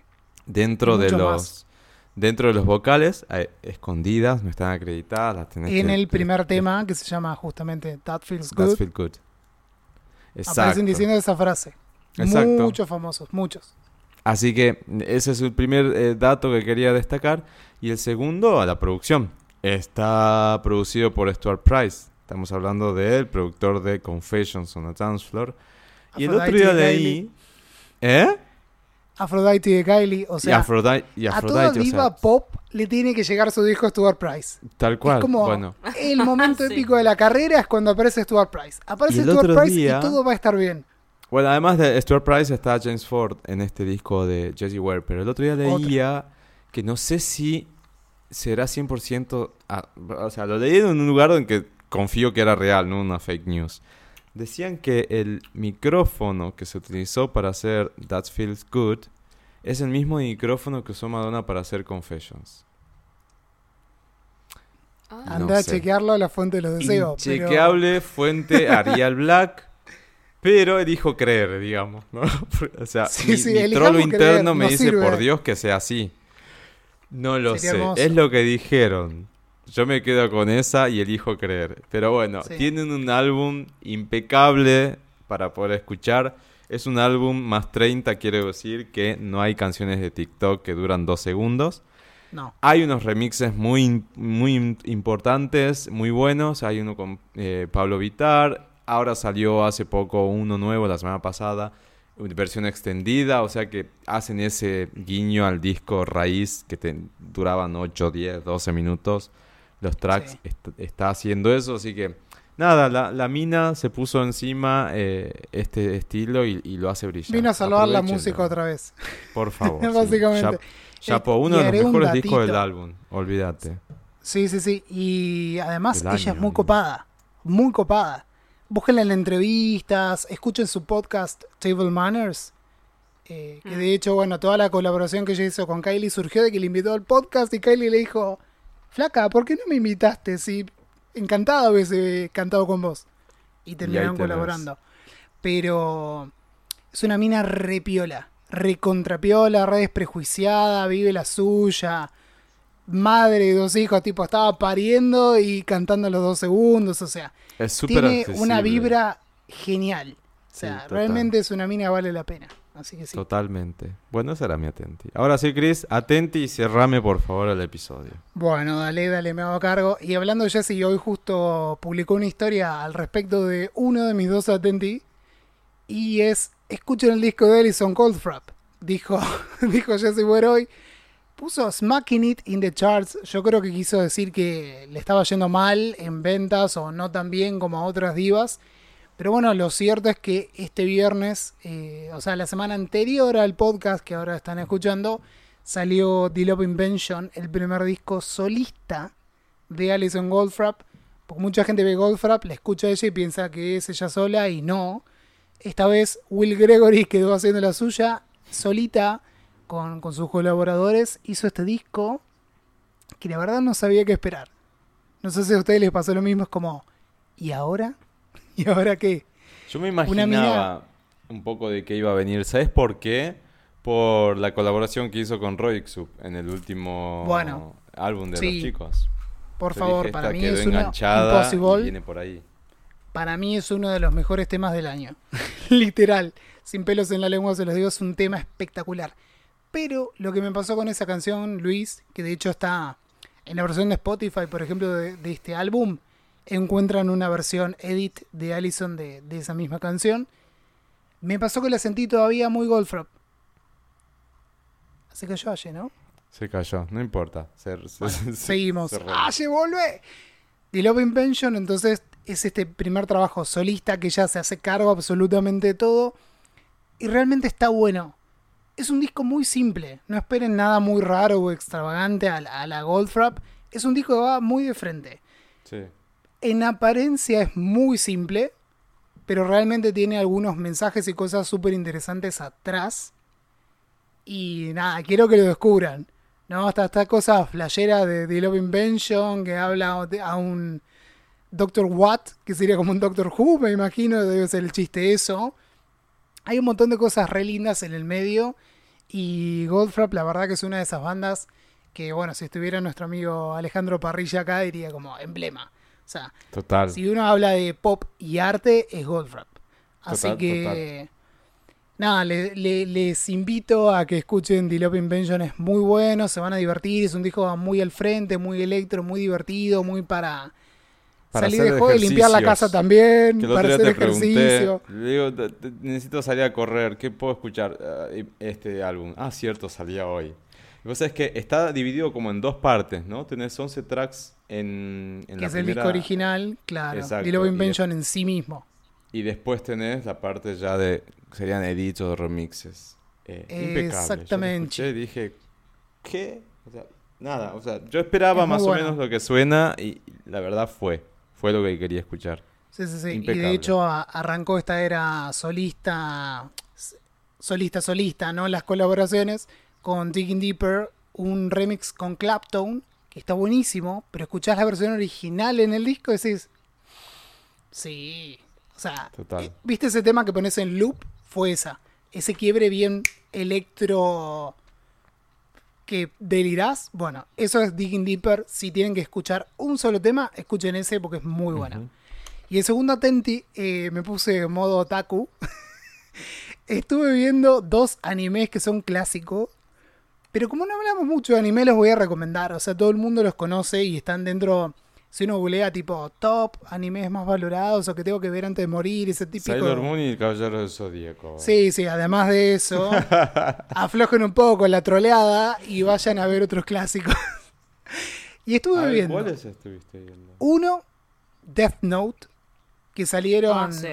Dentro de los...
más.
Dentro de los vocales, eh, escondidas, no están acreditadas, las tenés
En
que-
el primer
que-
tema que se llama justamente That Feels
That's
Good,
feel good. Exacto.
aparecen diciendo esa frase.
Exacto.
Muchos famosos, muchos.
Así que ese es el primer eh, dato que quería destacar. Y el segundo, a la producción. Está producido por Stuart Price. Estamos hablando del productor de Confessions on a Dance Floor. Y el otro
Aphrodite
día
de
ahí... ¿Eh?
Aphrodite de Kylie, o
y
sea,
Aphrodite, y
a toda
Aphrodite, o
diva
sea,
pop le tiene que llegar su disco Stuart Price.
tal cual.
Es como
Bueno,
el momento [laughs] [laughs]
Sí.
épico de la carrera es cuando aparece Stuart Price. Aparece
Y
Stuart Price
día-
y todo va a estar bien.
Bueno, además de Stuart Price está James Ford en este disco de Jessie Ware. Pero el otro día leía que no sé si será 100%... ah, o sea, lo leí en un lugar en que confío que era real, no una fake news. Decían que el micrófono que se utilizó para hacer That Feels Good es el mismo micrófono que usó Madonna para hacer Confessions.
Ah.
No
Anda a
sé.
chequearlo a la fuente de los deseos. pero-
Chequeable fuente [laughs] Arial Black. Pero elijo creer, digamos, ¿no? [laughs] O sea,
Sí,
mi,
sí,
mi
elijamos
trolo
creer,
interno me
no
dice,
sirve.
por Dios, que sea así. No lo
Sería
sé.
hermoso.
Es lo que dijeron. Yo me quedo con esa y elijo creer. Pero bueno,
Sí.
tienen un álbum impecable para poder escuchar. Es un álbum más 30, quiero decir que no hay canciones de TikTok que duran dos segundos.
No.
Hay unos remixes muy, muy im- importantes, muy buenos. Hay uno con eh, Pablo Vitar. Ahora salió hace poco uno nuevo, la semana pasada, versión extendida. O sea que hacen ese guiño al disco raíz que te duraban 8, 10, 12 minutos. Los tracks
Sí.
est- está haciendo eso, así que nada, la, la mina se puso encima eh, este estilo y, y lo hace brillar.
Vino a salvar la música otra vez.
Por favor. [laughs] sí.
Básicamente.
Chap- Chapo, uno de los
un
mejores discos del álbum, olvídate.
Sí, sí, sí. Y además ella
año,
es muy copada. Muy copada. Búsquenla en entrevistas, escuchen su podcast Table Manners. eh, que de hecho, bueno, toda la colaboración que ella hizo con Kylie surgió de que le invitó al podcast y Kylie le dijo, flaca, ¿por qué no me invitaste? Si encantada hubiese cantado con vos. Y terminaron colaborando. Pero es una mina repiola, recontrapiola, re desprejuiciada, vive la suya madre de dos hijos, tipo, estaba pariendo y cantando a los dos segundos, o sea,
Es
tiene
accesible.
una vibra genial. O sea,
Sí,
realmente es una mina que vale la pena. Así que sí.
Totalmente. Bueno, esa era mi atenti. Ahora sí, Chris, atenti y cerrame por favor el episodio.
Bueno, dale, dale, me hago cargo. Y hablando de Jessy, hoy justo publicó una historia al respecto de uno de mis dos atenti. Y es, escuchen el disco de Alison Goldfrapp. Dijo, [laughs] dijo Jessy hoy Puso Smacking It in the Charts. Yo creo que quiso decir que le estaba yendo mal en ventas o no tan bien como a otras divas. Pero bueno, lo cierto es que este viernes, eh, o sea, la semana anterior al podcast que ahora están escuchando, salió The Love Invention, el primer disco solista de Alison Goldfrapp. Porque mucha gente ve Goldfrapp, la escucha a ella y piensa que es ella sola y no. Esta vez Will Gregory [laughs] quedó haciendo la suya solita con, con sus colaboradores. Hizo este disco que la verdad no sabía qué esperar. No sé si a ustedes les pasó lo mismo, es como, ¿y ahora? [laughs] ¿Y ahora qué?
Yo me imaginaba un poco de que iba a venir. ¿Sabes por qué? Por la colaboración que hizo con Roy en el último
Bueno,
álbum de
sí.
los chicos.
Por
Yo
favor,
dije,
para mí es una Impossible.
viene por ahí.
Para mí es uno de los mejores temas del año. [laughs] Literal. Sin pelos en la lengua se los digo, es un tema espectacular. Pero lo que me pasó con esa canción, Luis, que de hecho está en la versión de Spotify, por ejemplo, de, de este álbum, encuentran una versión edit de Allison de, de esa misma canción. Me pasó que la sentí todavía muy Goldfrapp. Así que yo ayer, ¿no?
Se cayó, no importa. Se- se- se-
Seguimos.
se re-
¡Ah, se vuelve! The Love Invention, entonces, es este primer trabajo solista que ya se hace cargo absolutamente de todo. Y realmente está bueno. Es un disco muy simple. No esperen nada muy raro o extravagante a la, a la Goldfrapp. Es un disco que va muy de frente.
Sí.
En apariencia es muy simple, pero realmente tiene algunos mensajes y cosas súper interesantes atrás. Y nada, quiero que lo descubran. ¿no? Hasta esta cosa flashera de The Love Invention que habla a un Doctor Watt, que sería como un Doctor Who, me imagino, debe ser el chiste eso. Hay un montón de cosas re lindas en el medio. Y Goldfrapp, la verdad que es una de esas bandas que, bueno, si estuviera nuestro amigo Alejandro Parrilla acá, diría como emblema. O sea,
Total.
si uno habla de pop y arte, es Goldfrapp. Así
Total,
que. Nada, le- le- les invito a que escuchen The Love Invention, es muy bueno, se van a divertir, es un disco muy al frente, muy electro, muy divertido, muy para,
Para
salir de juego y limpiar la casa también,
Que
para hacer
pregunté,
ejercicio.
le digo, "Te- te- necesito salir a correr, ¿qué puedo escuchar Ah, este álbum? Ah, cierto, salía hoy. Lo que pasa es que está dividido como en dos partes, ¿no? Tenés 11 tracks en, en
Que
la
es el disco original, claro.
Exacto, y de-
Invention en sí mismo.
Y después tenés la parte ya de... Serían edits o remixes. Eh, impecable. Yo
Exactamente.
escuché y dije, ¿qué? O sea, nada, o sea, yo esperaba
Es
más o
bueno.
menos lo que suena y la verdad fue. Fue lo que quería escuchar.
Sí, sí, sí. Y de
Impecable.
hecho a- arrancó esta era solista, solista, solista, ¿no? Las colaboraciones con Digging Deeper, un remix con Clapton, que está buenísimo, pero escuchás la versión original en el disco y decís, sí, o sea,
Total.
eh, ¿viste ese tema que pones en loop? Fue esa, ese quiebre bien electro que delirás. Bueno, eso es Digging Deeper. Si tienen que escuchar un solo tema, escuchen ese porque es muy buena. Y el segundo Atenti, eh, me puse en modo otaku. [laughs] Estuve viendo dos animes que son clásicos. Pero como no hablamos mucho de anime, los voy a recomendar. O sea, todo el mundo los conoce y están dentro. Si uno googlea tipo top animes más valorados o que tengo que ver antes de morir, ese típico.
Sailor Moon y el Caballero del Zodíaco.
Sí, sí, además de eso, [laughs] aflojen un poco la troleada y vayan a ver otros clásicos. [laughs] y estuve
ver,
viendo.
¿Cuáles estuviste viendo?
Uno, Death Note, que salieron.
Ah, sí.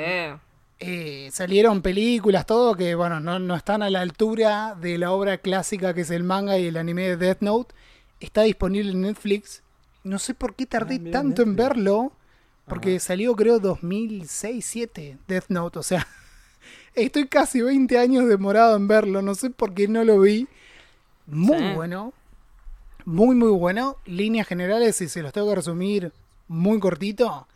Eh, salieron películas, todo, que bueno, no, no están a la altura de la obra clásica que es el manga y el anime de Death Note. Está disponible en Netflix. No sé por qué tardé
Ah,
tanto en verlo, porque salió creo 2006-2007 Death Note, o sea, [laughs] estoy casi 20 años demorado en verlo, no sé por qué no lo vi. Muy
Sí.
bueno, muy muy bueno. Líneas generales, si se los tengo que resumir muy cortito,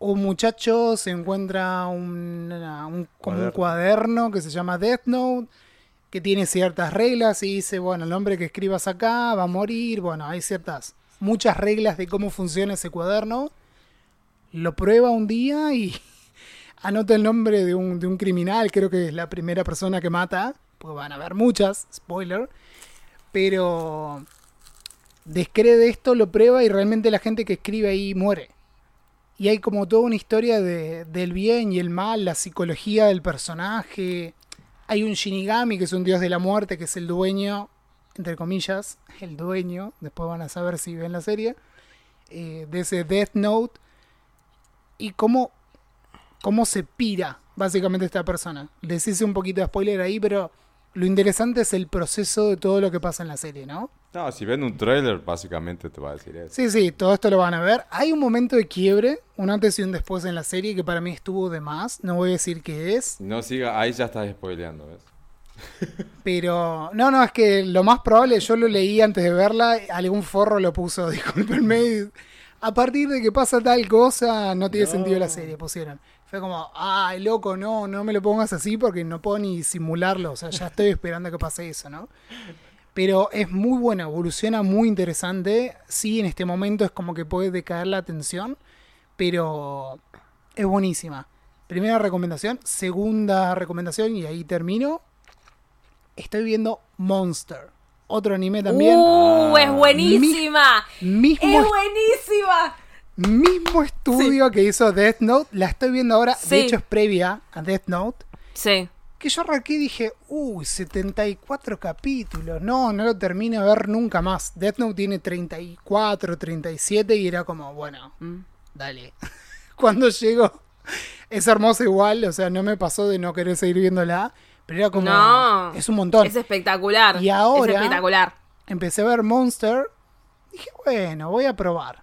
un muchacho se encuentra un, un- como un
Cuaderno.
cuaderno que se llama Death Note, que tiene ciertas reglas y dice, bueno, el hombre que escribas acá va a morir, bueno, hay ciertas, muchas reglas de cómo funciona ese cuaderno. Lo prueba un día y [laughs] anota el nombre de un, de un criminal, creo que es la primera persona que mata, pues van a haber muchas, spoiler, pero descree de esto, lo prueba y realmente la gente que escribe ahí muere. Y hay como toda una historia de, del bien y el mal, la psicología del personaje. Hay un Shinigami que es un dios de la muerte, que es el dueño, entre comillas, el dueño, después van a saber si ven la serie, eh, de ese Death Note. Y cómo, cómo se pira básicamente esta persona. Les hice un poquito de spoiler ahí, pero lo interesante es el proceso de todo lo que pasa en la serie, ¿no?
No, si ven un trailer, básicamente te va a decir eso.
Sí, sí, todo esto lo van a ver. Hay un momento de quiebre, un antes y un después en la serie que para mí estuvo de más. No voy a decir qué es,
No siga, ahí ya estás spoileando, ¿ves?
pero no, no, es que lo más probable, yo lo leí antes de verla, algún forro lo puso, [laughs] discúlpenme. A partir de que pasa tal cosa, no tiene
No.
sentido la serie, pusieron. Fue como, ay, loco, no, no me lo pongas así porque no puedo ni simularlo. O sea, ya estoy esperando que pase eso, ¿no? Pero es muy buena, evoluciona muy interesante. Sí, en este momento es como que puede decaer la atención, pero es buenísima. Primera recomendación. Segunda recomendación, y ahí termino. Estoy viendo Monster. Otro anime también.
¡Uh! ¡Es buenísima!
mismo,
¡Es buenísima!
mismo estudio que hizo Death Note. La estoy viendo ahora. De hecho, es previa a Death Note.
Sí.
Que yo arranqué y dije, uy, 74 capítulos. No, no lo termino de ver nunca más. Death Note tiene 34, 37 y era como, bueno,
Mm.
dale. [laughs] Cuando llego, es hermoso igual, o sea, no me pasó de no querer seguir viéndola, pero era como,
No.
es un montón.
Es espectacular.
Y ahora-
Es espectacular.
Empecé a ver Monster, dije, bueno, voy a probar.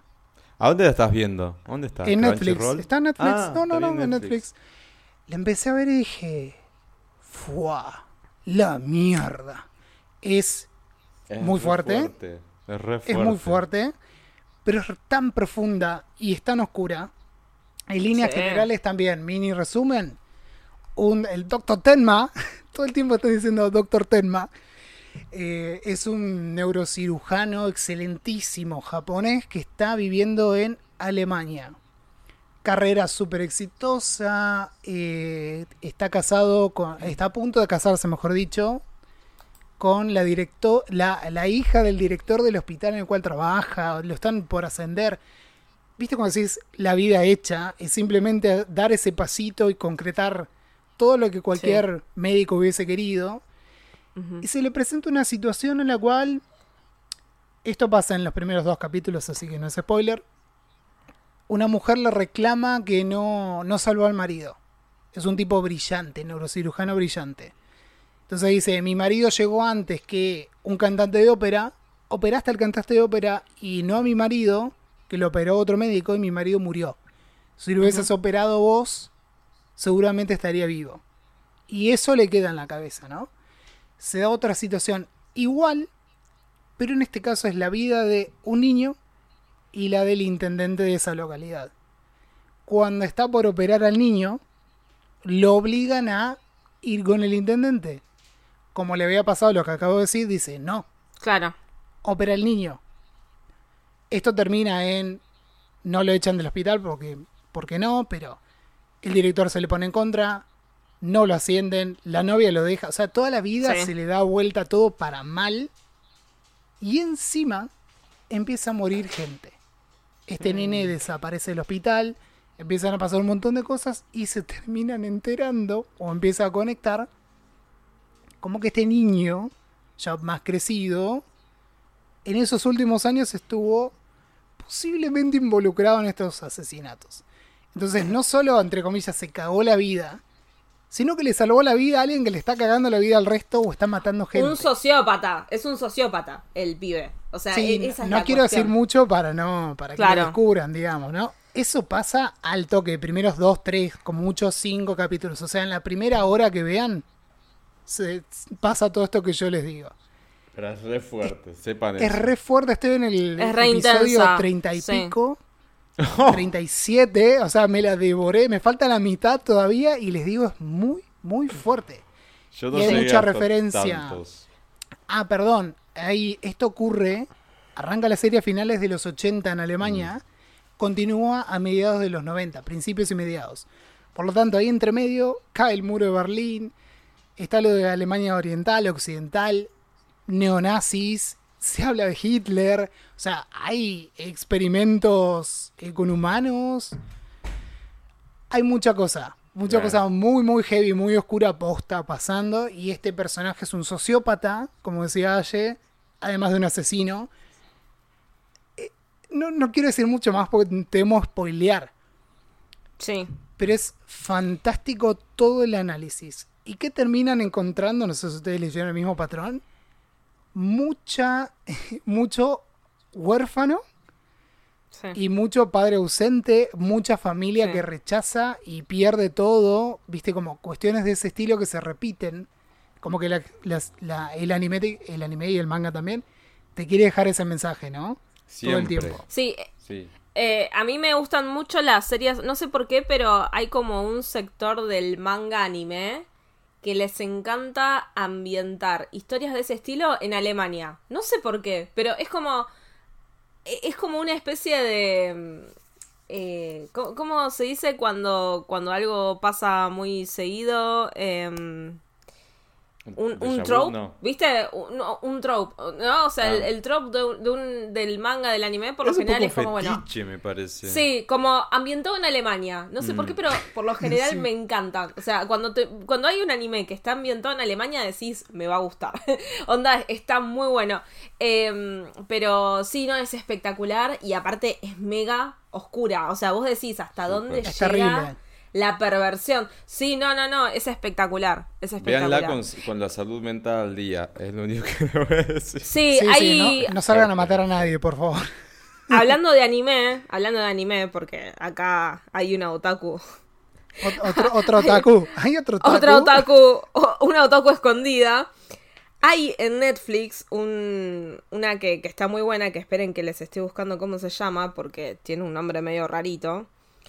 ¿A dónde la estás viendo? ¿Dónde está?
en Netflix. ¿Está en Netflix?
Ah,
no, no, no, en Netflix. La empecé a ver y dije, ¡fua! La mierda. Es
Es
Muy fuerte.
Es re fuerte.
es muy fuerte, pero es tan profunda y es tan oscura. En líneas
Sí.
generales también, mini resumen. Un, el Dr. Tenma, [laughs] todo el tiempo estoy diciendo Dr. Tenma, eh, es un neurocirujano excelentísimo japonés que está viviendo en Alemania. Carrera súper exitosa, eh, está casado con, está a punto de casarse, mejor dicho, con la, directo, la, la hija del director del hospital en el cual trabaja, lo están por ascender. ¿Viste cuando decís la vida hecha? Es simplemente dar ese pasito y concretar todo lo que cualquier médico hubiese querido. Y se le presenta una situación en la cual, esto pasa en los primeros dos capítulos, así que no es spoiler, una mujer le reclama que no, no salvó al marido. Es un tipo brillante, neurocirujano brillante. Entonces dice, mi marido llegó antes que un cantante de ópera, operaste al cantante de ópera y no a mi marido, que lo operó otro médico y mi marido murió. Si lo hubieses operado vos, seguramente estaría vivo. Y eso le queda en la cabeza, ¿no? Se da otra situación igual, pero en este caso es la vida de un niño y la del intendente de esa localidad. Cuando está por operar al niño, lo obligan a ir con el intendente. Como le había pasado lo que acabo de decir, dice, no,
Claro.
opera al niño. Esto termina en no lo echan del hospital porque porque no, pero el director se le pone en contra, no lo ascienden, la novia lo deja, o sea, toda la vida
Sí.
se le da vuelta todo para mal Y encima empieza a morir gente. Este nene desaparece del hospital, empiezan a pasar un montón de cosas y se terminan enterando o empieza a conectar como que este niño, ya más crecido, en esos últimos años estuvo posiblemente involucrado en estos asesinatos. Entonces no solo, entre comillas, se cagó la vida, sino que le salvó la vida a alguien que le está cagando la vida al resto o está matando gente.
Un sociópata, es un sociópata el pibe. O sea,
Sí,
e- esa es
no
la
quiero
cuestión.
decir mucho para no para que
Claro.
lo descubran, digamos, ¿no? Eso pasa al toque, primeros dos, tres, como muchos cinco capítulos. O sea, en la primera hora que vean, se pasa todo esto que yo les digo.
Pero es re fuerte, sepan
Es re fuerte, estoy en el
Es
episodio 30 y
sí.
pico. [laughs] 37, o sea, me la devoré, me falta la mitad todavía y les digo, es muy, muy fuerte.
Yo no
y hay mucha referencia.
tantos.
Ah, perdón. Ahí, esto ocurre. Arranca la serie a finales de los 80 en Alemania. Continúa a mediados de los 90, principios y mediados. Por lo tanto, ahí entre medio cae el muro de Berlín. Está lo de Alemania Oriental, Occidental, neonazis. Se habla de Hitler. O sea, hay experimentos eh, con humanos. Hay mucha cosa. Mucha cosa muy, muy heavy, muy oscura posta pasando. Y este personaje es un sociópata, como decía Aye, además de un asesino. Eh, No, no quiero decir mucho más porque temo spoilear.
Sí.
Pero es fantástico todo el análisis. ¿Y qué terminan encontrando? No sé si ustedes le hicieron el mismo patrón. Mucha, [laughs] mucho huérfano
sí.
y mucho padre ausente, mucha familia
Sí.
que rechaza y pierde todo, viste, como cuestiones de ese estilo que se repiten, como que la- las- la- el, anime, te- el anime y el manga también, te quiere dejar ese mensaje, ¿no? Todo el
Siempre.
tiempo.
Sí,
Sí.
eh, a mí me gustan mucho las series, no sé por qué, pero hay como un sector del manga anime que les encanta ambientar historias de ese estilo en Alemania. No sé por qué, pero es como e- es como una especie de mm, eh, ¿cómo, cómo se dice cuando cuando algo pasa muy seguido? Em, un, un trope,
no.
¿viste? Un, no, un trope, ¿no? O sea, el,
Ah.
el trope de un- de un- del manga, del anime, por lo
es un
general
poco
es como, bueno,
fetiche, me parece.
Sí, como ambientado en Alemania. No sé por qué,
Mm.
pero por lo [laughs] general
Sí.
me encantan. O sea, cuando te, cuando hay un anime que está ambientado en Alemania, decís, me va a gustar. [laughs] Onda, está muy bueno. Em, pero sí, no, es espectacular y aparte es mega oscura. O sea, vos decís hasta dónde
Es
llega
terrible.
La perversión. Sí, no, no, no, es espectacular. Es espectacular.
Véanla con, con la salud mental al día. Es lo único que [laughs] le voy a decir.
Sí,
Sí,
hay...
sí, no, no salgan a matar a nadie, por favor. [laughs]
Hablando de anime, hablando de anime, porque acá hay una otaku
Ot- Otro, otro otaku. [laughs] Hay otro otaku.
Otra otaku, una otaku escondida. Hay en Netflix un, una que, que está muy buena, que esperen que les esté buscando cómo se llama, porque tiene un nombre medio rarito.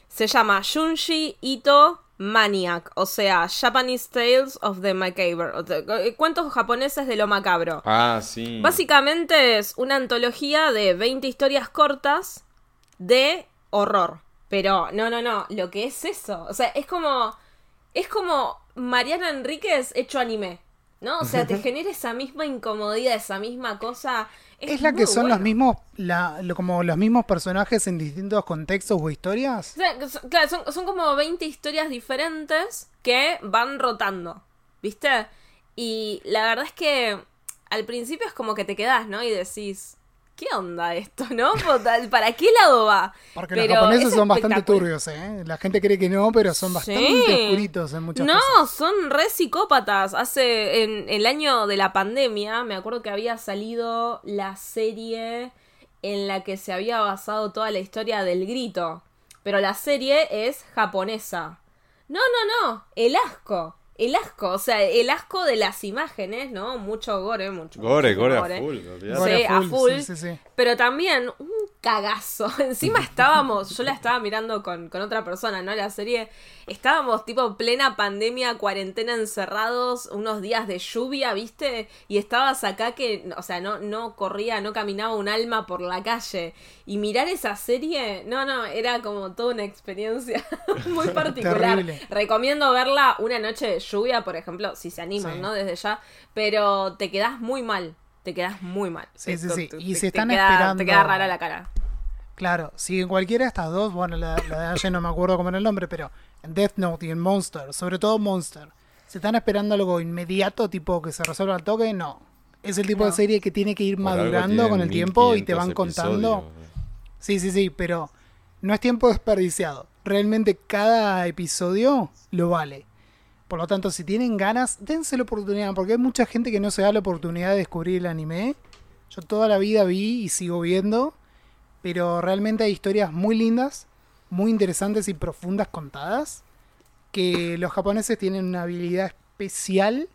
Se llama Junji Ito Maniac, o sea, Japanese Tales of the Macabre. o sea, Cuentos japoneses de lo macabro.
Ah, sí.
Básicamente es una antología de 20 historias cortas de horror. Pero no, no, no, lo que es eso, o sea, es como es como Mariana Enríquez hecho anime, ¿no? O sea, te genera esa misma incomodidad, esa misma cosa.
Es la que son los mismos, la, lo- como los mismos personajes en distintos contextos o historias.
O sea, claro, son, son como 20 historias diferentes que van rotando, ¿viste? Y la verdad es que al principio es como que te quedás, ¿no? Y decís, ¿qué onda esto, [laughs] no? Puta, ¿Para qué lado va?
Porque
Pero
los japoneses
es
son bastante turbios, ¿eh? La gente cree que no, pero son bastante
Sí.
oscuritos en muchas
no,
cosas.
son re psicópatas. Hace, en el año de la pandemia, me acuerdo que había salido la serie en la que se había basado toda la historia del grito. Pero la serie es japonesa. No, no, no, el asco. El asco, o sea, el asco de las imágenes, ¿no? Mucho gore, mucho
Gore,
mucho
gore a full.
Gore
Sí,
a full. sí, sí, sí.
Pero también un cagazo. [laughs] Encima estábamos, yo la estaba mirando con, con otra persona, ¿no? La serie. Estábamos tipo plena pandemia, cuarentena encerrados, unos días de lluvia, ¿viste? Y estabas acá que, o sea, no, no corría, no caminaba un alma por la calle. Y mirar esa serie, no, no, era como toda una experiencia [laughs] muy particular.
Terrible.
Recomiendo verla una noche de lluvia, por ejemplo, si se animan,
Sí.
¿no? Desde ya. Pero te quedás muy mal. Te quedas muy mal.
Sí,
Te-
sí, sí. Y
te-
se están
te queda,
esperando-
Te queda rara la cara.
Claro, si en cualquiera de estas dos, bueno, la, la de ayer no me acuerdo cómo era el nombre, pero en Death Note y en Monster, sobre todo Monster, ¿se están esperando algo inmediato, tipo que se resuelva al toque? No. Es el tipo de serie que tiene que ir madurando con el tiempo y te
1500
van contando.
episodios.
Sí, sí, sí, pero no es tiempo desperdiciado. Realmente cada episodio lo vale. Por lo tanto, si tienen ganas, dense la oportunidad, porque hay mucha gente que no se da la oportunidad de descubrir el anime. Yo toda la vida vi y sigo viendo, pero realmente hay historias muy lindas, muy interesantes y profundas contadas, que los japoneses tienen una habilidad especial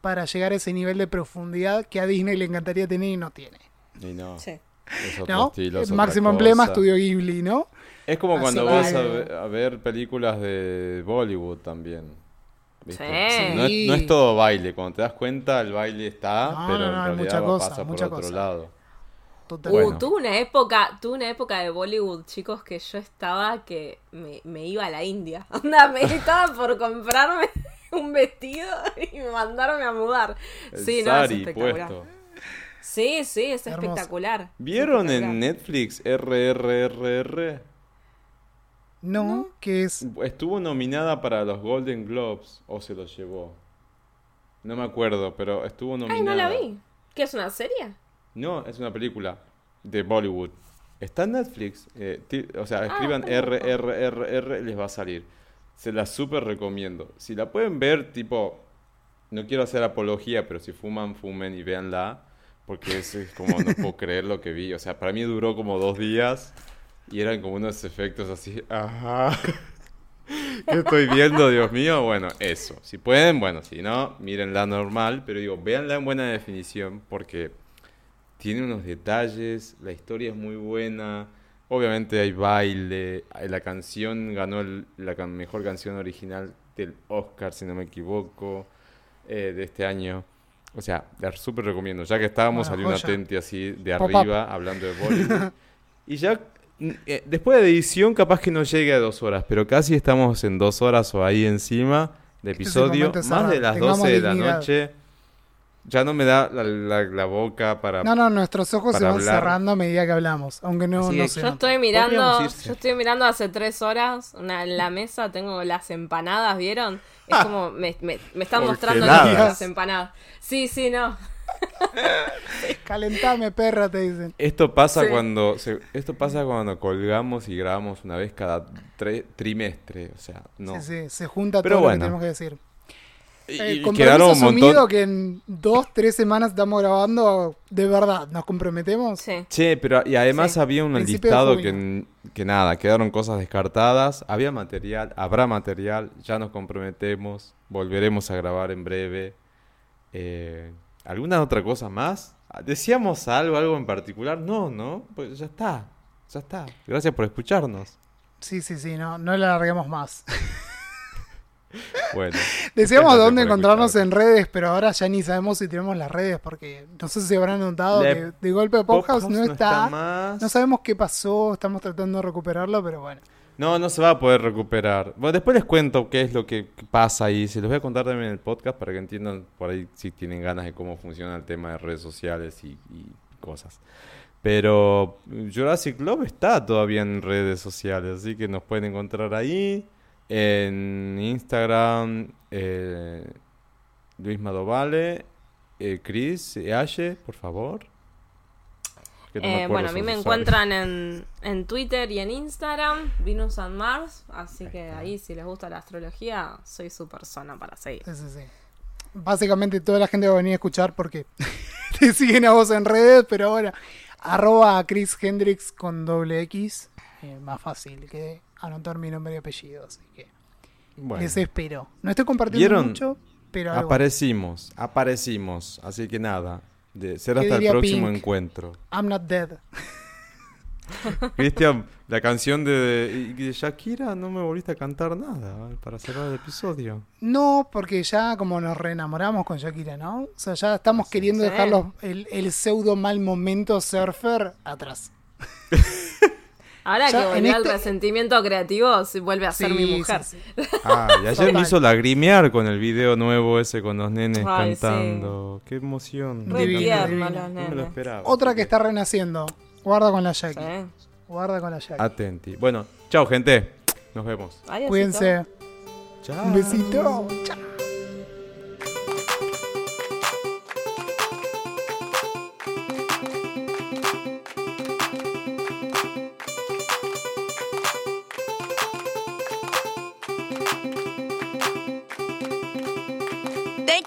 para llegar a ese nivel de profundidad que a Disney le encantaría tener y no tiene.
Y no.
Sí.
Es otro
¿No?
estilo, es otra
Máximo emblema, estudio Ghibli, ¿no?
Es como
Así
cuando vas a ver, a ver películas de Bollywood también. ¿Viste?
Sí.
No, es, no es todo baile. Cuando te das cuenta, el baile está,
No,
pero
no, no,
en realidad
mucha
va-
cosa,
pasa
mucha
por otro
cosa.
lado.
Total.
Bueno.
Uh, tuve una época, tuve una época de Bollywood, chicos, que yo estaba que me, me iba a la India. [laughs] Onda, me estaba por comprarme [laughs] un vestido y mandarme a mudar.
El
sí, no, es espectacular.
puesto.
Sí, sí, es
Hermoso.
espectacular.
¿Vieron en. Netflix RRRR?
No, que es.
Estuvo nominada para los Golden Globes o se los llevó. No me acuerdo, pero estuvo nominada.
Ay, no la vi. ¿Qué es una serie?
No, es una película de Bollywood. Está en Netflix. eh, o sea, escriban
perfecto.
RRRR les va a salir. Se la súper recomiendo. Si la pueden ver, tipo, no quiero hacer apología, pero si fuman, fumen y véanla. Porque es, es como, no puedo [laughs] creer lo que vi. O sea, para mí duró como dos días y eran como unos efectos así. Ajá. [laughs] ¿Qué estoy viendo, Dios mío? Bueno, eso. Si pueden, bueno, si no, mírenla normal. Pero digo, véanla en buena definición porque tiene unos detalles, la historia es muy buena. Obviamente hay baile, la canción ganó el- la can- mejor canción original del Oscar, si no me equivoco, eh, de este año. O sea, la súper recomiendo. Ya que estábamos, salió una tente así de arriba, hablando de Bollywood. [laughs] y ya, eh, después de edición, capaz que no llegue a dos horas, pero casi estamos en dos horas o ahí encima de
Este es
episodio. Más de las
Tengamos
12 de la noche. Ya no me da la, la- la boca para...
No, no, nuestros ojos se van
hablar.
cerrando a medida que hablamos, aunque no, no se
Yo estoy mirando, yo estoy mirando hace tres horas, una, en la mesa tengo las empanadas, ¿vieron? Es como, me, me, me están mostrando las empanadas. Sí, sí, no. [laughs]
Calentame, perra, te dicen.
Esto pasa
Sí.
cuando se- esto pasa cuando colgamos y grabamos una vez cada tre- trimestre, o sea, no.
Sí, sí, se junta
Pero
todo lo
bueno.
que tenemos que decir.
Y,
Eh, compromiso
quedaron un
asumido
montón.
que en dos, tres semanas estamos grabando, de verdad, ¿nos comprometemos?
Sí.
Che, pero y además
Sí.
había un
Principio
listado que, que nada, quedaron cosas descartadas, había material, habrá material, ya nos comprometemos, volveremos a grabar en breve. Eh, ¿Alguna otra cosa más? ¿Decíamos algo, algo en particular? No, no, pues ya está, ya está. Gracias por escucharnos.
Sí, sí, sí, no, no le alarguemos más. [laughs]
Bueno. [laughs]
Decíamos dónde encontrarnos
escuchar.
en redes, pero ahora ya ni sabemos si tenemos las redes, porque no sé si habrán notado
Le-
que de golpe Podcast no está.
más.
No sabemos qué pasó, estamos tratando de recuperarlo, pero bueno.
No, no se va a poder recuperar. Bueno, después les cuento qué es lo que pasa ahí. Se los voy a contar también en el podcast para que entiendan por ahí si tienen ganas de cómo funciona el tema de redes sociales y, cosas. Pero Jurassic Love está todavía en redes sociales, así que nos pueden encontrar ahí. En Instagram, eh, Luis Madovale, eh, Chris, eh, Aye, por favor. Que no me
Eh, bueno, a mí me encuentran en, en Twitter y en Instagram, Venus and Mars, así que ahí si les gusta la astrología, soy su persona para seguir.
Sí, sí, sí. Básicamente toda la gente va a venir a escuchar porque [laughs] te siguen a vos en redes, pero ahora arroba a Chris Hendrix con doble X. eh, más fácil que anotar mi nombre y apellido. Así que
Bueno.
les espero. No estoy compartiendo
¿Vieron?
mucho, pero algo.
Aparecimos, aparecimos. Así que nada, de ser
¿Qué
hasta el próximo
Pink?
encuentro.
I'm not dead. [laughs]
Cristian, la canción de, [laughs] de Shakira no me volviste a cantar nada eh, para cerrar el episodio.
No, porque ya como nos reenamoramos con Shakira, ¿no? O sea, ya estamos queriendo
Sí.
dejar los- el, el pseudo mal momento surfer atrás. [laughs]
Ahora
Ya
que volvió al
este-
resentimiento creativo, se vuelve a ser mi mujer.
sí. [laughs]
Ah, y ayer me hizo lagrimear con el video nuevo ese con los nenes
Ay, sí.
cantando. Qué emoción.
Re
Divino,
tierno
divino.
los
No me lo
nenes.
esperaba.
Otra que está renaciendo. Guarda con la Jackie.
Sí.
Guarda con la Jackie.
Atenti. Bueno, chao gente. Nos vemos.
Cuídense.
Chao.
Un besito. Chao.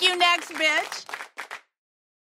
You, next bitch.